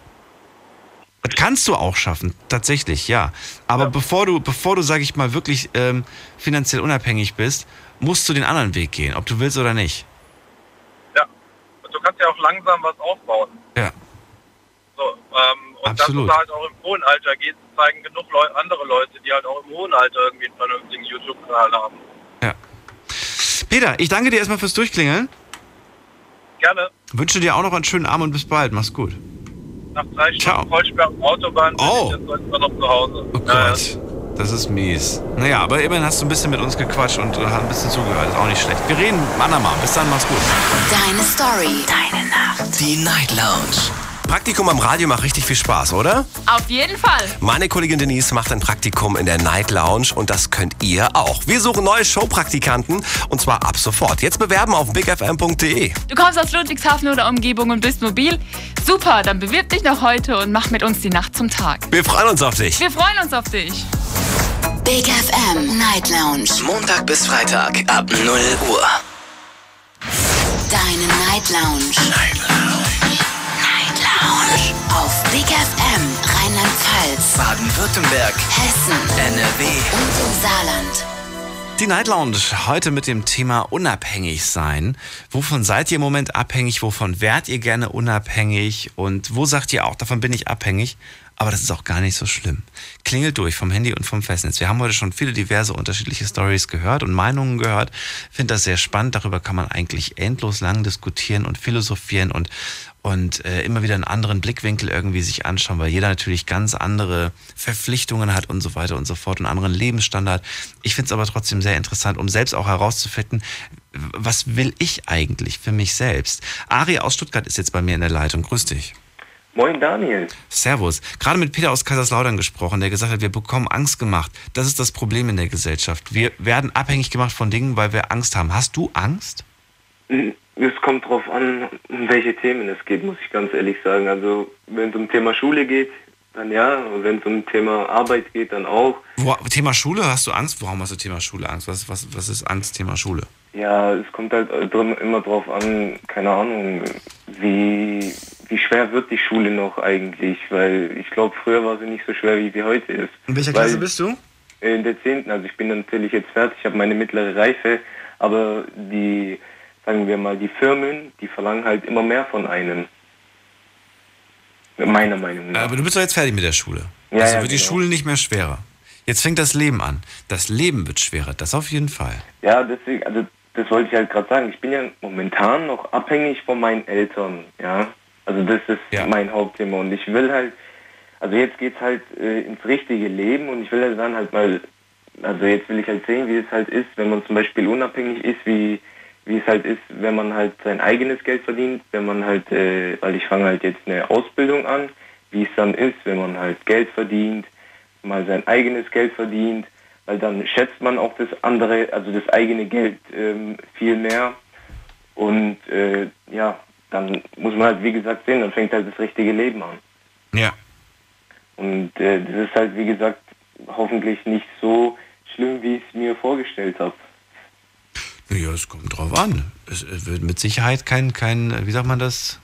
Das kannst du auch schaffen, tatsächlich, ja. Aber bevor du, bevor du, sag ich mal, wirklich ähm, finanziell unabhängig bist, musst du den anderen Weg gehen, ob du willst oder nicht. und du kannst ja auch langsam was aufbauen. Ja. So, ähm, und Absolut. dass es halt auch im hohen Alter geht, zeigen genug Leu andere Leute, die halt auch im hohen Alter irgendwie einen vernünftigen YouTube-Kanal haben. Peter, ich danke dir erstmal fürs Durchklingeln. Gerne. Wünsche dir auch noch einen schönen Abend und bis bald. Mach's gut. Nach drei Stunden Vollsperrung Autobahn Oh. bin ich jetzt immer noch zu Hause. Oh Gott, das ist mies. Naja, aber immerhin hast du ein bisschen mit uns gequatscht und äh, ein bisschen zugehört. Ist auch nicht schlecht. Wir reden andermal. Bis dann, mach's gut. Deine Story. Deine Nacht. Die Night Lounge. Praktikum am Radio macht richtig viel Spaß, oder? Auf jeden Fall. Meine Kollegin Denise macht ein Praktikum in der Night Lounge und das könnt ihr auch. Wir suchen neue Showpraktikanten und zwar ab sofort. Jetzt bewerben auf bigfm.de. Du kommst aus Ludwigshafen oder Umgebung und bist mobil? Super, dann bewirb dich noch heute und mach mit uns die Nacht zum Tag. Wir freuen uns auf dich. Wir freuen uns auf dich. Big FM Night Lounge. Montag bis Freitag ab 0 Uhr. Deine Night Lounge. Night Lounge. Lounge. Auf Big FM Rheinland-Pfalz, Baden-Württemberg, Hessen NRW. und im Saarland. Die Night Lounge heute mit dem Thema unabhängig sein. Wovon seid ihr im Moment abhängig? Wovon wärt ihr gerne unabhängig? Und wo sagt ihr auch, davon bin ich abhängig? Aber das ist auch gar nicht so schlimm. Klingelt durch vom Handy und vom Festnetz. Wir haben heute schon viele diverse unterschiedliche Stories gehört und Meinungen gehört. Finde das sehr spannend. Darüber kann man eigentlich endlos lang diskutieren und philosophieren und, und äh, immer wieder einen anderen Blickwinkel irgendwie sich anschauen, weil jeder natürlich ganz andere Verpflichtungen hat und so weiter und so fort und einen anderen Lebensstandard. Ich finde es aber trotzdem sehr interessant, um selbst auch herauszufinden, was will ich eigentlich für mich selbst? Ari aus Stuttgart ist jetzt bei mir in der Leitung. Grüß dich. Moin Daniel. Servus. Gerade mit Peter aus Kaiserslautern gesprochen, der gesagt hat, wir bekommen Angst gemacht. Das ist das Problem in der Gesellschaft. Wir werden abhängig gemacht von Dingen, weil wir Angst haben. Hast du Angst? Es kommt drauf an, um welche Themen es geht, muss ich ganz ehrlich sagen. Also wenn es um Thema Schule geht, dann ja. Und wenn es um Thema Arbeit geht, dann auch. Wo, Thema Schule, hast du Angst? Warum hast du Thema Schule Angst? Was, was, was ist Angst, Thema Schule? Ja, es kommt halt drum- immer drauf an, keine Ahnung, wie, wie schwer wird die Schule noch eigentlich, weil ich glaube, früher war sie nicht so schwer, wie sie heute ist. In welcher Weil- Klasse bist du? In der 10. Also ich bin natürlich jetzt fertig, ich habe meine mittlere Reife, aber die, sagen wir mal, die Firmen, die verlangen halt immer mehr von einem. Meiner Meinung nach. Aber du bist doch jetzt fertig mit der Schule. Ja, also ja, wird die genau. Schule nicht mehr schwerer. Jetzt fängt das Leben an. Das Leben wird schwerer, das auf jeden Fall. Ja, deswegen, also das wollte ich halt gerade sagen. Ich bin ja momentan noch abhängig von meinen Eltern, ja. Also das ist mein Hauptthema und ich will halt, also jetzt geht's halt äh, ins richtige Leben und ich will halt dann halt mal, also jetzt will ich halt sehen, wie es halt ist, wenn man zum Beispiel unabhängig ist, wie wie es halt ist, wenn man halt sein eigenes Geld verdient, wenn man halt, äh, weil ich fange halt jetzt eine Ausbildung an, wie es dann ist, wenn man halt Geld verdient, mal sein eigenes Geld verdient, weil dann schätzt man auch das andere, also das eigene Geld ähm, viel mehr und äh, ja, dann muss man halt wie gesagt sehen, dann fängt halt das richtige Leben an. Ja. Und äh, das ist halt wie gesagt hoffentlich nicht so schlimm, wie ich es mir vorgestellt habe. Ja, es kommt drauf an. Es wird mit Sicherheit kein, kein, wie sagt man das?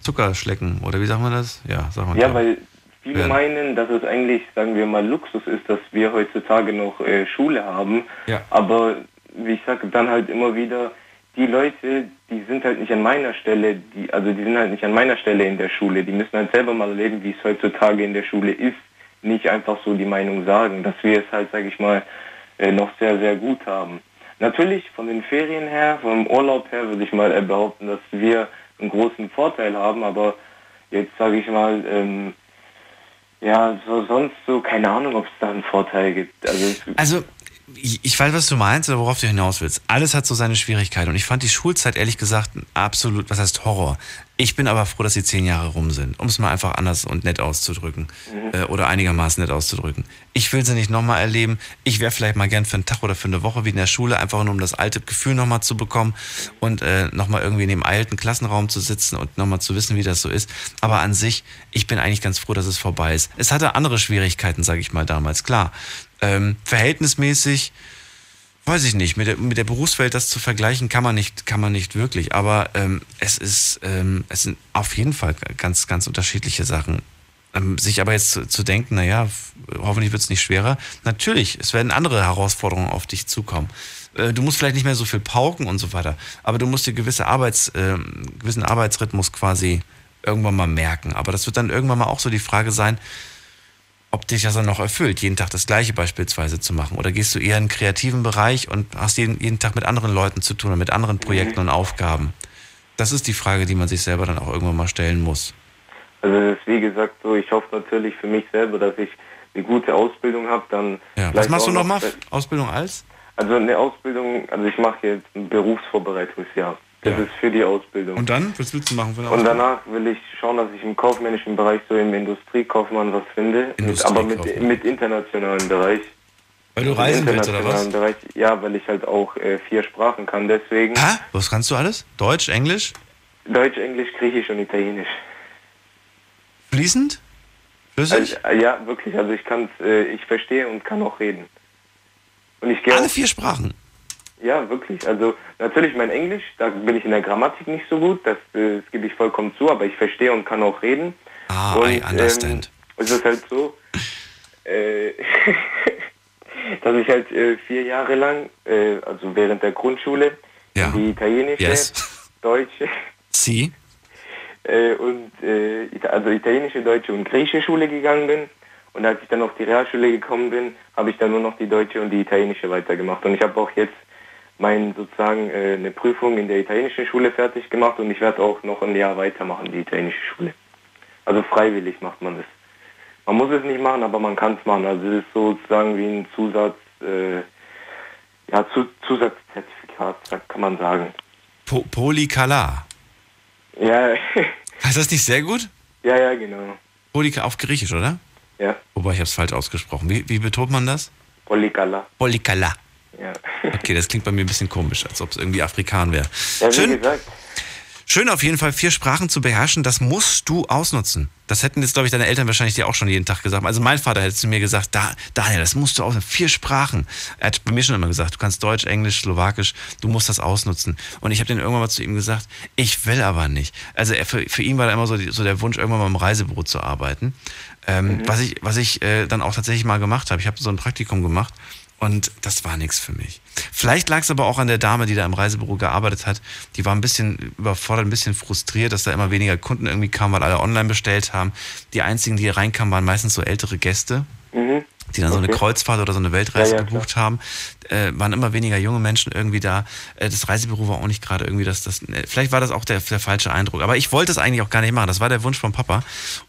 Zuckerschlecken oder wie sagt man das? Ja, sag mal. Ja, weil viele Ja. meinen, dass es eigentlich, sagen wir mal, Luxus ist, dass wir heutzutage noch äh, Schule haben. Ja. Aber wie ich sage, dann halt immer wieder, die Leute, die sind halt nicht an meiner Stelle, die, also die sind halt nicht an meiner Stelle in der Schule. Die müssen halt selber mal erleben, wie es heutzutage in der Schule ist. Nicht einfach so die Meinung sagen, dass wir es halt, sage ich mal, äh, noch sehr, sehr gut haben. Natürlich von den Ferien her, vom Urlaub her würde ich mal äh, behaupten, dass wir einen großen Vorteil haben, aber jetzt sage ich mal, ähm, ja, so, sonst so, keine Ahnung, ob es da einen Vorteil gibt. Also, Also, ich, weiß, was du meinst oder worauf du hinaus willst. Alles hat so seine Schwierigkeiten. Und ich fand die Schulzeit ehrlich gesagt absolut, was heißt Horror. Ich bin aber froh, dass die zehn Jahre rum sind, um es mal einfach anders und nett auszudrücken. Mhm. Äh, oder einigermaßen nett auszudrücken. Ich will sie nicht nochmal erleben. Ich wäre vielleicht mal gern für einen Tag oder für eine Woche wie in der Schule, einfach nur um das alte Gefühl nochmal zu bekommen und äh, nochmal irgendwie in dem alten Klassenraum zu sitzen und nochmal zu wissen, wie das so ist. Aber an sich, ich bin eigentlich ganz froh, dass es vorbei ist. Es hatte andere Schwierigkeiten, sage ich mal damals, klar. Ähm, verhältnismäßig, weiß ich nicht, mit der, mit der Berufswelt das zu vergleichen, kann man nicht, kann man nicht wirklich. Aber ähm, es ist, ähm, es sind auf jeden Fall ganz, ganz unterschiedliche Sachen. Ähm, sich aber jetzt zu, zu denken, naja, hoffentlich wird es nicht schwerer. Natürlich, es werden andere Herausforderungen auf dich zukommen. Äh, Du musst vielleicht nicht mehr so viel pauken und so weiter, aber du musst dir gewisse Arbeits, ähm, gewissen Arbeitsrhythmus quasi irgendwann mal merken. Aber das wird dann irgendwann mal auch so die Frage sein, ob dich das dann noch erfüllt, jeden Tag das Gleiche beispielsweise zu machen. Oder gehst du eher in einen kreativen Bereich und hast jeden, jeden Tag mit anderen Leuten zu tun oder mit anderen Projekten und Aufgaben? Das ist die Frage, die man sich selber dann auch irgendwann mal stellen muss. also es ist wie gesagt so, ich hoffe natürlich für mich selber, dass ich eine gute Ausbildung habe, dann Ja. Was machst du nochmal? noch- Ausbildung als? Also eine Ausbildung, also ich mache jetzt ein Berufsvorbereitungsjahr. Das ist für die Ausbildung. Und dann? Was willst du machen für eine Und Ausbildung? danach will ich schauen, dass ich im kaufmännischen Bereich, so im Industriekaufmann was finde, mit, aber mit, mit internationalen Bereich. Weil du reisen willst, oder was? Bereich, ja, weil ich halt auch äh, vier Sprachen kann, deswegen. Hä? Was kannst du alles? Deutsch, Englisch? Deutsch, Englisch, Griechisch und Italienisch. Fließend? Flüssig? Also, äh, ja, wirklich, also ich kann äh, ich verstehe und kann auch reden. Und ich gehe Alle vier Sprachen? Ja, wirklich. Also natürlich mein Englisch, da bin ich in der Grammatik nicht so gut, das, äh, das gebe ich vollkommen zu, aber ich verstehe und kann auch reden. Ah, und, I understand. Ähm, es ist halt so, äh, dass ich halt äh, vier Jahre lang, äh, also während der Grundschule, Ja. die italienische, Yes. deutsche Sie? äh, und äh, also italienische, deutsche und griechische Schule gegangen bin. Und als ich dann auf die Realschule gekommen bin, habe ich dann nur noch die deutsche und die italienische weitergemacht. Und ich habe auch jetzt mein sozusagen äh, eine Prüfung in der italienischen Schule fertig gemacht und ich werde auch noch ein Jahr weitermachen, die italienische Schule. Also freiwillig macht man das. Man muss es nicht machen, aber man kann es machen. Also es ist sozusagen wie ein Zusatz, äh, ja, Zu Zusatzzertifikat, kann man sagen. Po Polikala. Ja, Heißt das nicht sehr gut? ja, ja, genau. Polika auf Griechisch, oder? Ja, Wobei ich habe es falsch ausgesprochen. Wie, wie betont man das? Polikala. Polikala. Ja. Okay, das klingt bei mir ein bisschen komisch, als ob es irgendwie Afrikan wäre. Ja, wie Schön, gesagt, schön auf jeden Fall, vier Sprachen zu beherrschen, das musst du ausnutzen. Das hätten jetzt, glaube ich, deine Eltern wahrscheinlich dir auch schon jeden Tag gesagt. Also mein Vater hätte zu mir gesagt, da, Daniel, das musst du ausnutzen. Vier Sprachen. Er hat bei mir schon immer gesagt, du kannst Deutsch, Englisch, Slowakisch, du musst das ausnutzen. Und ich habe dann irgendwann mal zu ihm gesagt, ich will aber nicht. Also er, für, für ihn war da immer so, die, so der Wunsch, irgendwann mal im Reisebüro zu arbeiten. Ähm, Was ich, was ich äh, dann auch tatsächlich mal gemacht habe. Ich habe so ein Praktikum gemacht und das war nichts für mich. Vielleicht lag es aber auch an der Dame, die da im Reisebüro gearbeitet hat. Die war ein bisschen überfordert, ein bisschen frustriert, dass da immer weniger Kunden irgendwie kamen, weil alle online bestellt haben. Die einzigen, die hier reinkamen, waren meistens so ältere Gäste. Die dann so eine Okay. Kreuzfahrt oder so eine Weltreise Ja, ja, gebucht haben, äh, waren immer weniger junge Menschen irgendwie da. Äh, das Reisebüro war auch nicht gerade irgendwie das, das äh, vielleicht war das auch der, der falsche Eindruck. Aber ich wollte es eigentlich auch gar nicht machen. Das war der Wunsch vom Papa.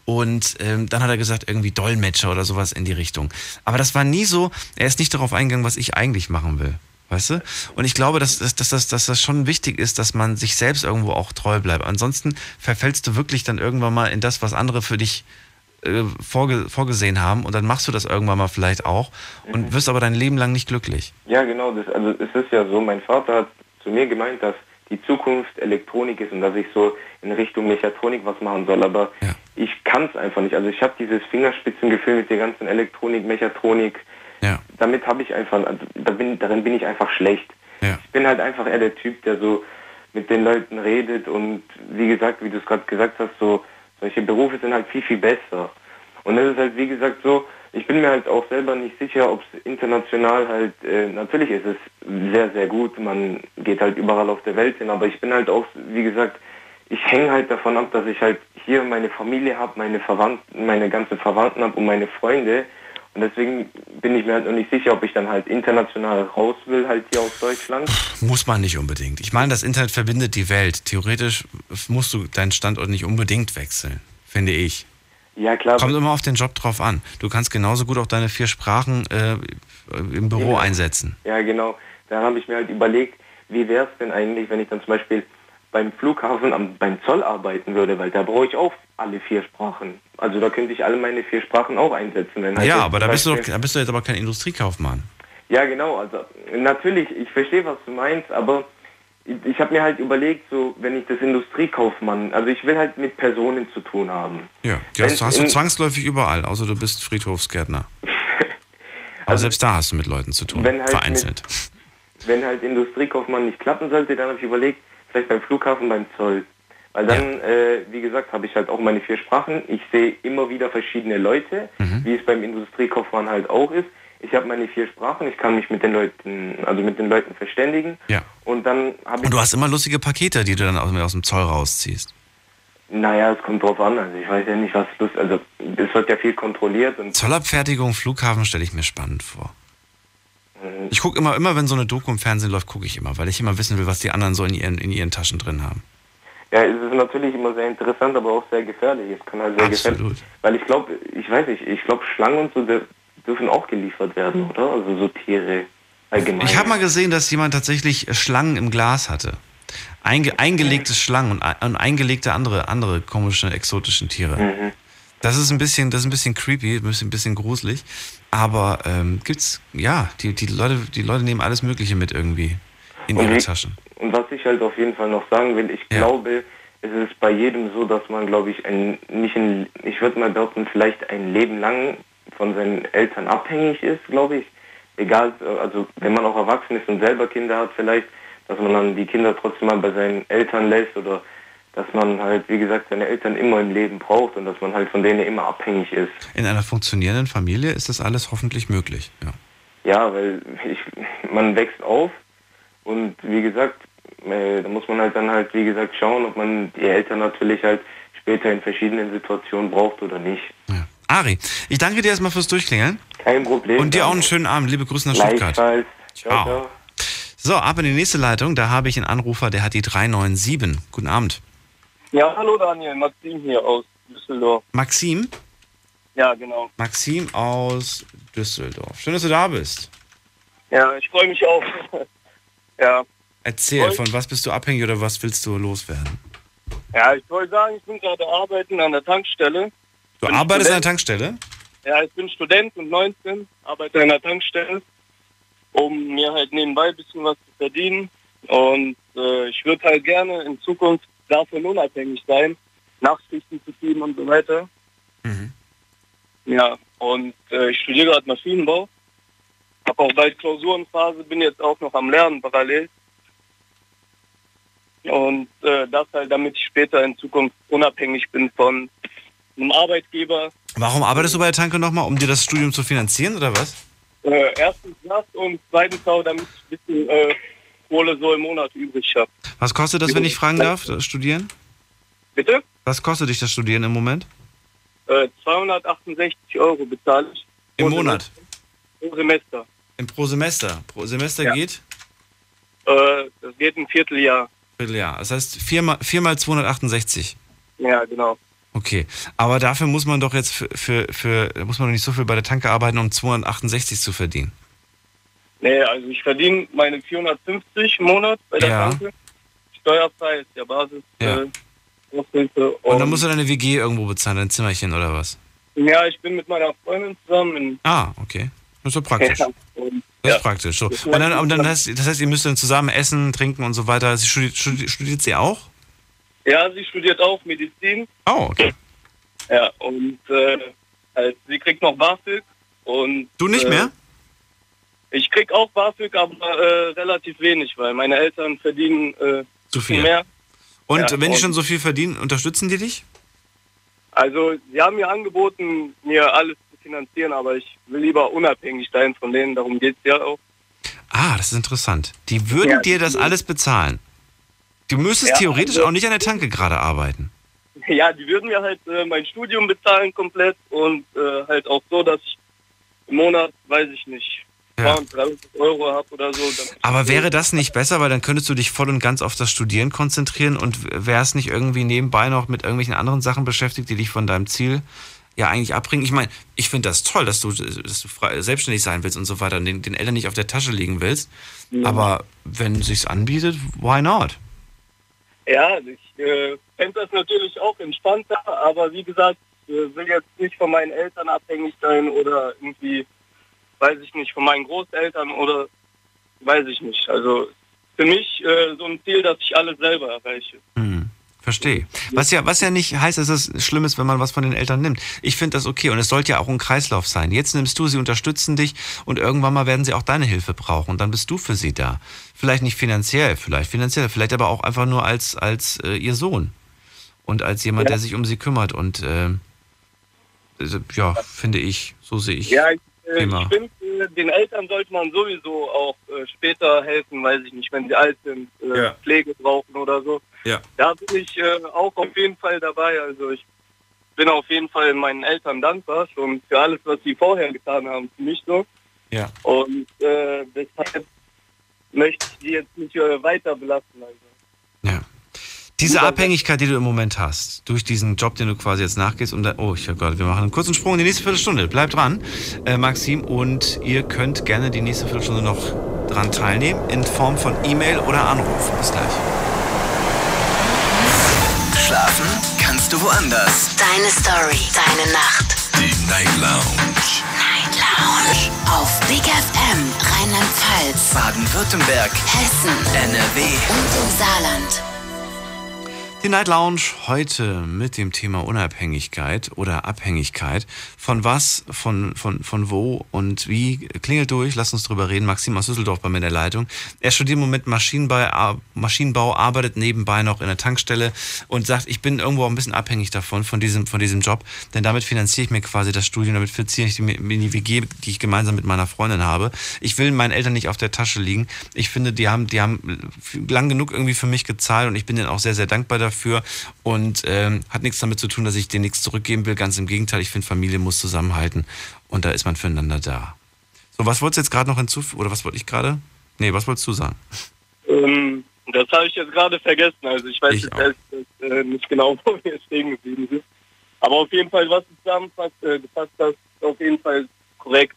Und ähm, dann hat er gesagt, irgendwie Dolmetscher oder sowas in die Richtung. Aber das war nie so, er ist nicht darauf eingegangen, was ich eigentlich machen will. Weißt du? Und ich glaube, dass, dass, dass, dass, dass das schon wichtig ist, dass man sich selbst irgendwo auch treu bleibt. Ansonsten verfällst du wirklich dann irgendwann mal in das, was andere für dich äh, vorge vorgesehen haben und dann machst du das irgendwann mal vielleicht auch und wirst aber dein Leben lang nicht glücklich. Ja, genau. Das, also es ist ja so, mein Vater hat zu mir gemeint, dass die Zukunft Elektronik ist und dass ich so in Richtung Mechatronik was machen soll. Aber ich kann es einfach nicht. Also ich habe dieses Fingerspitzengefühl mit der ganzen Elektronik, Mechatronik. Damit habe ich einfach, also da bin, darin bin ich einfach schlecht. Ich bin halt einfach eher der Typ, der so mit den Leuten redet und wie gesagt, wie du es gerade gesagt hast, so solche Berufe sind halt viel, viel besser. Und es ist halt, wie gesagt, so, ich bin mir halt auch selber nicht sicher, ob es international halt, äh, natürlich ist es sehr, sehr gut, man geht halt überall auf der Welt hin, aber ich bin halt auch, wie gesagt, ich hänge halt davon ab, dass ich halt hier meine Familie habe, meine Verwandten, meine ganzen Verwandten habe und meine Freunde. Und deswegen bin ich mir halt noch nicht sicher, ob ich dann halt international raus will, halt hier aus Deutschland. Muss man nicht unbedingt. Ich meine, das Internet verbindet die Welt. Theoretisch musst du deinen Standort nicht unbedingt wechseln, finde ich. Ja, klar. Kommt immer auf den Job drauf an. Du kannst genauso gut auch deine vier Sprachen äh, im Büro Genau. einsetzen. Ja, genau. Da habe ich mir halt überlegt, wie wäre es denn eigentlich, wenn ich dann zum Beispiel beim Flughafen am, beim Zoll arbeiten würde, weil da brauche ich auch alle vier Sprachen. Also da könnte ich alle meine vier Sprachen auch einsetzen. Wenn halt ja, aber da bist, du doch, da bist du jetzt aber kein Industriekaufmann. Ja, genau. Also natürlich, ich verstehe, was du meinst, aber ich, habe mir halt überlegt, so wenn ich das Industriekaufmann, also ich will halt mit Personen zu tun haben. Ja, die hast, hast du zwangsläufig überall, außer du bist Friedhofsgärtner. Aber selbst da hast du mit Leuten zu tun, wenn halt vereinzelt. Wenn halt Industriekaufmann nicht klappen sollte, dann habe ich überlegt, vielleicht beim Flughafen, beim Zoll. Weil dann, äh, wie gesagt, habe ich halt auch meine vier Sprachen. Ich sehe immer wieder verschiedene Leute, Mhm. wie es beim Industriekaufmann halt auch ist. Ich habe meine vier Sprachen, ich kann mich mit den Leuten, also mit den Leuten verständigen. Ja. Und dann habe ich Und du hast immer lustige Pakete, die du dann aus, aus dem Zoll rausziehst. Naja, es kommt drauf an. Also ich weiß ja nicht, was Lust. Also es wird ja viel kontrolliert und Zollabfertigung, Flughafen stelle ich mir spannend vor. Mhm. Ich gucke immer, immer wenn so eine Doku im Fernsehen läuft, gucke ich immer, weil ich immer wissen will, was die anderen so in ihren, in ihren Taschen drin haben. ja, es ist natürlich immer sehr interessant, aber auch sehr gefährlich. Es kann halt sehr Absolut. gefährlich. Weil ich glaube, ich weiß nicht, ich glaube Schlangen und so dür- dürfen auch geliefert werden, oder? Also so Tiere allgemein. Ich habe mal gesehen, dass jemand tatsächlich Schlangen im Glas hatte. Einge eingelegte Schlangen und, und eingelegte andere, andere komische, exotischen Tiere. Mhm. Das ist ein bisschen, das ist ein bisschen creepy, ein bisschen, ein bisschen gruselig. Aber ähm, gibt's, ja, die, die, Leute, die Leute nehmen alles Mögliche mit irgendwie in Und ihre Taschen. Und was ich halt auf jeden Fall noch sagen will, ich glaube, es ist bei jedem so, dass man, glaube ich, ein, nicht ein, ich würde mal behaupten, vielleicht ein Leben lang von seinen Eltern abhängig ist, glaube ich. Egal, also wenn man auch erwachsen ist und selber Kinder hat vielleicht, dass man dann die Kinder trotzdem mal bei seinen Eltern lässt oder dass man halt, wie gesagt, seine Eltern immer im Leben braucht und dass man halt von denen immer abhängig ist. In einer funktionierenden Familie ist das alles hoffentlich möglich. Ja. Ja, weil ich, man wächst auf und wie gesagt, äh, da muss man halt dann halt, wie gesagt, schauen, ob man die Eltern natürlich halt später in verschiedenen Situationen braucht oder nicht. Ari, ich danke dir erstmal fürs Durchklingeln. Kein Problem. Und dir auch einen schönen Abend. Liebe Grüße nach Stuttgart. Ciao. ciao. So, ab in die nächste Leitung. Da habe ich einen Anrufer, der hat die 397. Guten Abend. Ja, hallo Daniel, Maxim hier aus Düsseldorf. Maxim? Ja, genau. Maxim aus Düsseldorf. Schön, dass du da bist. Ja, ich freue mich auch. ja. Erzähl, von was bist du abhängig oder was willst du loswerden? ja, ich wollte sagen, ich bin gerade arbeiten an der Tankstelle. Du Bin arbeitest an der Student. Tankstelle? Ja, ich bin Student und 19, arbeite an der Tankstelle, um mir halt nebenbei ein bisschen was zu verdienen. Und äh, ich würde halt gerne in Zukunft davon unabhängig sein, Nachtschichten zu ziehen und so weiter. Ja, und äh, ich studiere gerade Maschinenbau. Habe auch bald Klausurenphase, bin jetzt auch noch am Lernen parallel. Und äh, das halt, damit ich später in Zukunft unabhängig bin von einem Arbeitgeber. Warum arbeitest du bei der Tanke nochmal, um dir das Studium zu finanzieren oder was? Äh, erstens das und zweitens auch, damit ich ein bisschen äh, Kohle so im Monat übrig habe. Was kostet das, wenn ich fragen darf, das Studieren? Bitte? Was kostet dich das Studieren im Moment? Äh, 268 Euro bezahle ich. Im Monat? Pro Semester. Im pro Semester. Pro Semester geht? Äh, das geht ein Vierteljahr. Vierteljahr. Das heißt 4 mal, 4 mal 268. Ja, genau. Okay, aber dafür muss man doch jetzt für, für, für muss man doch nicht so viel bei der Tanke arbeiten, um 268 zu verdienen. Nee, also ich verdiene meine 450 im Monat bei der Ja. Bank. Steuerfrei ist der Basis. Ja. Äh, Aushilfe. Und dann musst du deine WG irgendwo bezahlen, dein Zimmerchen oder was? ja, ich bin mit meiner Freundin zusammen in Ah, okay. Das ist so praktisch. Ja, und, Das ist praktisch. So. Und dann, und dann heißt, das heißt, ihr müsst dann zusammen essen, trinken und so weiter. Sie studiert, studiert, studiert sie auch? ja, sie studiert auch Medizin. Oh, okay. Ja, und äh, halt, sie kriegt noch BAföG. Und, Du nicht äh, mehr? Ich krieg auch BAföG, aber äh, relativ wenig, weil meine Eltern verdienen äh, Zu viel. mehr. Und Ja, wenn die schon so viel verdienen, unterstützen die dich? Also, sie haben mir angeboten, mir alles zu finanzieren, aber ich will lieber unabhängig sein von denen, darum geht's ja auch. Ah, das ist interessant. Die würden Ja, dir das alles bezahlen. Du müsstest Ja, theoretisch also- auch nicht an der Tanke gerade arbeiten. Ja, die würden mir halt äh, mein Studium bezahlen komplett und äh, halt auch so, dass ich im Monat, weiß ich nicht, Ja. 230 Euro habe oder so. Aber wäre das nicht besser, weil dann könntest du dich voll und ganz auf das Studieren konzentrieren und wärst nicht irgendwie nebenbei noch mit irgendwelchen anderen Sachen beschäftigt, die dich von deinem Ziel ja eigentlich abbringen. Ich meine, ich finde das toll, dass du, dass du frei, selbstständig sein willst und so weiter und den, den Eltern nicht auf der Tasche liegen willst. Ja. Aber wenn es sich anbietet, why not? Ja, ich äh, fände das natürlich auch entspannter, aber wie gesagt, ich äh, will jetzt nicht von meinen Eltern abhängig sein oder irgendwie, weiß ich nicht, von meinen Großeltern oder weiß ich nicht. Also für mich äh, so ein Ziel, dass ich alles selber erreiche. Hm, verstehe. Was ja, was ja nicht heißt, dass es schlimm ist, wenn man was von den Eltern nimmt. Ich finde das okay und es sollte ja auch ein Kreislauf sein. Jetzt nimmst du, sie unterstützen dich und irgendwann mal werden sie auch deine Hilfe brauchen und dann bist du für sie da. Vielleicht nicht finanziell, vielleicht finanziell, vielleicht aber auch einfach nur als, als äh, ihr Sohn und als jemand, Ja. der sich um sie kümmert und äh, also, ja, finde ich, so sehe ich. Ja, ich, Thema. ich finde, äh, den Eltern sollte man sowieso auch äh, später helfen, weiß ich nicht, wenn sie alt sind, äh, Ja. Pflege brauchen oder so. Ja. Da bin ich auch auf jeden Fall dabei. Also ich bin auf jeden Fall meinen Eltern dankbar schon für alles, was sie vorher getan haben, für mich so. Ja. Und äh, deshalb möchte ich die jetzt nicht weiter belasten. Also. Diese Abhängigkeit, die du im Moment hast, durch diesen Job, den du quasi jetzt nachgehst, und da, oh, ich hab Gott, wir machen einen kurzen Sprung in die nächste Viertelstunde. Bleib dran, äh, Maxim, und ihr könnt gerne die nächste Viertelstunde noch dran teilnehmen, in Form von E-Mail oder Anruf. Bis gleich. Schlafen kannst du woanders. Deine Story, deine Nacht. Die Night Lounge. Night Lounge. Auf Big FM, Rheinland-Pfalz, Baden-Württemberg. Hessen, NRW. und im Saarland. Die Night Lounge heute mit dem Thema Unabhängigkeit oder Abhängigkeit. Von was, von, von, von wo und wie? Klingelt durch, lasst uns drüber reden. Maxim aus Düsseldorf bei mir in der Leitung. Er studiert im Moment Maschinenbau, Maschinenbau, arbeitet nebenbei noch in der Tankstelle und sagt, ich bin irgendwo auch ein bisschen abhängig davon, von diesem, von diesem Job. Denn damit finanziere ich mir quasi das Studium, damit finanziere ich die, die WG, die ich gemeinsam mit meiner Freundin habe. Ich will meinen Eltern nicht auf der Tasche liegen. Ich finde, die haben, die haben lang genug irgendwie für mich gezahlt und ich bin denen auch sehr, sehr dankbar dafür. Und ähm, hat nichts damit zu tun, dass ich denen nichts zurückgeben will. Ganz im Gegenteil, ich finde, Familie muss zusammenhalten und da ist man füreinander da. So, was wolltest du jetzt gerade noch hinzufügen? Oder was wollte ich gerade? Nee, was wolltest du sagen? Ähm, das habe ich jetzt gerade vergessen. Also ich weiß Ich jetzt gesagt, äh, nicht genau, wo wir stehen geblieben sind. Aber auf jeden Fall, was du zusammenfasst, äh, hast, auf jeden Fall korrekt.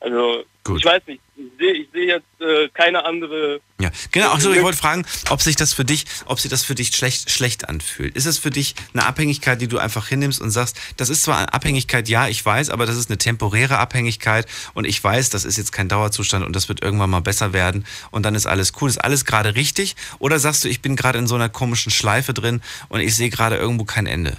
Also ich weiß nicht, ich sehe ich sehe jetzt äh, keine andere Ja, genau. Achso, ich wollte fragen, ob sich das für dich, ob sich das für dich schlecht, schlecht anfühlt. Ist es für dich eine Abhängigkeit, die du einfach hinnimmst und sagst, das ist zwar eine Abhängigkeit, ja, ich weiß, aber das ist eine temporäre Abhängigkeit und ich weiß, das ist jetzt kein Dauerzustand und das wird irgendwann mal besser werden und dann ist alles cool. Ist alles gerade richtig? Oder sagst du, ich bin gerade in so einer komischen Schleife drin und ich sehe gerade irgendwo kein Ende?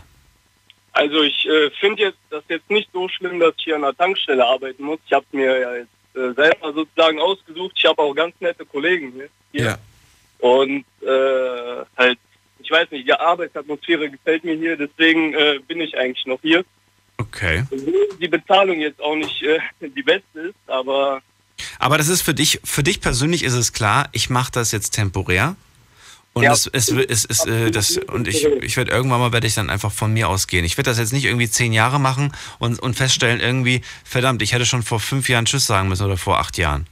Also ich äh, finde jetzt das jetzt nicht so schlimm, dass ich hier an der Tankstelle arbeiten muss. Ich habe mir ja jetzt äh, selber sozusagen ausgesucht. Ich habe auch ganz nette Kollegen hier. Ja. Und äh, halt, ich weiß nicht, die Arbeitsatmosphäre gefällt mir hier, deswegen äh, bin ich eigentlich noch hier. Okay. Die Bezahlung jetzt auch nicht äh, die beste ist, aber Aber das ist für dich, für dich persönlich ist es klar, ich mache das jetzt temporär Und Ja. es, es, es, es, äh, das, und ich, ich werde irgendwann mal werde ich dann einfach von mir ausgehen. Ich werde das jetzt nicht irgendwie zehn Jahre machen und, und feststellen, irgendwie, verdammt, ich hätte schon vor fünf Jahren Tschüss sagen müssen oder vor acht Jahren.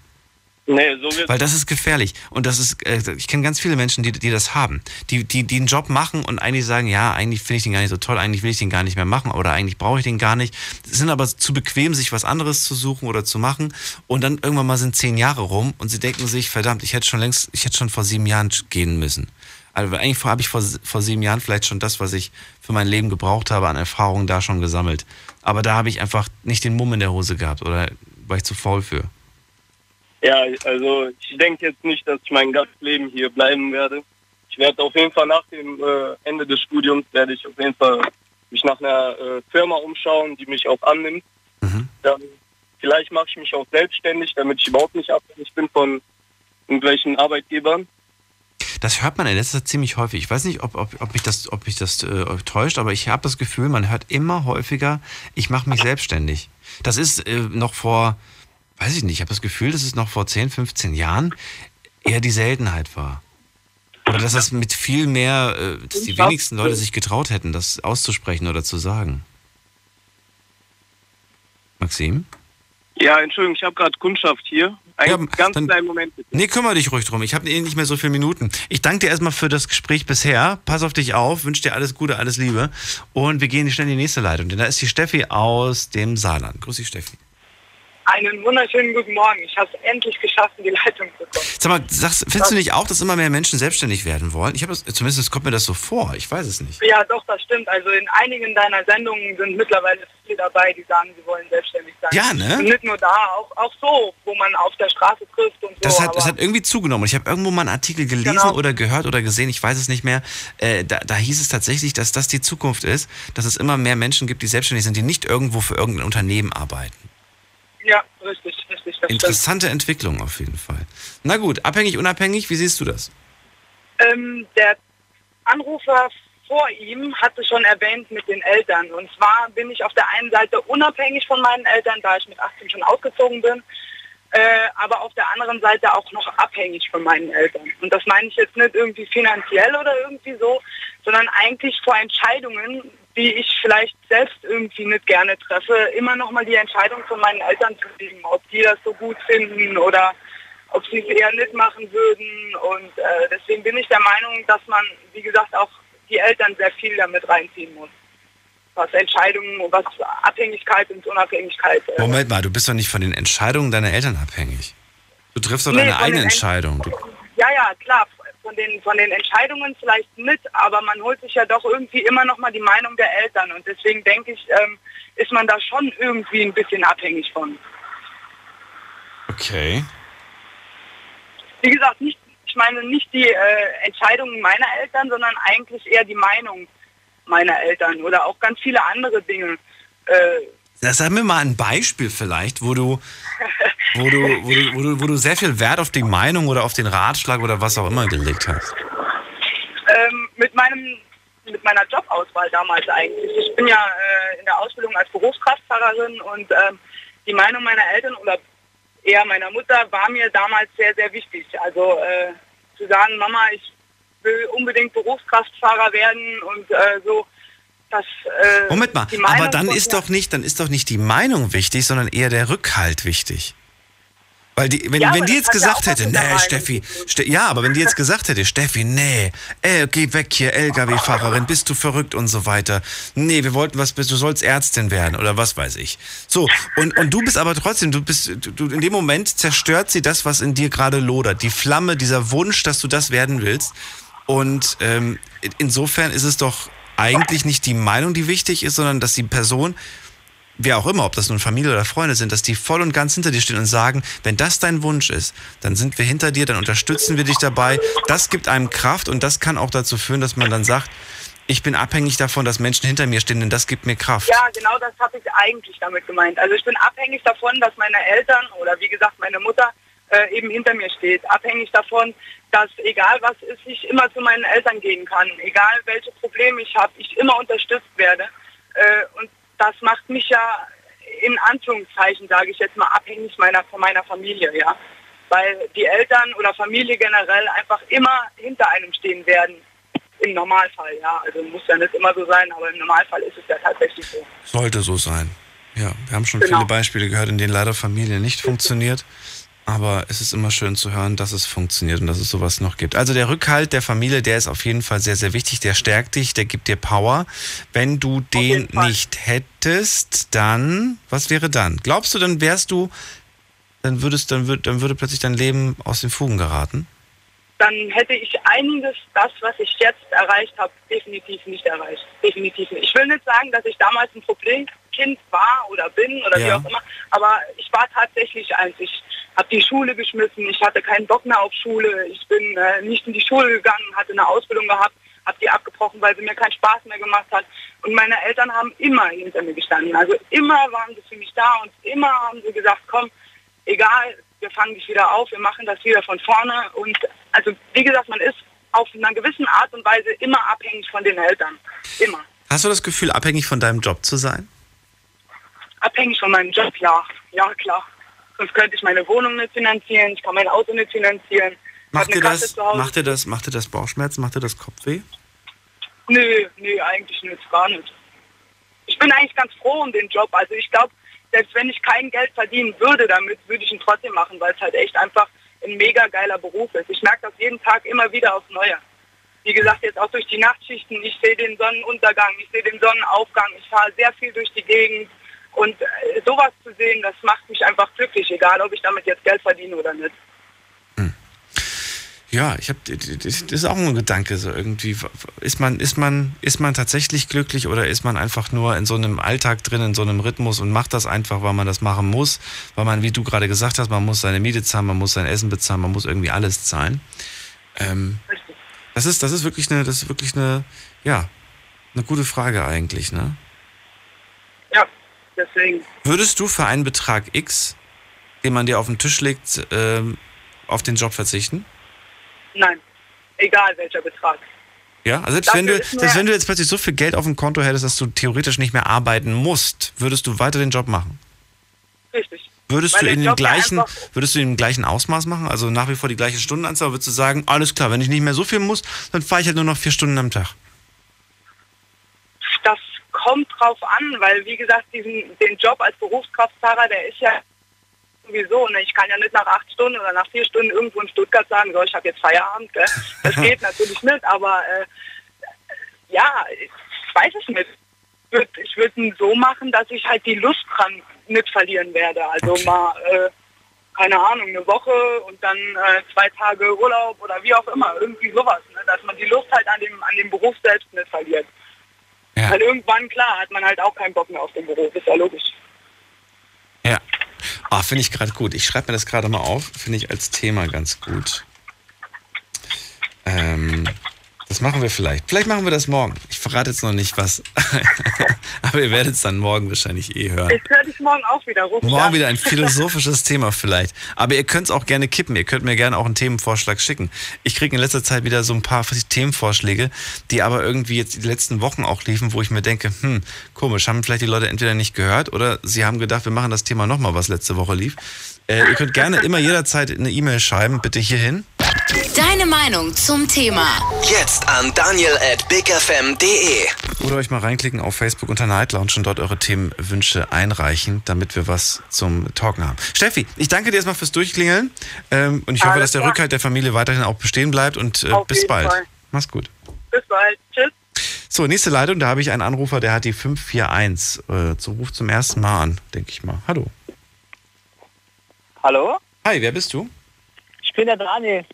Nee, so Weil das ist gefährlich. Und das ist, äh, ich kenne ganz viele Menschen, die, die das haben. Die, die, die einen Job machen und eigentlich sagen, ja, eigentlich finde ich den gar nicht so toll, eigentlich will ich den gar nicht mehr machen oder eigentlich brauche ich den gar nicht. Sind aber zu bequem, sich was anderes zu suchen oder zu machen. Und dann irgendwann mal sind zehn Jahre rum und sie denken sich, verdammt, ich hätte schon längst, ich hätte schon vor sieben Jahren gehen müssen. Also eigentlich habe ich vor, vor sieben Jahren vielleicht schon das, was ich für mein Leben gebraucht habe, an Erfahrungen da schon gesammelt. Aber da habe ich einfach nicht den Mumm in der Hose gehabt oder war ich zu faul für. Ja, also ich denke jetzt nicht, dass ich mein ganzes Leben hier bleiben werde. Ich werde auf jeden Fall nach dem äh, Ende des Studiums werde ich auf jeden Fall mich nach einer äh, Firma umschauen, die mich auch annimmt. Dann vielleicht mache ich mich auch selbstständig, damit ich überhaupt nicht abhängig bin von irgendwelchen Arbeitgebern. Das hört man in letzter Zeit ziemlich häufig. Ich weiß nicht, ob, ob, ob mich das, ob mich das äh, täuscht, aber ich habe das Gefühl, man hört immer häufiger, ich mache mich selbstständig. Das ist äh, noch vor, weiß ich nicht, ich habe das Gefühl, dass es noch vor 10, 15 Jahren eher die Seltenheit war. Oder dass das mit viel mehr, äh, dass die wenigsten Leute sich getraut hätten, das auszusprechen oder zu sagen. Maxim? Ja, Entschuldigung, ich habe gerade Kundschaft hier. Einen ganz kleinen Moment bitte. Nee, kümmere dich ruhig drum. Ich habe eh nicht mehr so viele Minuten. Ich danke dir erstmal für das Gespräch bisher. Pass auf dich auf, wünsche dir alles Gute, alles Liebe. Und wir gehen schnell in die nächste Leitung, denn da ist die Steffi aus dem Saarland. Grüß dich, Steffi. Einen wunderschönen guten Morgen. Ich habe es endlich geschafft, in die Leitung zu kommen. Sag mal, sagst, findest du nicht auch, dass immer mehr Menschen selbstständig werden wollen? Ich habe das, zumindest kommt mir das so vor. Ich weiß es nicht. Ja, doch, das stimmt. Also in einigen deiner Sendungen sind mittlerweile viele dabei, die sagen, sie wollen selbstständig sein. Ja, ne? Und nicht nur da, auch, auch so, wo man auf der Straße trifft und so. Das hat, das hat irgendwie zugenommen. Ich habe irgendwo mal einen Artikel gelesen Genau. oder gehört oder gesehen, ich weiß es nicht mehr. Äh, da, da hieß es tatsächlich, dass das die Zukunft ist, dass es immer mehr Menschen gibt, die selbstständig sind, die nicht irgendwo für irgendein Unternehmen arbeiten. Ja, richtig, richtig. Das stimmt. Interessante Entwicklung auf jeden Fall. Na gut, abhängig, unabhängig, wie siehst du das? Ähm, der Anrufer vor ihm hatte schon erwähnt mit den Eltern. Und zwar bin ich auf der einen Seite unabhängig von meinen Eltern, da ich mit 18 schon ausgezogen bin, äh, aber auf der anderen Seite auch noch abhängig von meinen Eltern. Und das meine ich jetzt nicht irgendwie finanziell oder irgendwie so, sondern eigentlich vor Entscheidungen, die ich vielleicht selbst irgendwie nicht gerne treffe, immer noch mal die Entscheidung von meinen Eltern zu liegen, ob die das so gut finden oder ob sie es eher nicht machen würden. Und äh, deswegen bin ich der Meinung, dass man, wie gesagt, auch die Eltern sehr viel damit reinziehen muss. Was Entscheidungen, was Abhängigkeit und Unabhängigkeit. Äh, Moment mal, du bist doch nicht von den Entscheidungen deiner Eltern abhängig. Du triffst doch Nee, deine eigene Entscheidung. Du, Ja, ja, klar. Von den, von den Entscheidungen vielleicht mit, aber man holt sich ja doch irgendwie immer noch mal die Meinung der Eltern. Und deswegen denke ich, ähm, ist man da schon irgendwie ein bisschen abhängig von. okay. Wie gesagt, nicht, ich meine nicht die äh, Entscheidungen meiner Eltern, sondern eigentlich eher die Meinung meiner Eltern oder auch ganz viele andere Dinge. Äh, Sag mir mal ein Beispiel vielleicht, wo du, wo du, wo du, wo du, wo du sehr viel Wert auf die Meinung oder auf den Ratschlag oder was auch immer gelegt hast. ähm, mit meinem mit meiner Jobauswahl damals eigentlich. Ich bin ja äh, in der Ausbildung als Berufskraftfahrerin und ähm, die Meinung meiner Eltern oder eher meiner Mutter war mir damals sehr, sehr wichtig. Also äh, zu sagen, Mama, ich will unbedingt Berufskraftfahrer werden und äh, so, dass äh, Moment mal, aber dann ist doch nicht, dann ist doch nicht die Meinung wichtig, sondern eher der Rückhalt wichtig. Weil die, wenn, Ja, wenn die jetzt ja gesagt hätte, nee, Steffi, Ste ja, aber wenn die jetzt gesagt hätte, Steffi, nee, ey, geh weg hier, LKW-Fahrerin, bist du verrückt und so weiter. Nee, wir wollten was, bist du sollst Ärztin werden oder was weiß ich. So, und, und du bist aber trotzdem, du bist, du, in dem Moment zerstört sie das, was in dir gerade lodert. Die Flamme, dieser Wunsch, dass du das werden willst. Und ähm, in- insofern ist es doch eigentlich nicht die Meinung, die wichtig ist, sondern dass die Person, wer auch immer, ob das nun Familie oder Freunde sind, dass die voll und ganz hinter dir stehen und sagen, wenn das dein Wunsch ist, dann sind wir hinter dir, dann unterstützen wir dich dabei. Das gibt einem Kraft und das kann auch dazu führen, dass man dann sagt, ich bin abhängig davon, dass Menschen hinter mir stehen, denn das gibt mir Kraft. Ja, genau das habe ich eigentlich damit gemeint. Also ich bin abhängig davon, dass meine Eltern oder wie gesagt meine Mutter äh, eben hinter mir steht. Abhängig davon, dass egal was ist, ich immer zu meinen Eltern gehen kann. Egal welche Probleme ich habe, ich immer unterstützt werde. Äh, und das macht mich ja in Anführungszeichen, sage ich jetzt mal, abhängig meiner, von meiner Familie, ja. weil die Eltern oder Familie generell einfach immer hinter einem stehen werden. Im Normalfall, ja. Also muss ja nicht immer so sein, aber im Normalfall ist es ja tatsächlich so. Sollte so sein. Ja, wir haben schon Genau. viele Beispiele gehört, in denen leider Familie nicht funktioniert. Aber es ist immer schön zu hören, dass es funktioniert und dass es sowas noch gibt. Also der Rückhalt der Familie, der ist auf jeden Fall sehr, sehr wichtig. Der stärkt dich, der gibt dir Power. Wenn du den nicht hättest, dann, was wäre dann? Glaubst du, dann wärst du, dann würdest, dann würd, dann würde plötzlich dein Leben aus den Fugen geraten? Dann hätte ich einiges, das, was ich jetzt erreicht habe, definitiv nicht erreicht. Definitiv nicht. Ich will nicht sagen, dass ich damals ein Problemkind war oder bin oder wie Ja. auch immer, aber ich war tatsächlich eins. Ich habe die Schule geschmissen, ich hatte keinen Bock mehr auf Schule, ich bin äh, nicht in die Schule gegangen, hatte eine Ausbildung gehabt, habe die abgebrochen, weil sie mir keinen Spaß mehr gemacht hat. Und meine Eltern haben immer hinter mir gestanden. Also immer waren sie für mich da und immer haben sie gesagt, komm, egal, wir fangen dich wieder auf, wir machen das wieder von vorne. Und also wie gesagt, man ist auf einer gewissen Art und Weise immer abhängig von den Eltern. Immer. Hast du das Gefühl, abhängig von deinem Job zu sein? Abhängig von meinem Job, ja. Ja, klar. Sonst könnte ich meine Wohnung nicht finanzieren, ich kann mein Auto nicht finanzieren. Macht dir das, macht dir das, macht dir das Bauchschmerzen, macht dir das Kopfweh? Nö, nö, eigentlich nicht, gar nicht. Ich bin eigentlich ganz froh um den Job. Also ich glaube, selbst wenn ich kein Geld verdienen würde damit, würde ich ihn trotzdem machen, weil es halt echt einfach ein mega geiler Beruf ist. Ich merke das jeden Tag immer wieder aufs Neue. Wie gesagt, jetzt auch durch die Nachtschichten. Ich sehe den Sonnenuntergang, ich sehe den Sonnenaufgang. Ich fahre sehr viel durch die Gegend. Und äh, sowas zu sehen, das macht mich einfach glücklich, egal ob ich damit jetzt Geld verdiene oder nicht. Ja, ich habe das ist auch ein Gedanke so irgendwie ist man ist man ist man tatsächlich glücklich oder ist man einfach nur in so einem Alltag drin in so einem Rhythmus und macht das einfach, weil man das machen muss, weil man wie du gerade gesagt hast, man muss seine Miete zahlen, man muss sein Essen bezahlen, man muss irgendwie alles zahlen. Ähm, das ist das ist wirklich eine das ist wirklich eine ja, eine gute Frage eigentlich, ne? Deswegen. Würdest du für einen Betrag X, den man dir auf den Tisch legt, ähm, auf den Job verzichten? Nein, egal welcher Betrag. Ja, also selbst Dafür wenn, du, selbst wenn du jetzt plötzlich so viel Geld auf dem Konto hättest, dass du theoretisch nicht mehr arbeiten musst, würdest du weiter den Job machen? Richtig. Würdest Weil du in Job ja gleichen, würdest du im gleichen Ausmaß machen, also nach wie vor die gleiche Stundenanzahl, würdest du sagen, alles klar, wenn ich nicht mehr so viel muss, dann fahre ich halt nur noch vier Stunden am Tag. Kommt drauf an, weil wie gesagt, diesen, den Job als Berufskraftfahrer, der ist ja sowieso, ne? ich kann ja nicht nach acht Stunden oder nach vier Stunden irgendwo in Stuttgart sagen, so, ich habe jetzt Feierabend. Gell? Das geht natürlich nicht, aber äh, ja, ich weiß es nicht. Ich würde ich würd ihn so machen, dass ich halt die Lust dran nicht verlieren werde. Also mal, äh, keine Ahnung, eine Woche und dann äh, zwei Tage Urlaub oder wie auch immer, irgendwie sowas. Ne? Dass man die Lust halt an dem, an dem Beruf selbst nicht verliert. Weil irgendwann, klar, hat man halt auch keinen Bock mehr auf den Beruf, ist ja logisch. Ja. Ah, finde ich gerade gut. Ich schreibe mir das gerade mal auf. Finde ich als Thema ganz gut. Ähm, das machen wir vielleicht. Vielleicht machen wir das morgen. Ich verrate jetzt noch nicht was. Aber ihr werdet es dann morgen wahrscheinlich eh hören. Ich höre dich morgen auch wieder rufen. Morgen wieder ein philosophisches Thema vielleicht. Aber ihr könnt es auch gerne kippen. Ihr könnt mir gerne auch einen Themenvorschlag schicken. Ich kriege in letzter Zeit wieder so ein paar Themenvorschläge, die aber irgendwie jetzt die letzten Wochen auch liefen, wo ich mir denke, hm, komisch, haben vielleicht die Leute entweder nicht gehört oder sie haben gedacht, wir machen das Thema nochmal, was letzte Woche lief. Äh, ihr könnt gerne immer jederzeit eine E-Mail schreiben, bitte hierhin. Deine Meinung zum Thema. Jetzt an daniel at bigfm.de. Oder euch mal reinklicken auf Facebook unter Night Lounge und dort eure Themenwünsche einreichen, damit wir was zum Talken haben. Steffi, ich danke dir erstmal fürs Durchklingeln ähm, und ich hoffe, Alles dass der klar. Rückhalt der Familie weiterhin auch bestehen bleibt und äh, bis bald. Fall. Mach's gut. Bis bald. Tschüss. So, nächste Leitung, da habe ich einen Anrufer, der hat die 541. Äh, so ruft zum ersten Mal an, denke ich mal. Hallo. Hallo? Hi, wer bist du? Ich bin der Daniel.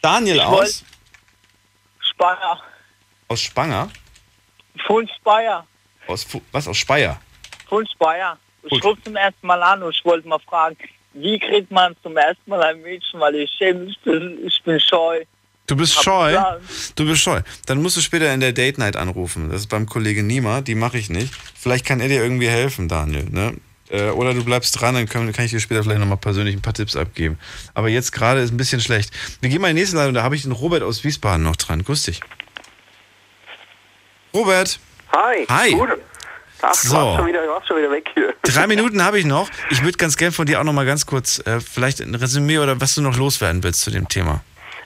Daniel Ich aus? Speyer. Aus Spanger? Von Speyer. Aus Fu was? Aus Speyer? Von Speyer. Ich rufe zum ersten Mal an und ich wollte mal fragen, wie kriegt man zum ersten Mal ein Mädchen, weil ich schäme mich, ich bin scheu. Du bist scheu? Du bist scheu. Dann musst du später in der Date Night anrufen. Das ist beim Kollegen Nima, die mache ich nicht. Vielleicht kann er dir irgendwie helfen, Daniel. Ne? Äh, Oder du bleibst dran, dann können, kann ich dir später vielleicht nochmal persönlich ein paar Tipps abgeben. Aber jetzt gerade ist ein bisschen schlecht. Wir gehen mal in die nächste Leitung, da habe ich den Robert aus Wiesbaden noch dran. Grüß dich. Robert. Hi. Hi. Guten Ach, So. du, warst schon wieder, du warst schon wieder weg hier. Drei Minuten habe ich noch. Ich würde ganz gern von dir auch noch mal ganz kurz äh, vielleicht ein Resümee oder was du noch loswerden willst zu dem Thema.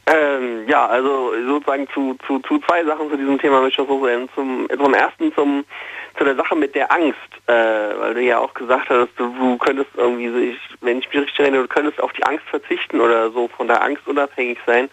Ähm, ja, also sozusagen zu, zu, zu zwei Sachen zu diesem Thema möchte ich noch so sagen. Zum, zum ersten zum, zu der Sache mit der Angst, äh, weil du ja auch gesagt hast, du, du könntest irgendwie, so ich, wenn ich mich richtig erinnere, du könntest auf die Angst verzichten oder so von der Angst unabhängig sein.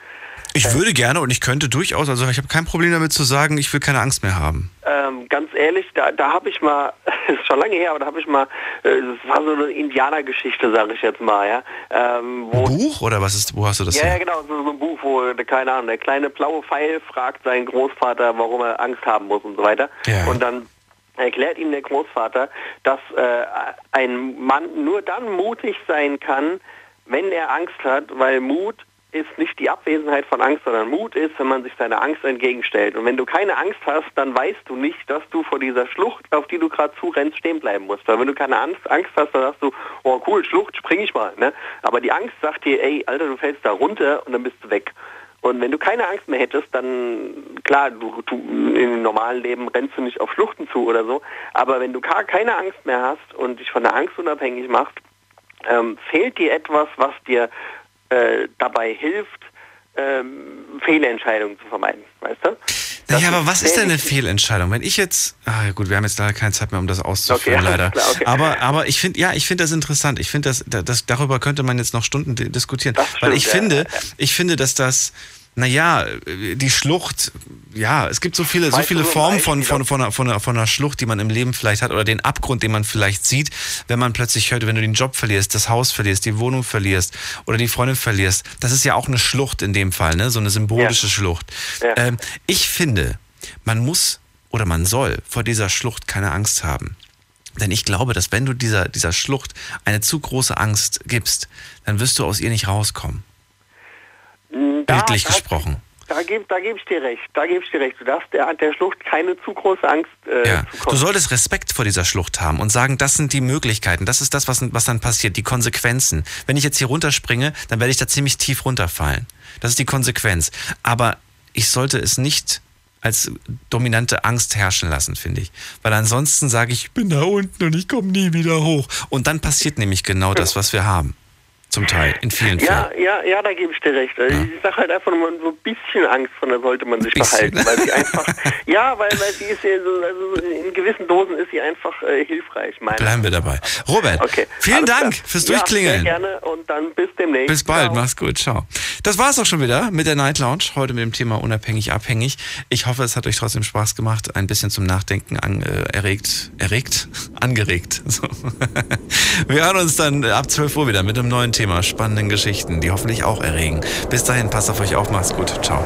Ich würde gerne und ich könnte durchaus, also ich habe kein Problem damit zu sagen, ich will keine Angst mehr haben. Ähm, ganz ehrlich, da, da habe ich mal, ist schon lange her, aber da habe ich mal, äh, das war so eine Indianergeschichte, sage ich jetzt mal, ja. Ähm, wo Buch oder was ist, wo hast du das ja, her? ja, genau, so, so ein Buch, wo, keine Ahnung, der kleine blaue Pfeil fragt seinen Großvater, warum er Angst haben muss und so weiter. Und dann erklärt ihm der Großvater, dass äh, ein Mann nur dann mutig sein kann, wenn er Angst hat, weil Mut ist nicht die Abwesenheit von Angst, sondern Mut ist, wenn man sich seiner Angst entgegenstellt. Und wenn du keine Angst hast, dann weißt du nicht, dass du vor dieser Schlucht, auf die du gerade zurennst, stehen bleiben musst. Weil wenn du keine Angst, Angst hast, dann sagst du, oh cool, Schlucht, spring ich mal. Ne? Aber die Angst sagt dir, ey, Alter, du fällst da runter und dann bist du weg. Und wenn du keine Angst mehr hättest, dann, klar, du, du im normalen Leben rennst du nicht auf Schluchten zu oder so, aber wenn du gar keine Angst mehr hast und dich von der Angst unabhängig machst, ähm, fehlt dir etwas, was dir äh, dabei hilft, ähm, Fehlentscheidungen zu vermeiden, weißt du? Naja, aber was ist denn eine Fehlentscheidung? Wenn ich jetzt, ah ja gut, wir haben jetzt leider keine Zeit mehr, um das auszuführen, Okay, leider. klar, okay. Aber, aber ich finde, ja, ich finde das interessant. Ich finde, das, das, darüber könnte man jetzt noch Stunden di- diskutieren. Weil ich stimmt, ja, finde, ich finde, dass das, naja, die Schlucht, ja, es gibt so viele, so Weißt viele Formen von, von, von, einer, von, einer, von einer Schlucht, die man im Leben vielleicht hat oder den Abgrund, den man vielleicht sieht, wenn man plötzlich hört, wenn du den Job verlierst, das Haus verlierst, die Wohnung verlierst oder die Freundin verlierst. Das ist ja auch eine Schlucht in dem Fall, ne? so eine symbolische Schlucht. Ähm, ich finde, man muss oder man soll vor dieser Schlucht keine Angst haben. Denn ich glaube, dass wenn du dieser, dieser Schlucht eine zu große Angst gibst, dann wirst du aus ihr nicht rauskommen. Da, Bildlich da, gesprochen. Da gebe da geb ich dir recht, da gebe ich dir recht. Du darfst der, der Schlucht keine zu große Angst äh, Ja. Du solltest Respekt vor dieser Schlucht haben und sagen, das sind die Möglichkeiten, das ist das, was, was dann passiert, die Konsequenzen. Wenn ich jetzt hier runterspringe, dann werde ich da ziemlich tief runterfallen. Das ist die Konsequenz. Aber ich sollte es nicht als dominante Angst herrschen lassen, finde ich. Weil ansonsten sage ich, ich bin da unten und ich komme nie wieder hoch. Und dann passiert nämlich genau das, was wir haben. Zum Teil, in vielen Fällen. Ja, ja, ja, da gebe ich dir recht. Also Ich sage halt einfach nur, so ein bisschen Angst von der sollte man sich Bisschen. behalten, weil sie einfach, ja, weil, weil sie ist ja so, also in gewissen Dosen ist sie einfach äh, hilfreich, meine Bleiben wir dabei. Robert, vielen alles Dank klar. fürs Ja, Durchklingeln. sehr gerne und dann bis demnächst. Bis bald, mach's gut, ciao. Das war's auch schon wieder mit der Night Lounge, heute mit dem Thema unabhängig, abhängig. Ich hoffe, es hat euch trotzdem Spaß gemacht, ein bisschen zum Nachdenken an, äh, erregt, erregt, angeregt. So. Wir hören uns dann ab 12 Uhr wieder mit einem neuen Thema, spannenden Geschichten, die hoffentlich auch erregen. Bis dahin, passt auf euch auf, macht's gut, ciao.